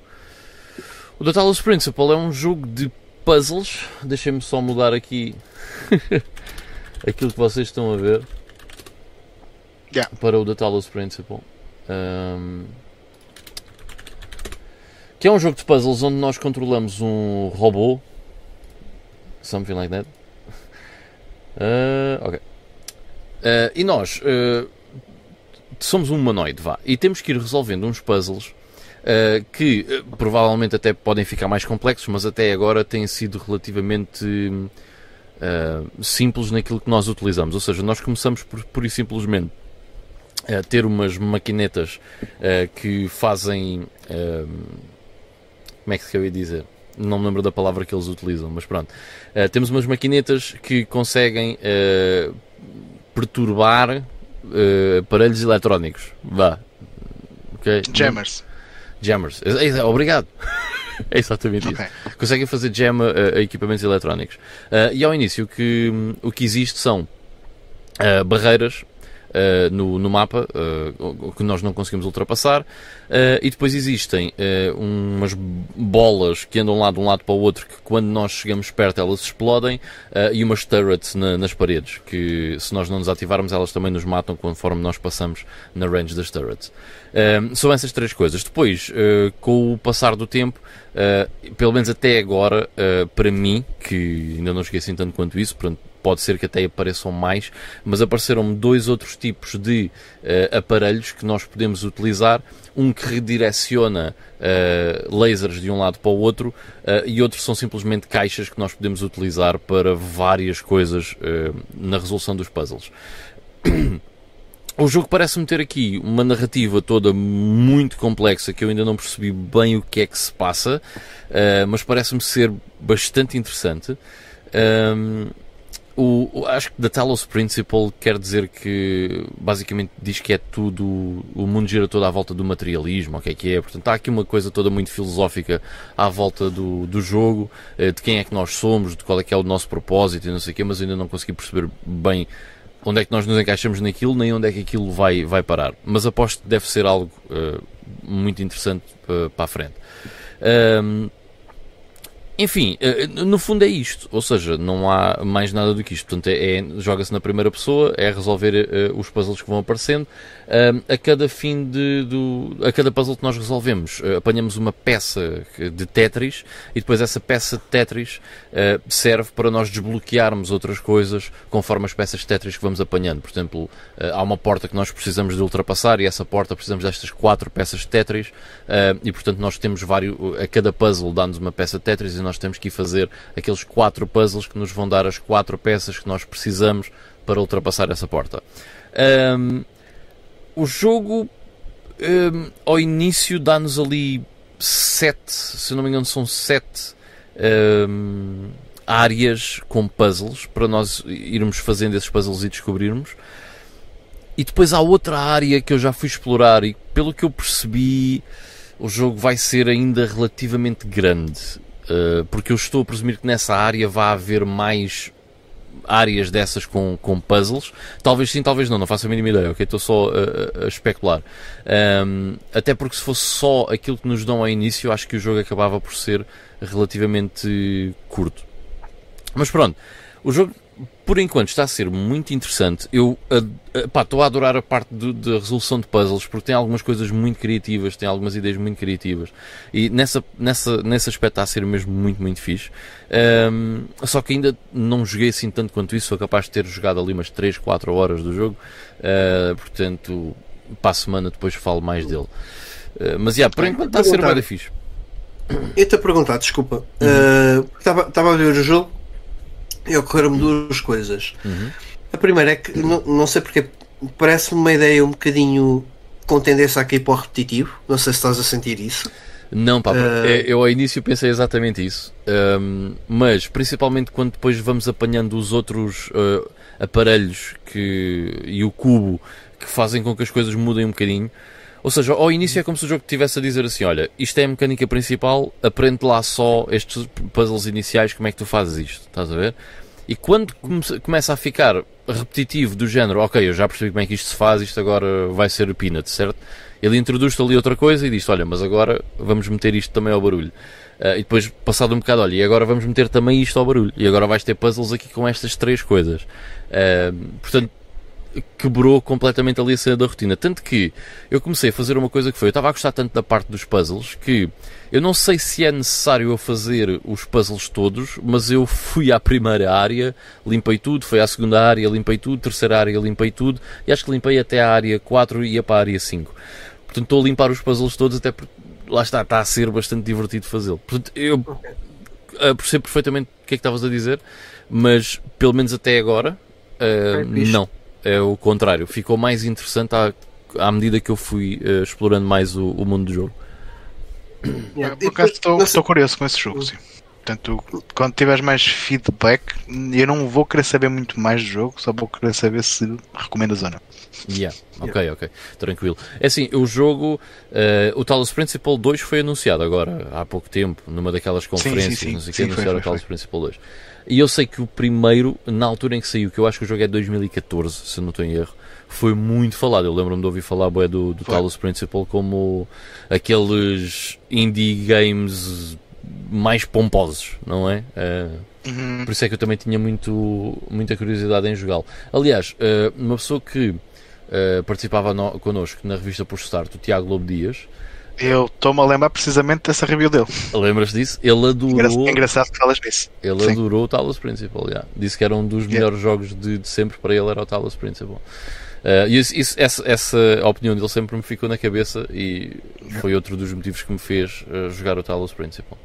O The Talos Principle é um jogo de puzzles. Deixem-me só mudar aqui aquilo que vocês estão a ver Yeah. para o The Talos Principle. Um, que é um jogo de puzzles onde nós controlamos um robô. Something like that. Uh, ok. Uh, e nós uh, somos um humanoide, vá. E temos que ir resolvendo uns puzzles que provavelmente até podem ficar mais complexos, mas até agora têm sido relativamente simples naquilo que nós utilizamos. Ou seja, nós começamos por, por e simplesmente ter umas maquinetas que fazem. como é que eu ia dizer? Não me lembro da palavra que eles utilizam, mas pronto. Uh, temos umas maquinetas que conseguem uh, perturbar uh, aparelhos eletrónicos. Vá. Ok? Jammers. Jammers. É- é- Obrigado. É exatamente isso. Ok. Conseguem fazer jam a, a equipamentos eletrónicos. E ao início o que, o que existe são barreiras ah, no, no mapa o que nós não conseguimos ultrapassar ah, e depois existem umas bolas que andam lá de um lado para o outro que quando nós chegamos perto elas explodem e umas turrets na- nas paredes que se nós não nos ativarmos elas também nos matam conforme nós passamos na range das turrets. São essas três coisas. Depois, uh, com o passar do tempo, uh, pelo menos até agora, uh, para mim, que ainda não cheguei tanto quanto isso, portanto, pode ser que até apareçam mais, mas apareceram dois outros tipos de uh, aparelhos que nós podemos utilizar. Um que redireciona uh, lasers de um lado para o outro uh, e outros são simplesmente caixas que nós podemos utilizar para várias coisas na resolução dos puzzles. O jogo parece-me ter aqui uma narrativa toda muito complexa que eu ainda não percebi bem o que é que se passa, mas parece-me ser bastante interessante. Um, o, acho que The Talos Principle quer dizer que basicamente diz que é tudo, o mundo gira todo à volta do materialismo, o que é que é. Portanto, há aqui uma coisa toda muito filosófica à volta do, do jogo, eh, de quem é que nós somos, de qual é que é o nosso propósito e não sei o quê, mas ainda não consegui perceber bem onde é que nós nos encaixamos naquilo, nem onde é que aquilo vai, vai parar. Mas aposto que deve ser algo eh, muito interessante eh, para a frente. Ahm, Enfim, eh, no fundo é isto, ou seja, não há mais nada do que isto. Portanto, é, é joga-se na primeira pessoa, é resolver uh, os puzzles que vão aparecendo. A cada fim de, do, a cada puzzle que nós resolvemos, uh, apanhamos uma peça de Tetris e depois essa peça de Tetris serve para nós desbloquearmos outras coisas conforme as peças de Tetris que vamos apanhando. Por exemplo, há uma porta que nós precisamos de ultrapassar e essa porta precisamos destas quatro peças de Tetris e portanto nós temos vários, a cada puzzle dá-nos uma peça de Tetris e nós temos que ir fazer aqueles quatro puzzles que nos vão dar as quatro peças que nós precisamos para ultrapassar essa porta. Um, o jogo um, ao início dá-nos ali sete, se não me engano, são sete um, áreas com puzzles para nós irmos fazendo esses puzzles e descobrirmos. E depois há outra área que eu já fui explorar e pelo que eu percebi, o jogo vai ser ainda relativamente grande. Uh, porque eu estou a presumir que nessa área vai haver mais áreas dessas com, com puzzles. Talvez sim, talvez não, não faço a mínima ideia, ok? Estou só a, a especular. Um, até porque se fosse só aquilo que nos dão ao início, acho que o jogo acabava por ser relativamente curto. Mas pronto, o jogo por enquanto está a ser muito interessante. Eu estou a adorar a parte da resolução de puzzles porque tem algumas coisas muito criativas, tem algumas ideias muito criativas e nessa, nessa, nesse aspecto está a ser mesmo muito, muito fixe. Um, só que ainda não joguei assim tanto quanto isso, sou capaz de ter jogado ali umas 3, 4 horas do jogo, uh, portanto, para a semana depois falo mais dele. Uh, mas yeah, por enquanto está a ser bem fixe. Eu te a perguntar, desculpa, uhum. estava uh, a ver o jogo e ocorreram-me duas coisas. Uhum. A primeira é que, não, não sei porque, parece-me uma ideia um bocadinho com tendência a cair para o repetitivo. Não sei se estás a sentir isso. Não, pá, uh... eu ao início pensei exatamente isso, um, mas principalmente quando depois vamos apanhando os outros uh, aparelhos que, e o cubo que fazem com que as coisas mudem um bocadinho. Ou seja, ao início é como se o jogo estivesse a dizer assim: olha, isto é a mecânica principal, aprende lá só estes puzzles iniciais, como é que tu fazes isto? Estás a ver? E quando começa a ficar repetitivo do género, ok, eu já percebi como é que isto se faz, isto agora vai ser o peanut, certo? Ele introduz-te ali outra coisa e diz: Olha, mas agora vamos meter isto também ao barulho. Uh, e depois, passado um bocado, olha, e agora vamos meter também isto ao barulho. E agora vais ter puzzles aqui com estas três coisas. Uh, portanto, quebrou completamente ali a cena da rotina. Tanto que eu comecei a fazer uma coisa que foi: eu estava a gostar tanto da parte dos puzzles que eu não sei se é necessário eu fazer os puzzles todos, mas eu fui à primeira área, limpei tudo, fui à segunda área, limpei tudo, terceira área, limpei tudo, e acho que limpei até a área 4 e ia para a área 5. Portanto, estou a limpar os puzzles todos, até porque lá está, está a ser bastante divertido fazê-lo. Portanto, eu uh, percebo perfeitamente o que é que estavas a dizer, mas pelo menos até agora, uh, não. É o contrário, ficou mais interessante à, à medida que eu fui uh, explorando mais o, o mundo do jogo. Yeah. Por acaso estou curioso com esse jogo, sim. Portanto, quando tiveres mais feedback, eu não vou querer saber muito mais do jogo, só vou querer saber se recomendas ou não. Yeah. Ok, yeah. ok, tranquilo. É assim, o jogo, uh, o Talos Principle 2 foi anunciado agora, há pouco tempo, numa daquelas conferências, sim, sim, sim. não sei o que, anunciaram o Talos Principle 2. E eu sei que o primeiro, na altura em que saiu, que eu acho que o jogo é 2014, se não estou em erro, foi muito falado. Eu lembro-me de ouvir falar bué, do, do Talos Principle como aqueles indie games mais pomposos, não é? Uh, uhum. Por isso é que eu também tinha muito, muita curiosidade em jogá-lo. Aliás, uh, uma pessoa que uh, participava no, connosco na revista Por Start, o Tiago Lobo Dias, eu estou-me a lembrar precisamente dessa review dele. Lembras disso? Ele adorou. É engraçado que falas nisso. Ele Sim. adorou o Talos Principle. Yeah. Disse que era um dos melhores yeah. jogos de, de, sempre para ele, era o Talos Principle. Uh, e isso, isso, essa, essa, opinião dele sempre me ficou na cabeça e foi outro dos motivos que me fez uh, jogar o Talos Principle.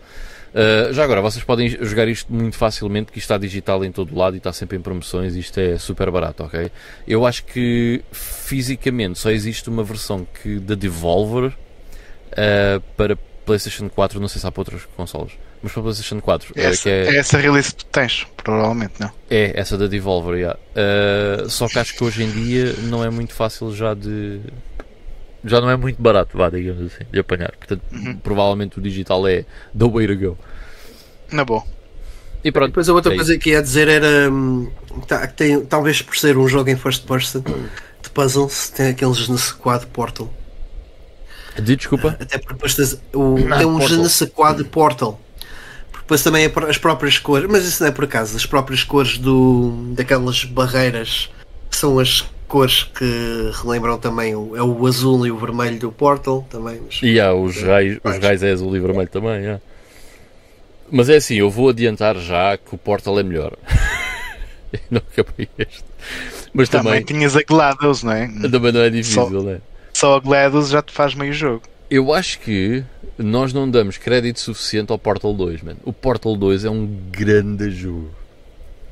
Uh, já agora, vocês podem jogar isto muito facilmente, que está digital em todo lado e está sempre em promoções, isto é super barato, ok? Eu acho que fisicamente só existe uma versão que da Devolver uh, para PlayStation 4, não sei se há para outras consoles, mas para PlayStation 4. Essa, é, é essa release que tu tens, provavelmente, não? É, essa da Devolver, yeah. uh, só que acho que hoje em dia não é muito fácil já de. Já não é muito barato, vá, digamos assim, de apanhar. Portanto, uhum. provavelmente o digital é the way to go. Na boa. E pronto. Depois a outra é coisa que ia dizer era hum, tá, tem, talvez por ser um jogo em first person de puzzles, tem aqueles nesse quadro Portal de desculpa? Até porque depois tens, o, ah, tem um je ne sais quoi de Portal. Depois também é as próprias cores, mas isso não é por acaso, as próprias cores do, daquelas barreiras que são as cores que relembram também o, é o azul e o vermelho do Portal também. Mas, E há os raios, os raios é azul e vermelho também, é. Mas é assim, eu vou adiantar já que o Portal é melhor. Eu não acabei este. Mas Também também, tinhas a GLaDOS, não é? também não é difícil, né? Só a GLaDOS já te faz meio jogo. Eu acho que nós não damos crédito suficiente ao Portal 2, mano. O Portal 2 é um grande jogo.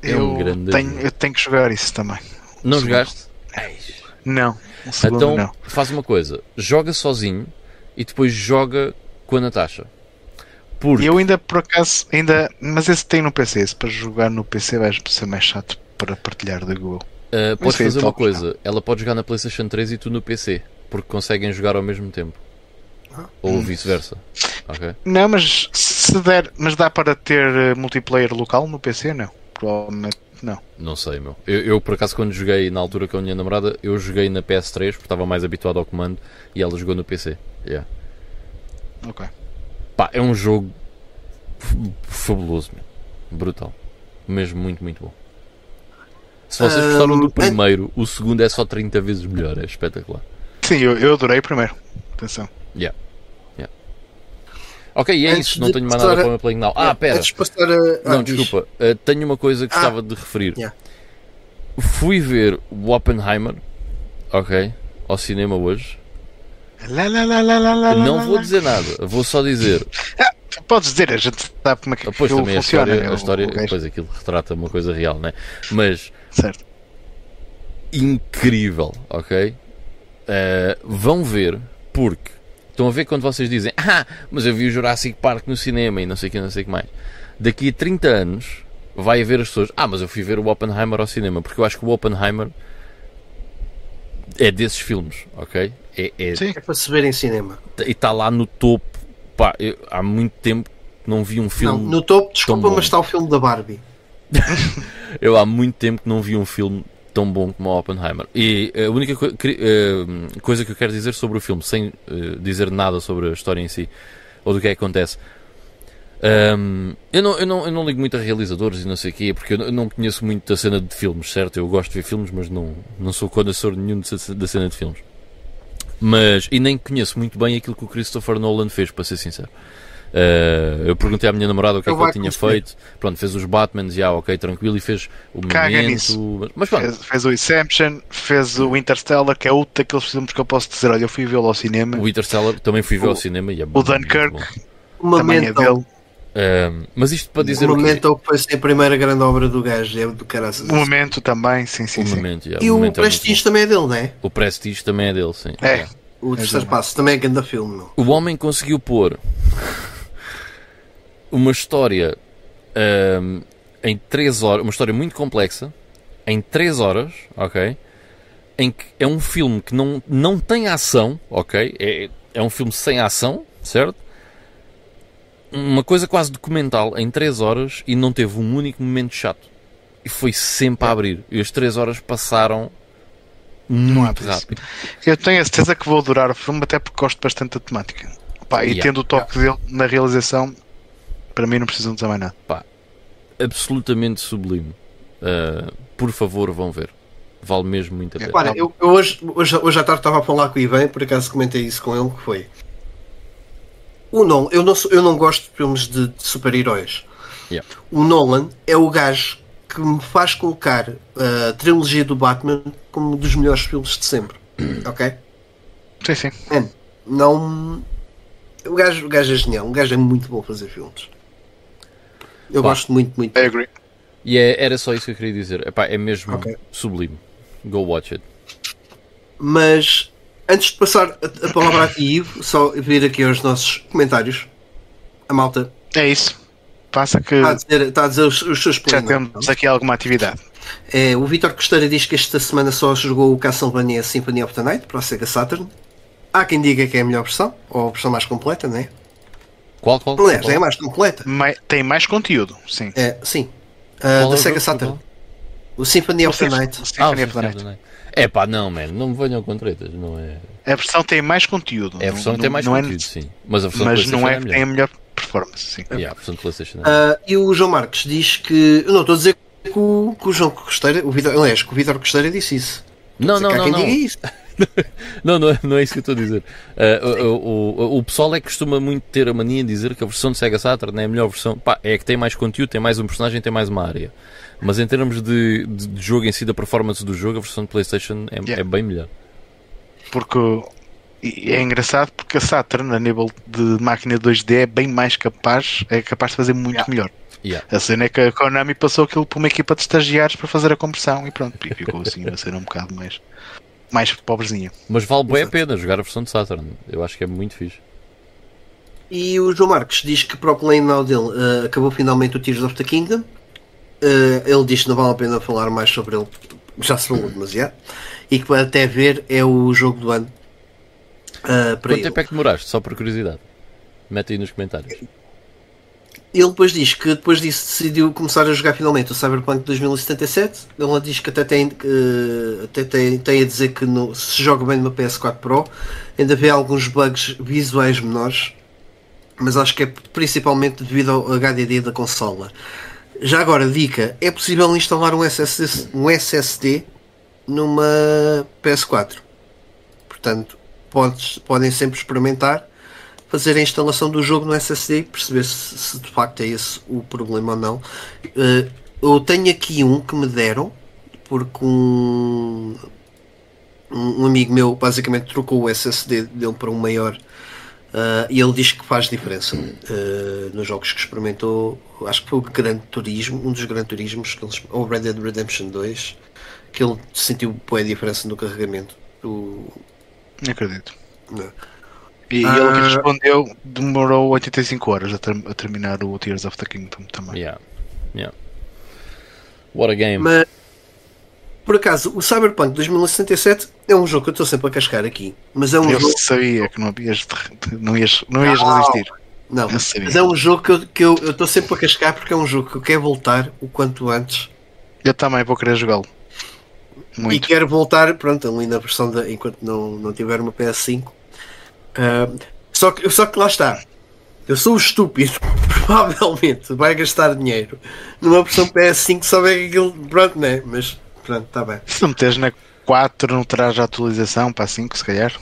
É um eu, grande tenho, jogo. eu tenho que jogar isso também. Não Sim. jogaste? Não, segundo Então não. faz uma coisa, joga sozinho e depois joga com a Natasha. Porque E eu ainda por acaso, ainda. Mas esse tem no PC. Esse para jogar no PC vai ser mais chato para partilhar da Google. Uh, podes fazer uma coisa, ela pode jogar na PlayStation 3 e tu no PC, porque conseguem jogar ao mesmo tempo. Ah. Ou vice-versa. Ok? Não, mas se der. Mas dá para ter eh, multiplayer local no PC? Não. Provavelmente não. Não sei, meu. Eu, eu, por acaso, quando joguei na altura com a minha namorada, eu joguei na PS3 porque estava mais habituado ao comando e ela jogou no PC. Yeah. Ok. Pá, é um jogo fabuloso, meu. brutal. Mesmo muito, muito bom. Se vocês gostaram do an- primeiro, o segundo é só 30 vezes melhor. É espetacular. Sim, eu, eu adorei o primeiro. Atenção. Ok, e é Antes isso. Não tenho mais nada a- para o meu Playing Now. Ah, pera. Antes de passar a. ah, Não, diz. desculpa. Uh, tenho uma coisa que Ah. gostava de referir. Yeah. Fui ver o Oppenheimer, ok, ao cinema hoje. Lá, lá, lá, lá, lá, lá, Não vou dizer nada, vou só dizer. Podes dizer, a gente sabe como é que Depois aquilo também a funciona. história, né? a O- história o depois aquilo retrata uma coisa real, né? Mas Certo. incrível, ok? Uh, vão ver, porque estão a ver quando vocês dizem, ah, mas eu vi o Jurassic Park no cinema e não sei o que, não sei o que mais. Daqui a 30 anos vai haver as pessoas, ah, mas eu fui ver o Oppenheimer ao cinema, porque eu acho que o Oppenheimer é desses filmes, ok? É, é- Sim. É para se ver em cinema. e está lá no topo. Pá, eu- há muito tempo que não vi um Não, filme. no topo, desculpa, mas está o filme da Barbie. Eu há muito tempo que não vi um filme tão bom como Oppenheimer. E a única co- eh, coisa que eu quero dizer sobre o filme, sem eh, dizer nada sobre a história em si, ou do que é que acontece. ehm, eu, não, eu, não, eu não ligo muito a realizadores e não sei o quê, porque eu não, conheço muito da cena de filmes, certo? Eu gosto de ver filmes, mas não, não sou conhecedor nenhum da cena de filmes. Mas, e nem conheço muito bem aquilo que o Christopher Nolan fez, para ser sincero. Eh, eu perguntei à minha namorada o que é Ele que ele tinha conhecer. feito. Pronto, fez os Batman, já, ok, tranquilo, e fez o Caga Memento. nisso. Mas, pronto, Fez, fez o Inception, fez o Interstellar, que é outro daqueles filmes que eu posso dizer. Olha, eu fui vê-lo ao cinema. o Interstellar também fui ver ao O- cinema e é o muito Dunkirk bom. Uma também é dele. Ehm, mas isto para dizer o o quê? Memento que foi ser a primeira grande obra do gajo, é do caraças. O momento também, sim, sim, O sim. Memento, já, E o o Memento é Prestige também é dele, não é? bom. O Prestige também é dele, sim. É. O terceiro passo também é grande filme, não? O homem conseguiu pôr uma história ehm, em 3 horas, uma história muito complexa, em 3 horas, ok? Em que é um filme que não, não tem ação, ok? É, é um filme sem ação, certo? Uma coisa quase documental em 3 horas e não teve um único momento chato. E foi sempre a abrir. E as 3 horas passaram há muito rápido. Eu tenho a certeza que vou adorar o filme, até porque gosto bastante da temática. Pá, e Yeah. tendo o toque dele na realização, para mim não precisam dizer mais nada. absolutamente sublime. Uh, por favor, vão ver. Vale mesmo muito a pena. Olha, eu, eu hoje, hoje, hoje à tarde estava a falar com o Ivan, por acaso comentei isso com ele, que foi. O Nolan, eu não, eu não gosto de filmes de, de super-heróis. Yeah. O Nolan é o gajo que me faz colocar a trilogia do Batman como um dos melhores filmes de sempre. ok? Sim, sim. Man, não. O gajo, o gajo é genial, o gajo é muito bom fazer filmes. Eu Pá. gosto muito, muito. I agree. E é- era só isso que eu queria dizer. Epá, é mesmo Ok. sublime. Go watch it. Mas antes de passar a, a palavra a ti, Ivo, só vir aqui aos nossos comentários. A malta É isso. Passa que está a dizer, está a dizer os, os seus já planos. temos aqui alguma atividade. É, o Vitor Costeira diz que esta semana só jogou o Castlevania Symphony of the Night para o Sega Saturn. Há quem diga que é a melhor versão, ou a versão mais completa, não é? Qual, qual? Aliás, qual? é mais completa. Tem mais conteúdo, sim. É, sim. Ah, é da o Sega? Saturn. O Symphony of the Night. O Ah, o Symphony of the Night. of the Night. É pá, não, man. Não me venham com tretas. Não é... A versão tem mais conteúdo. É a versão Não- que tem mais não é- conteúdo, sim. Mas a versão mas não é é tem a melhor performance, sim. Yeah, a versão de PlayStation. Uh, e o João Marques diz que. Eu não estou a dizer que o, que o João Costeira. O Vitor, aliás, que o Vitor Costeira disse isso. não, não, não, quem não. diga isso. Não, não é, não é isso que eu estou a dizer. Uh, o, o, o pessoal é que costuma muito ter a mania de dizer que a versão de Sega Saturn é a melhor versão. Pá, é que tem mais conteúdo, tem mais um personagem, tem mais uma área. Mas em termos de, de, de jogo em si, da performance do jogo, a versão de PlayStation é, Yeah. é bem melhor. Porque é engraçado porque a Saturn, a nível de máquina 2D, é bem mais capaz, é capaz de fazer muito Yeah. melhor. Yeah. A cena é que a Konami passou aquilo para uma equipa de estagiários para fazer a conversão e pronto, e ficou assim a ser um bocado mais, mais pobrezinha. Mas vale bem a pena jogar a versão de Saturn. Eu acho que é muito fixe. E o João Marques diz que para o claim now dele uh, acabou finalmente o Tears of the Kingdom. Uh, ele diz que não vale a pena falar mais sobre ele, já se falou demasiado. E que até ver é o jogo do ano. uh, para Quanto ele. tempo é que demoraste? Só por curiosidade. Mete aí nos comentários. Ele depois diz que depois disso decidiu começar a jogar finalmente o Cyberpunk 2077. Ele diz que até tem, eh, até tem, tem a dizer que no- se joga bem numa PS4 Pro, ainda vê alguns bugs visuais menores, mas acho que é principalmente devido ao HDD da consola. Já agora, dica: é possível instalar um SSD, um SSD numa PS4. Portanto, podes, podem sempre experimentar fazer a instalação do jogo no SSD e perceber se, se de facto é esse o problema ou não. Eh, eu tenho aqui um que me deram porque um, um amigo meu basicamente trocou o SSD dele para um maior eh, e ele diz que faz diferença eh, nos jogos que experimentou. Acho que foi o Gran Turismo, um dos Gran Turismos, que eles, ou Red Dead Redemption 2, que ele sentiu boa diferença no carregamento. O, acredito. não. E, Ah. ele que respondeu demorou 85 horas a, ter- a terminar o Tears of the Kingdom também. Yeah. Yeah. What a game. Mas, por acaso, o Cyberpunk 2077 é um jogo que eu estou sempre a cascar aqui. Mas é um Eu jogo. sabia que não ias, não ias, não ias Não. resistir. Não, eu sabia. mas é um jogo que eu que eu eu estou sempre a cascar porque é um jogo que eu quero voltar o quanto antes. Eu também vou querer jogá-lo. E quero voltar, pronto, ali na versão da. enquanto não, não tiver uma PS5. Ah, só, que, só que lá está. Eu sou o estúpido, provavelmente vai gastar dinheiro numa versão PS5 só que aquilo. Pronto, né? Mas pronto, está bem. Se meteres na 4 não terás a atualização para a 5 se calhar.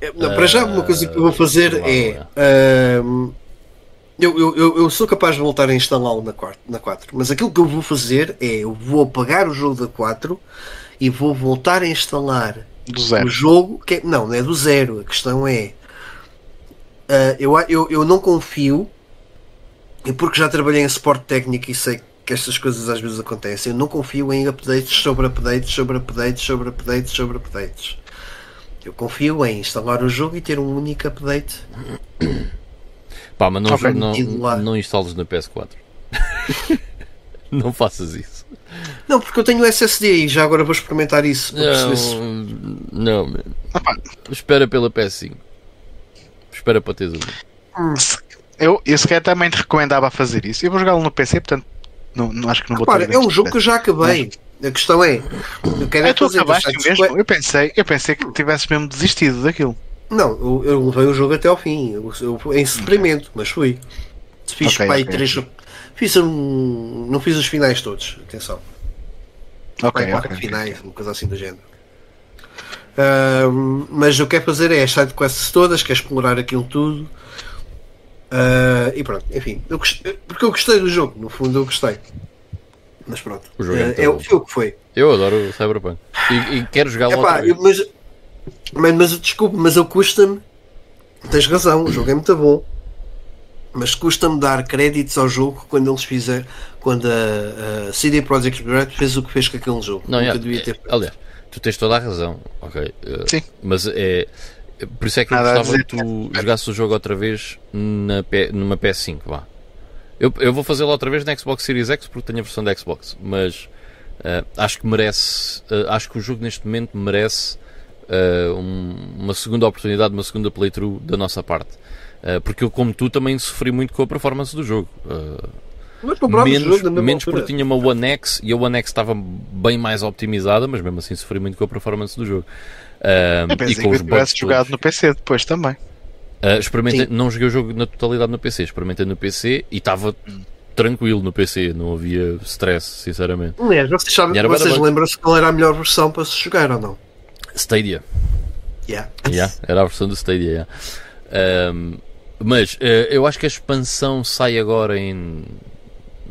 É, Não, para já, uma coisa que eu vou fazer provável, é. ahm, eu, eu, eu, sou capaz de voltar a instalá-lo na 4, na 4, mas aquilo que eu vou fazer é eu vou apagar o jogo da 4 e vou voltar a instalar Do o zero. jogo. Que é- não, não é do zero. A questão é. Ah, eu, eu, eu não confio, e porque já trabalhei em suporte técnico e sei que estas coisas às vezes acontecem, eu não confio em updates sobre updates, sobre updates, sobre updates, sobre updates. Eu confio em instalar o jogo e ter um único update. Pá, mas não, não, não instales na PS4. não faças isso. Não, porque eu tenho SSD e já agora vou experimentar isso. Não, se... não. Opa, espera pela PS5. Espera para teres uma. se- eu, eu sequer também te recomendava fazer isso. Eu vou jogá-lo no PC, portanto não, não acho que não vou Repara, ter é um jogo que eu já acabei. A questão é, eu quero é É tu fazer acabaste mesmo? Eu pensei, eu pensei que tivesses mesmo desistido daquilo. Não, eu, eu levei o jogo até ao fim. Eu, eu, em experimento, mas fui. Fiz Ok, pá, aí ok, três. Fiz um. Não fiz os finais todos, atenção. Ok, Pai, quatro ok. finais, uma coisa assim do género. Ahm, mas eu quero fazer é as sidequests todas, quero explorar aquilo tudo. Ah, e pronto, enfim, eu gost- porque eu gostei do jogo, no fundo eu gostei. Mas pronto, O jogo é Ah, é, o- que foi. Eu adoro o Cyberpunk. E, e quero jogá-lo outra vez. mas, mas, mas desculpe, mas eu custa-me. Tens razão, o jogo é muito bom. Mas custa-me dar créditos ao jogo quando eles fizeram. Quando a, a CD Projekt Red fez o que fez com aquele jogo. Não, já, devia ter é, feito. aliás, tu tens toda a razão, ok? eh, Sim. Mas é. Por isso é que eu Nada gostava que tu jogasses o jogo outra vez na P- numa PS5, vá. Eu, eu vou fazê-lo outra vez na Xbox Series X porque tenho a versão da Xbox, mas eh, acho que merece. eh, acho que o jogo neste momento merece eh, um- uma segunda oportunidade, uma segunda playthrough da nossa parte. Porque eu, como tu, também sofri muito com a performance do jogo. Menos, menos porque tinha uma One X e a One X estava bem mais optimizada, mas mesmo assim sofri muito com a performance do jogo. Ahm, Eu e pensei com que os tivesse jogado todos. no PC depois também. Uh, experimentei, Sim. não joguei o jogo na totalidade no PC, experimentei no PC e estava tranquilo no PC, não havia stress, sinceramente. Aliás, vocês, sabem, E era vocês lembram-se qual era a melhor versão para se jogar ou não? Stadia, Yeah. yeah, era a versão do Stadia. yeah. Um, mas eh, eu acho que a expansão sai agora em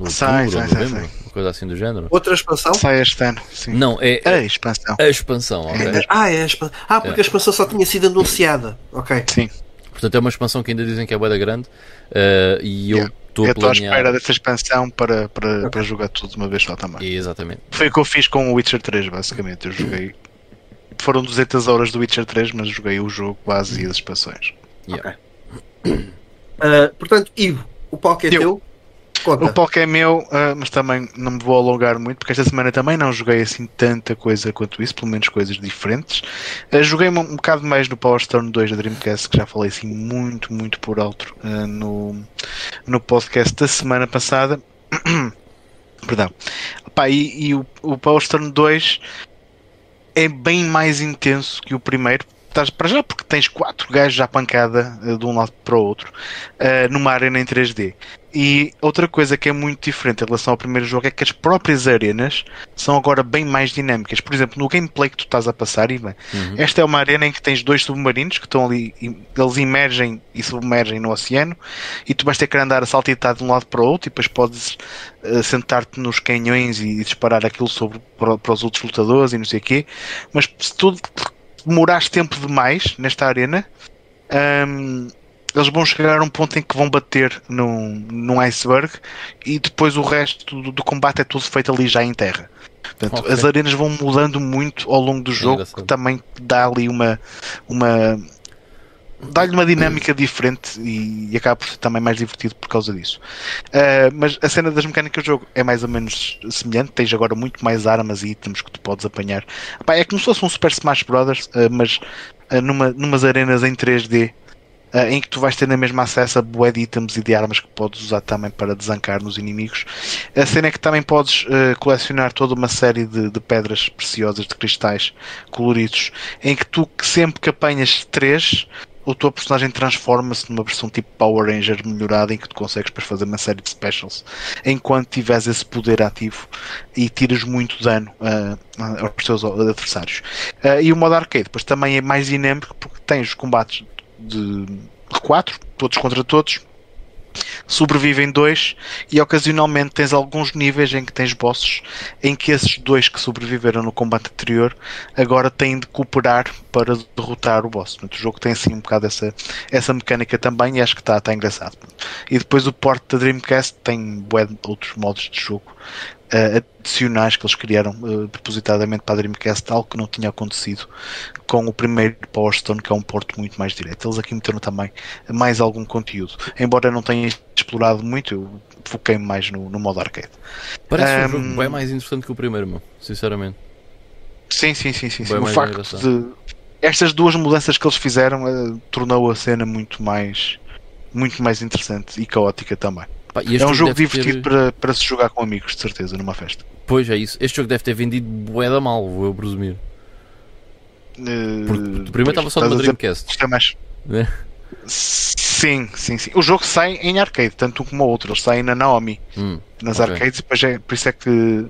outubro Sai, sai, sai, novembro, uma coisa assim do género. Outra expansão? Sai este ano, sim. Não, é A expansão. a expansão, ok? Ainda- Ah, é a expansão. Ah, porque É. a expansão só tinha sido anunciada. Ok. Sim. Portanto, é uma expansão que ainda dizem que é bué da grande eh, e eu Yeah. estou Eu a estou à planear. espera dessa expansão para, para, para jogar tudo de uma vez só também. Exatamente. Foi o que eu fiz com o Witcher 3, basicamente. Eu joguei. Foram 200 horas do Witcher 3, mas joguei o jogo base e as expansões. Yeah. Ah, portanto, Ivo, o palco é Eu. teu. Conta. O palco é meu, ah, mas também não me vou alongar muito, porque esta semana também não joguei assim tanta coisa quanto isso, pelo menos coisas diferentes. Ah, joguei um, um bocado mais no Power Stone 2 da Dreamcast, que já falei assim muito, muito por alto ah, no, no podcast da semana passada. Perdão. E, e o, o Power Stone 2 é bem mais intenso que o primeiro. Estás para já porque tens quatro gajos à pancada de um lado para o outro ah, numa arena em 3D. E outra coisa que é muito diferente em relação ao primeiro jogo é que as próprias arenas são agora bem mais dinâmicas. Por exemplo, no gameplay que tu estás a passar, Ivan, Uhum. esta é uma arena em que tens dois submarinos que estão ali, e- eles emergem e submergem no oceano, e tu vais ter que andar a saltitar de um lado para o outro, e depois podes eh, sentar-te nos canhões e disparar aquilo sobre, para, para os outros lutadores e não sei o quê. Mas se tu demorares tempo demais nesta arena, hum, eles vão chegar a um ponto em que vão bater num, num iceberg e depois o resto do, do combate é tudo feito ali já em terra. Portanto, Ok. as arenas vão mudando muito ao longo do jogo, engraçado. que também dá ali uma. uma dá-lhe uma dinâmica diferente e, e acaba por ser também mais divertido por causa disso. Uh, mas a cena das mecânicas do jogo é mais ou menos semelhante. Tens agora muito mais armas e itens que tu podes apanhar. Pá, é como se fosse um Super Smash Brothers, uh, mas uh, numa, numas arenas em 3D. Uh, em que tu vais ter na mesma acesso a bué de itens e de armas que podes usar também para desancar nos inimigos. A cena é que também podes uh, colecionar toda uma série de, de pedras preciosas, de cristais coloridos, em que tu sempre que apanhas três, o teu personagem transforma-se numa versão tipo Power Ranger melhorada em que tu consegues depois fazer uma série de specials enquanto tiveres esse poder ativo e tiras muito dano uh, aos teus adversários. E o modo arcade depois também é mais dinâmico porque tens os combates de 4, todos contra todos. Sobrevivem dois e ocasionalmente tens alguns níveis em que tens bosses em que esses dois que sobreviveram no combate anterior agora têm de cooperar para derrotar o boss. O jogo tem assim um bocado essa, essa mecânica também e acho que está tá engraçado. E depois o port da Dreamcast tem outros modos de jogo uh, adicionais que eles criaram uh, propositadamente para a Dreamcast, algo que não tinha acontecido com o primeiro Power Stone, que é um porto muito mais direto. Eles aqui meteram também mais algum conteúdo. Embora não tenha explorado muito, eu foquei mais no, no modo arcade. Parece um, Um, jogo bem mais interessante que o primeiro, meu, sinceramente. Sim, sim, sim, sim. sim. O facto de estas duas mudanças que eles fizeram uh, tornou a cena muito mais muito mais interessante e caótica também. Pá, É um jogo divertido ter- para, para se jogar com amigos, de certeza, numa festa. Pois é isso. Este jogo deve ter vendido bué da mal, vou eu presumir. Uh, Porque o primeiro estava só numa dizer- Dreamcast. Isto é mais. né? Sim, sim, sim. O jogo sai em arcade, tanto um como o outro. Eles saem na Naomi, Hum, nas Ok. arcades, e depois é, por isso é que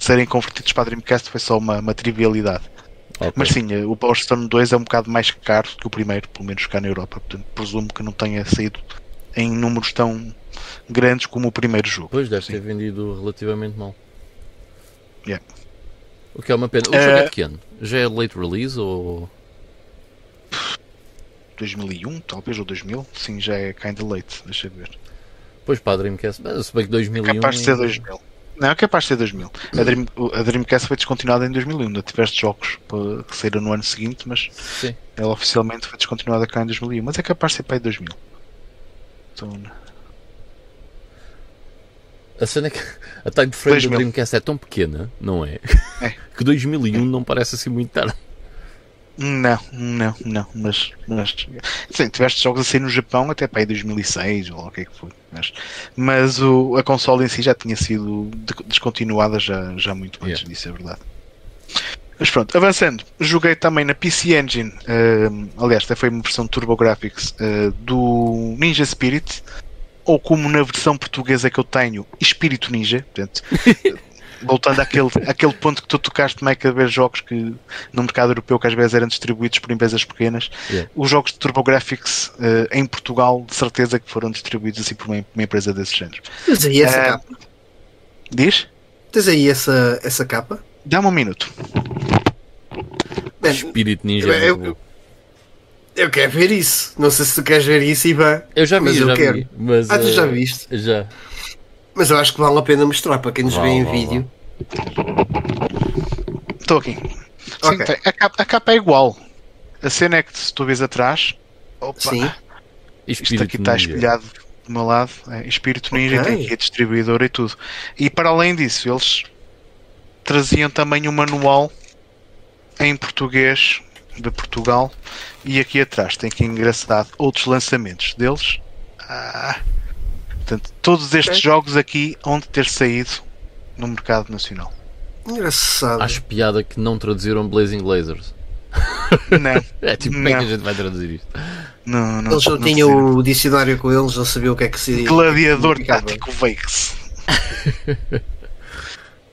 serem convertidos para a Dreamcast foi só uma, uma trivialidade. ok. Mas sim, eh, o Power Stone 2 é um bocado mais caro que o primeiro, pelo menos cá na Europa. Portanto, presumo que não tenha saído em números tão grandes como o primeiro jogo. Pois deve Sim. ter vendido relativamente mal. Yeah. O que é uma pena. O Eh, jogo é de que ano? Já é late release ou. 2001, talvez, ou 2000? Sim, já é kinda late, deixa eu ver. Pois para a Dreamcast. Mas se bem que 2001. Capaz de ser ainda- 2000. Não, é capaz de ser 2000. A, Dream, a Dreamcast foi descontinuada em 2001. Ainda tiveste jogos para que saíram no ano seguinte, mas Sim. ela oficialmente foi descontinuada cá em 2001. Mas é capaz de ser para aí 2000. Então, A cena é que a time frame da 2000. Dreamcast é tão pequena, não é? É. que 2001 não parece assim muito tarde. não, não, não. Mas, mas sim, tiveste jogos a sair no Japão até para aí 2006 ou lá o que é que foi. Mas, mas o, a console em si já tinha sido de- descontinuada já, já muito antes Yeah. disso, é verdade. Mas pronto, avançando, joguei também na PC Engine, uh, aliás, até foi uma versão Turbo Graphics uh, do Ninja Spirit, ou como na versão portuguesa que eu tenho, Espírito Ninja. Portanto, voltando àquele, àquele ponto que tu tocaste, Mike, a ver jogos que no mercado europeu que às vezes eram distribuídos por empresas pequenas, Yeah. os jogos de TurboGrafx uh, em Portugal, de certeza que foram distribuídos assim por uma, uma empresa desse género. Tens aí essa Eh, capa? Diz? Tens aí essa, essa capa? Dá-me um minuto. Espírito Ninja. é Eu- bom. Eu quero ver isso. Não sei se tu queres ver isso, Ivan. Eu já vi, mas eu já quero. vi. Mas, Ah, tu já eh, viste? Já. Mas eu acho que vale a pena mostrar para quem nos Vale, vê em vale, vídeo. Estou aqui. Sim, Ok. tem- a, capa, a capa é igual. A cena é que se tu vês atrás, opa, Sim. isto Espírito aqui está espelhado do meu lado, é Espírito Ninja, Ok. tem aqui a distribuidora e tudo. E para além disso, eles traziam também um manual em português de Portugal e aqui atrás tem aqui engraçado outros lançamentos deles. Ah, portanto, todos estes Ok. jogos aqui onde ter saído no mercado nacional. Engraçado. Acho piada que não traduziram Blazing Lasers. Não, É tipo, como é que a Não. gente vai traduzir isto? não, não. Eles não, não tinham o dicionário com eles, não sabiam o que é que se Gladiador significava. Tático Vex.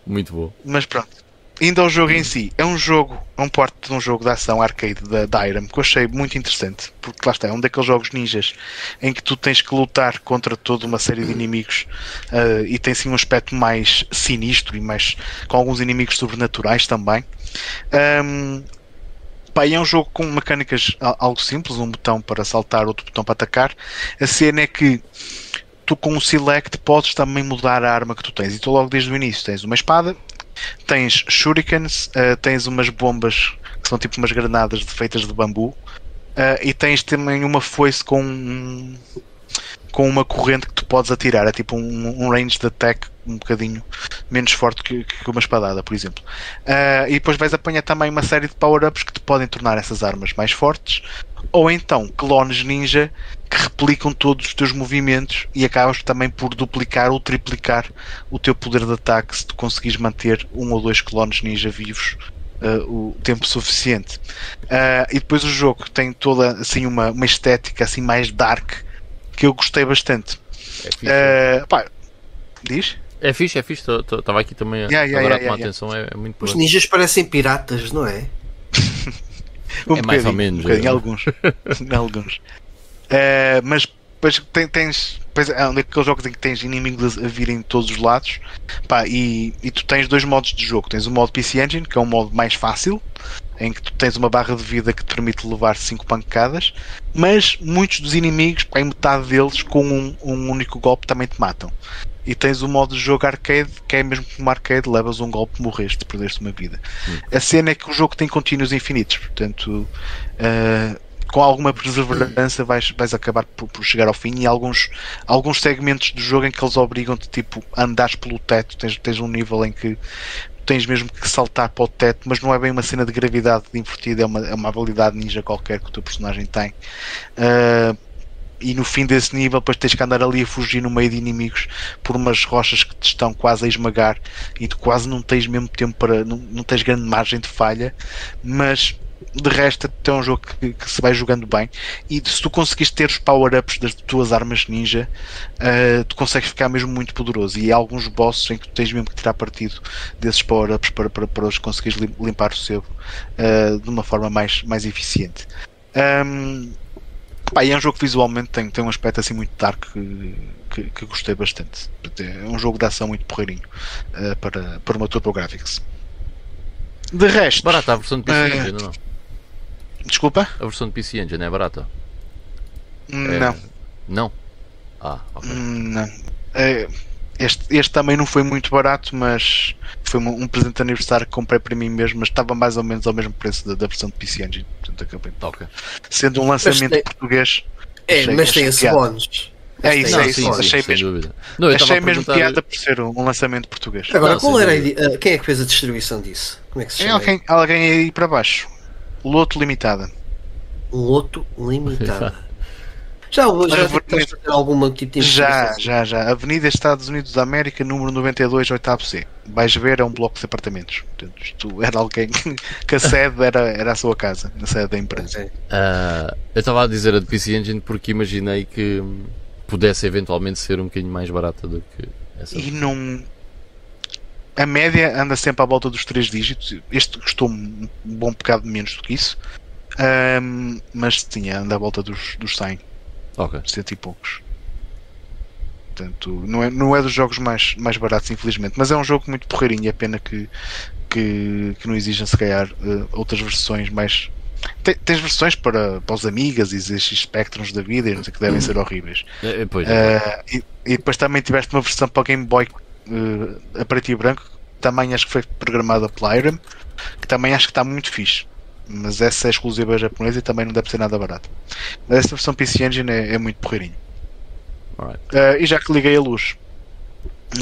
Muito bom. Mas pronto. Indo ao jogo em si, é um jogo, é um porte de um jogo de ação arcade da, da que eu achei muito interessante, porque lá está, é um daqueles jogos ninjas em que tu tens que lutar contra toda uma série de inimigos eh, e tem sim um aspecto mais sinistro e mais com alguns inimigos sobrenaturais também. Ahm, pá, é um jogo com mecânicas algo simples, um botão para saltar, outro botão para atacar. A cena é que tu com o select podes também mudar a arma que tu tens. E tu logo desde o início tens uma espada, tens shurikens, eh, tens umas bombas que são tipo umas granadas feitas de bambu eh, e tens também uma foice com com uma corrente que tu podes atirar. É tipo um, um range de attack um bocadinho menos forte que, que uma espadada, por exemplo. Eh, e depois vais apanhar também uma série de power-ups que te podem tornar essas armas mais fortes ou então clones ninja que replicam todos os teus movimentos e acabas também por duplicar ou triplicar o teu poder de ataque se tu conseguires manter um ou dois clones ninja vivos uh, o tempo suficiente. Uh, e depois o jogo tem toda assim uma, uma estética assim mais dark que eu gostei bastante. É fixe. Uh, pá, diz? É fixe, é fixe. Estava aqui também a, Yeah, yeah, agora yeah, a tomar yeah, atenção. É, é muito Os bom. ninjas parecem piratas, não é? Um É mais ou menos, Um é. alguns. alguns. Eh, mas depois tem- tens. Depois é um daqueles jogos em que tens inimigos a virem de todos os lados. Pá, e, e tu tens dois modos de jogo. Tens o modo PC Engine, que é um modo mais fácil, em que tu tens uma barra de vida que te permite levar 5 pancadas. Mas muitos dos inimigos, em metade deles, com um, um único golpe, também te matam. E tens o modo de jogo arcade, que é mesmo como arcade, levas um golpe, morreste, perdeste uma vida. A cena é que o jogo tem contínuos infinitos, portanto, uh, com alguma perseverança vais, vais acabar por, por chegar ao fim. E alguns, alguns segmentos do jogo em que eles obrigam-te tipo, a andares pelo teto, tens, tens um nível em que tens mesmo que saltar para o teto, mas não é bem uma cena de gravidade invertida, é uma, é uma habilidade ninja qualquer que o teu personagem tem. Uh, e no fim desse nível depois tens que andar ali a fugir no meio de inimigos por umas rochas que te estão quase a esmagar e tu quase não tens mesmo tempo para não, não tens grande margem de falha mas de resto é um jogo que, que se vai jogando bem e se tu conseguires ter os power-ups das tuas armas ninja uh, tu consegues ficar mesmo muito poderoso e há alguns bosses em que tu tens mesmo que tirar partido desses power-ups para, para, para os conseguires lim- limpar o sebo uh, de uma forma mais, mais eficiente um, Pá, e é um jogo que visualmente tem, tem um aspecto assim muito dark que, que, que gostei bastante. É um jogo de ação muito porreirinho uh, para, para uma Turbo Graphics. De resto, Barata a versão de PC Eh, Engine, não? Desculpa? A versão de PC Engine é barata? É- Não, Não? Ah, ok. não. É, este, este também não foi muito barato, mas foi um, um presente de aniversário que comprei para mim mesmo, mas estava mais ou menos ao mesmo preço da, da versão de PC Engine. Portanto, acabei. Ok. Sendo um lançamento tem- português, É, mas tem esse bónus. É isso, é Não, esse isso, bónus. achei sem mesmo-. Não, achei mesmo perguntar- piada por ser um, um lançamento português. Agora, Não, qual era a quem é que fez a distribuição disso? Como é que se É chama? alguém, alguém aí para baixo. Loto Limitada. Loto Limitada. Já, já Avenida- tentaste fazer algum tipo de Já, já, já. Avenida Estados Unidos da América, número 92, 8 C. Vais ver, é um bloco de apartamentos. Portanto, isto era alguém que a sede era, era a sua casa, a sede da empresa. Ah, eu estava a dizer a de PC Engine porque imaginei que pudesse eventualmente ser um bocadinho mais barata do que essa. E não. A média anda sempre à volta dos 3 dígitos. Este custou um bom bocado menos do que isso. Ahm, mas tinha, anda à volta dos, dos 100, Ok. 100 e poucos. Portanto, não é, não é dos jogos mais, mais baratos, infelizmente. Mas é um jogo muito porreirinho. É pena que, que, que não exijam, se calhar, eh, outras versões mais. Tem- Tens versões para, para os Amigas e esses Spectrums da vida e não sei o que devem ser horríveis. É, é, pois, Uh, e, e depois também tiveste uma versão para o Game Boy uh, a preto e branco, que também acho que foi programada pela Irem, que também acho que está muito fixe. Mas essa é exclusiva japonesa e também não deve ser nada barato. Mas essa versão PC Engine é, é muito porreirinho. Uh, e já que liguei a luz,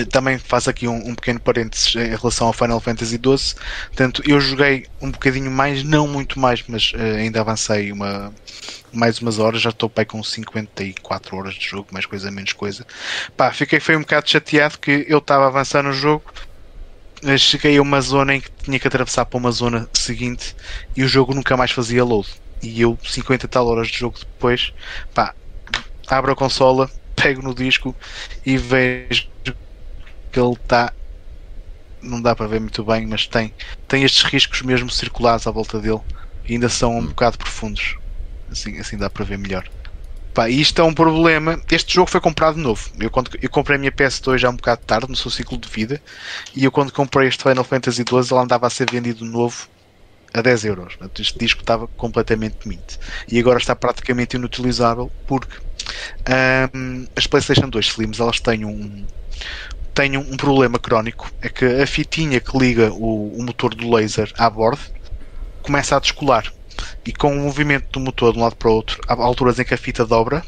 também faço aqui um, um pequeno parênteses em relação ao Final Fantasy XII. Portanto, eu joguei um bocadinho mais, não muito mais, mas uh, ainda avancei uma, mais umas horas. Já estou pai com 54 horas de jogo, mais coisa, menos coisa. Pá, fiquei foi um bocado chateado que eu estava a avançar no jogo. Cheguei a uma zona em que tinha que atravessar para uma zona seguinte e o jogo nunca mais fazia load. E eu, 50 tal horas de jogo depois, pá, abro a consola, pego no disco e vejo que ele está. Não dá para ver muito bem, mas tem, tem estes riscos mesmo circulares à volta dele e ainda são um bocado profundos. Assim, assim dá para ver melhor. Pá, isto é um problema. Este jogo foi comprado novo. Eu, quando, eu comprei a minha PS2 já um bocado tarde, no seu ciclo de vida, e eu quando comprei este Final Fantasy XII ele andava a ser vendido novo a 10 euros. Este disco estava completamente mint. E agora está praticamente inutilizável porque as PlayStation 2 Slims elas têm um, têm um problema crónico. É que a fitinha que liga o, o motor do laser à bordo começa a descolar. E com o movimento do motor de um lado para o outro, há alturas em que a fita dobra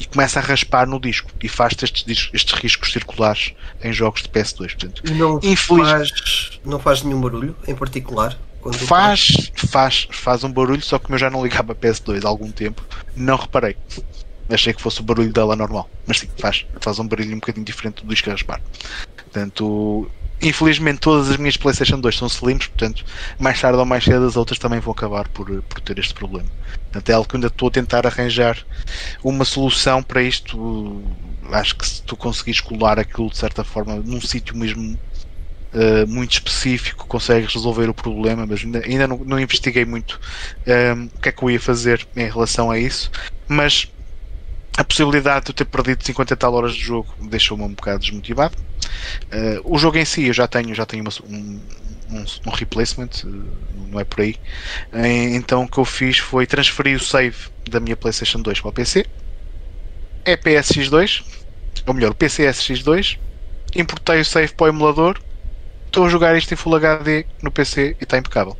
e começa a raspar no disco e faz estes, estes riscos circulares em jogos de PS2. Portanto, não Infeliz- faz, não faz nenhum barulho em particular? Quando Faz, faz, faz um barulho, só que eu já não ligava a PS2 há algum tempo, não reparei. Achei que fosse o barulho dela normal, mas sim, faz, faz um barulho um bocadinho diferente do raspar. Portanto, infelizmente todas as minhas PlayStation 2 são slims, portanto, mais tarde ou mais cedo as outras também vão acabar por, por ter este problema. Portanto, é algo que ainda estou a tentar arranjar uma solução para isto. Acho que se tu conseguires colar aquilo de certa forma num sítio mesmo Uh, muito específico, consegues resolver o problema, mas ainda, ainda não, não investiguei muito um, o que é que eu ia fazer em relação a isso. Mas a possibilidade de eu ter perdido 50 e tal horas de jogo deixou-me um bocado desmotivado. Uh, o jogo em si eu já tenho, já tenho uma- um, um, um replacement, uh, não é por aí. Eh, Então o que eu fiz foi transferir o save da minha PlayStation 2 para o PC. É PSX2, ou melhor, o PCSX2. Importei o save para o emulador. Estou a jogar isto em Full HD no PC e está impecável.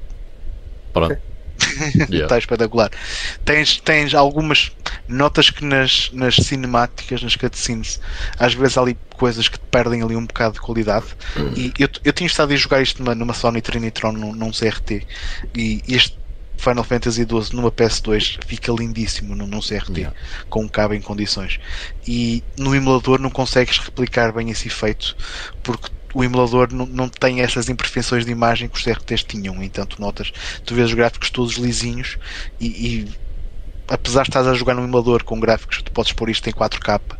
Pronto. Yeah. Está espetacular. Tens, tens algumas notas que nas, nas cinemáticas, nas cutscenes, às vezes há ali coisas que te perdem ali um bocado de qualidade. E eu, eu tinha estado a jogar isto numa, numa Sony Trinitron num, num CRT e este Final Fantasy XII numa PS2 fica lindíssimo num, num CRT Yeah. com um cabo em condições. E no emulador não consegues replicar bem esse efeito porque o emulador não, não tem essas imperfeições de imagem que os CRTs tinham. Então tu notas, tu vês os gráficos todos lisinhos e, e apesar de estás a jogar num emulador com gráficos, tu podes pôr isto em 4K.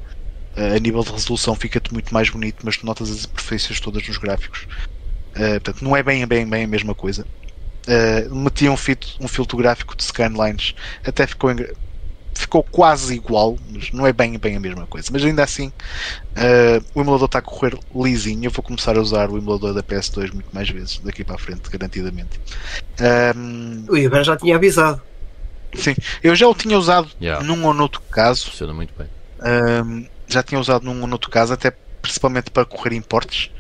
eh, A nível de resolução fica-te muito mais bonito, mas tu notas as imperfeições todas nos gráficos. Eh, portanto, não é bem, bem, bem a mesma coisa. Uh, meti um, fito, um filtro gráfico de scanlines, até ficou, ficou quase igual, mas não é bem, bem a mesma coisa. Mas ainda assim, uh, o emulador está a correr lisinho. Eu vou começar a usar o emulador da PS2 muito mais vezes daqui para a frente, garantidamente. Um, O Ivan já tinha avisado. sim, eu já o tinha usado Yeah. num ou noutro caso, Funciona muito bem. um, já tinha usado num ou noutro caso, até principalmente para correr importes.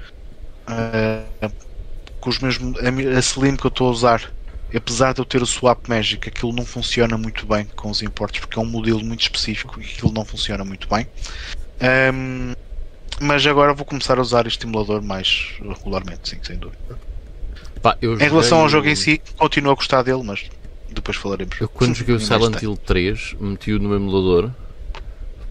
Uh, com os meus a, a Slim que eu estou a usar, apesar de eu ter o Swap Magic, aquilo não funciona muito bem com os importes porque é um modelo muito específico e aquilo não funciona muito bem. Um, mas agora vou começar a usar este emulador mais regularmente, sim, sem dúvida. Pá, eu Em relação ao jogo em si, continuo a gostar dele, mas depois falaremos. Eu quando joguei o Silent. Hill 3, meti-o no emulador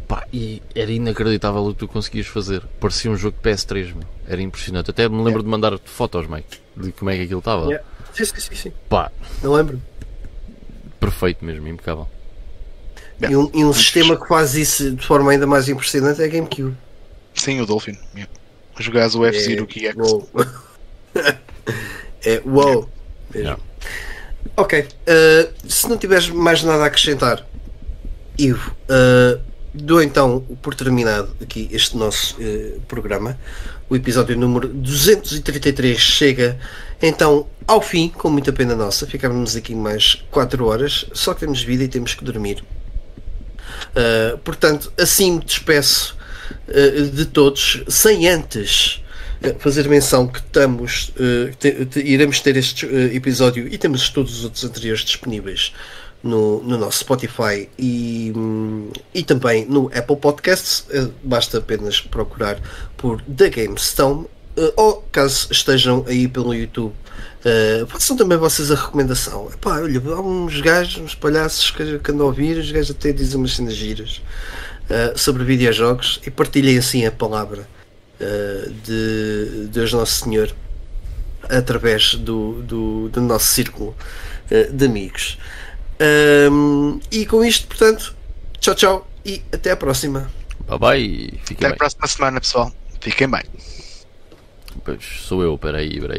Pá, e era inacreditável o que tu conseguias fazer. Parecia um jogo de PS3, meu. Era impressionante. Até me lembro de mandar fotos, Mike, de como é que aquilo estava. Yeah. Sim, sim, sim, sim. Pá, Eu lembro. perfeito mesmo, impecável. E um, e um sistema que faz isso de forma ainda mais impressionante é a GameCube. Sim, o Dolphin. Yeah. Jogares o F-Zero É, GX. Uou. é uou. Yeah. Ok. uh, se não tiveres mais nada a acrescentar, Ivo, uh, dou então por terminado aqui este nosso uh, programa. O episódio número 233 chega então ao fim, com muita pena nossa. Ficávamos aqui mais 4 horas, só que temos vida e temos que dormir. Uh, portanto, assim me despeço uh, de todos, sem antes uh, fazer menção que estamos, uh, te- te- iremos ter este uh, episódio e temos todos os outros anteriores disponíveis no, no nosso Spotify e, e também no Apple Podcasts. Uh, basta apenas procurar por The Game Stone uh, ou caso estejam aí pelo YouTube. Uh, façam também vocês a recomendação. Epá, olha, há uns gajos, uns palhaços que, que andam a ouvir, os gajos até dizem umas cenas giras uh, sobre videojogos e partilhem assim a palavra uh, de Deus Nosso Senhor através do, do, do nosso círculo de amigos. Um, e com isto, portanto, tchau, tchau e até à próxima. Bye bye, fiquem Até a bem. próxima semana, pessoal. Fiquem bem. Pois sou eu, peraí, peraí.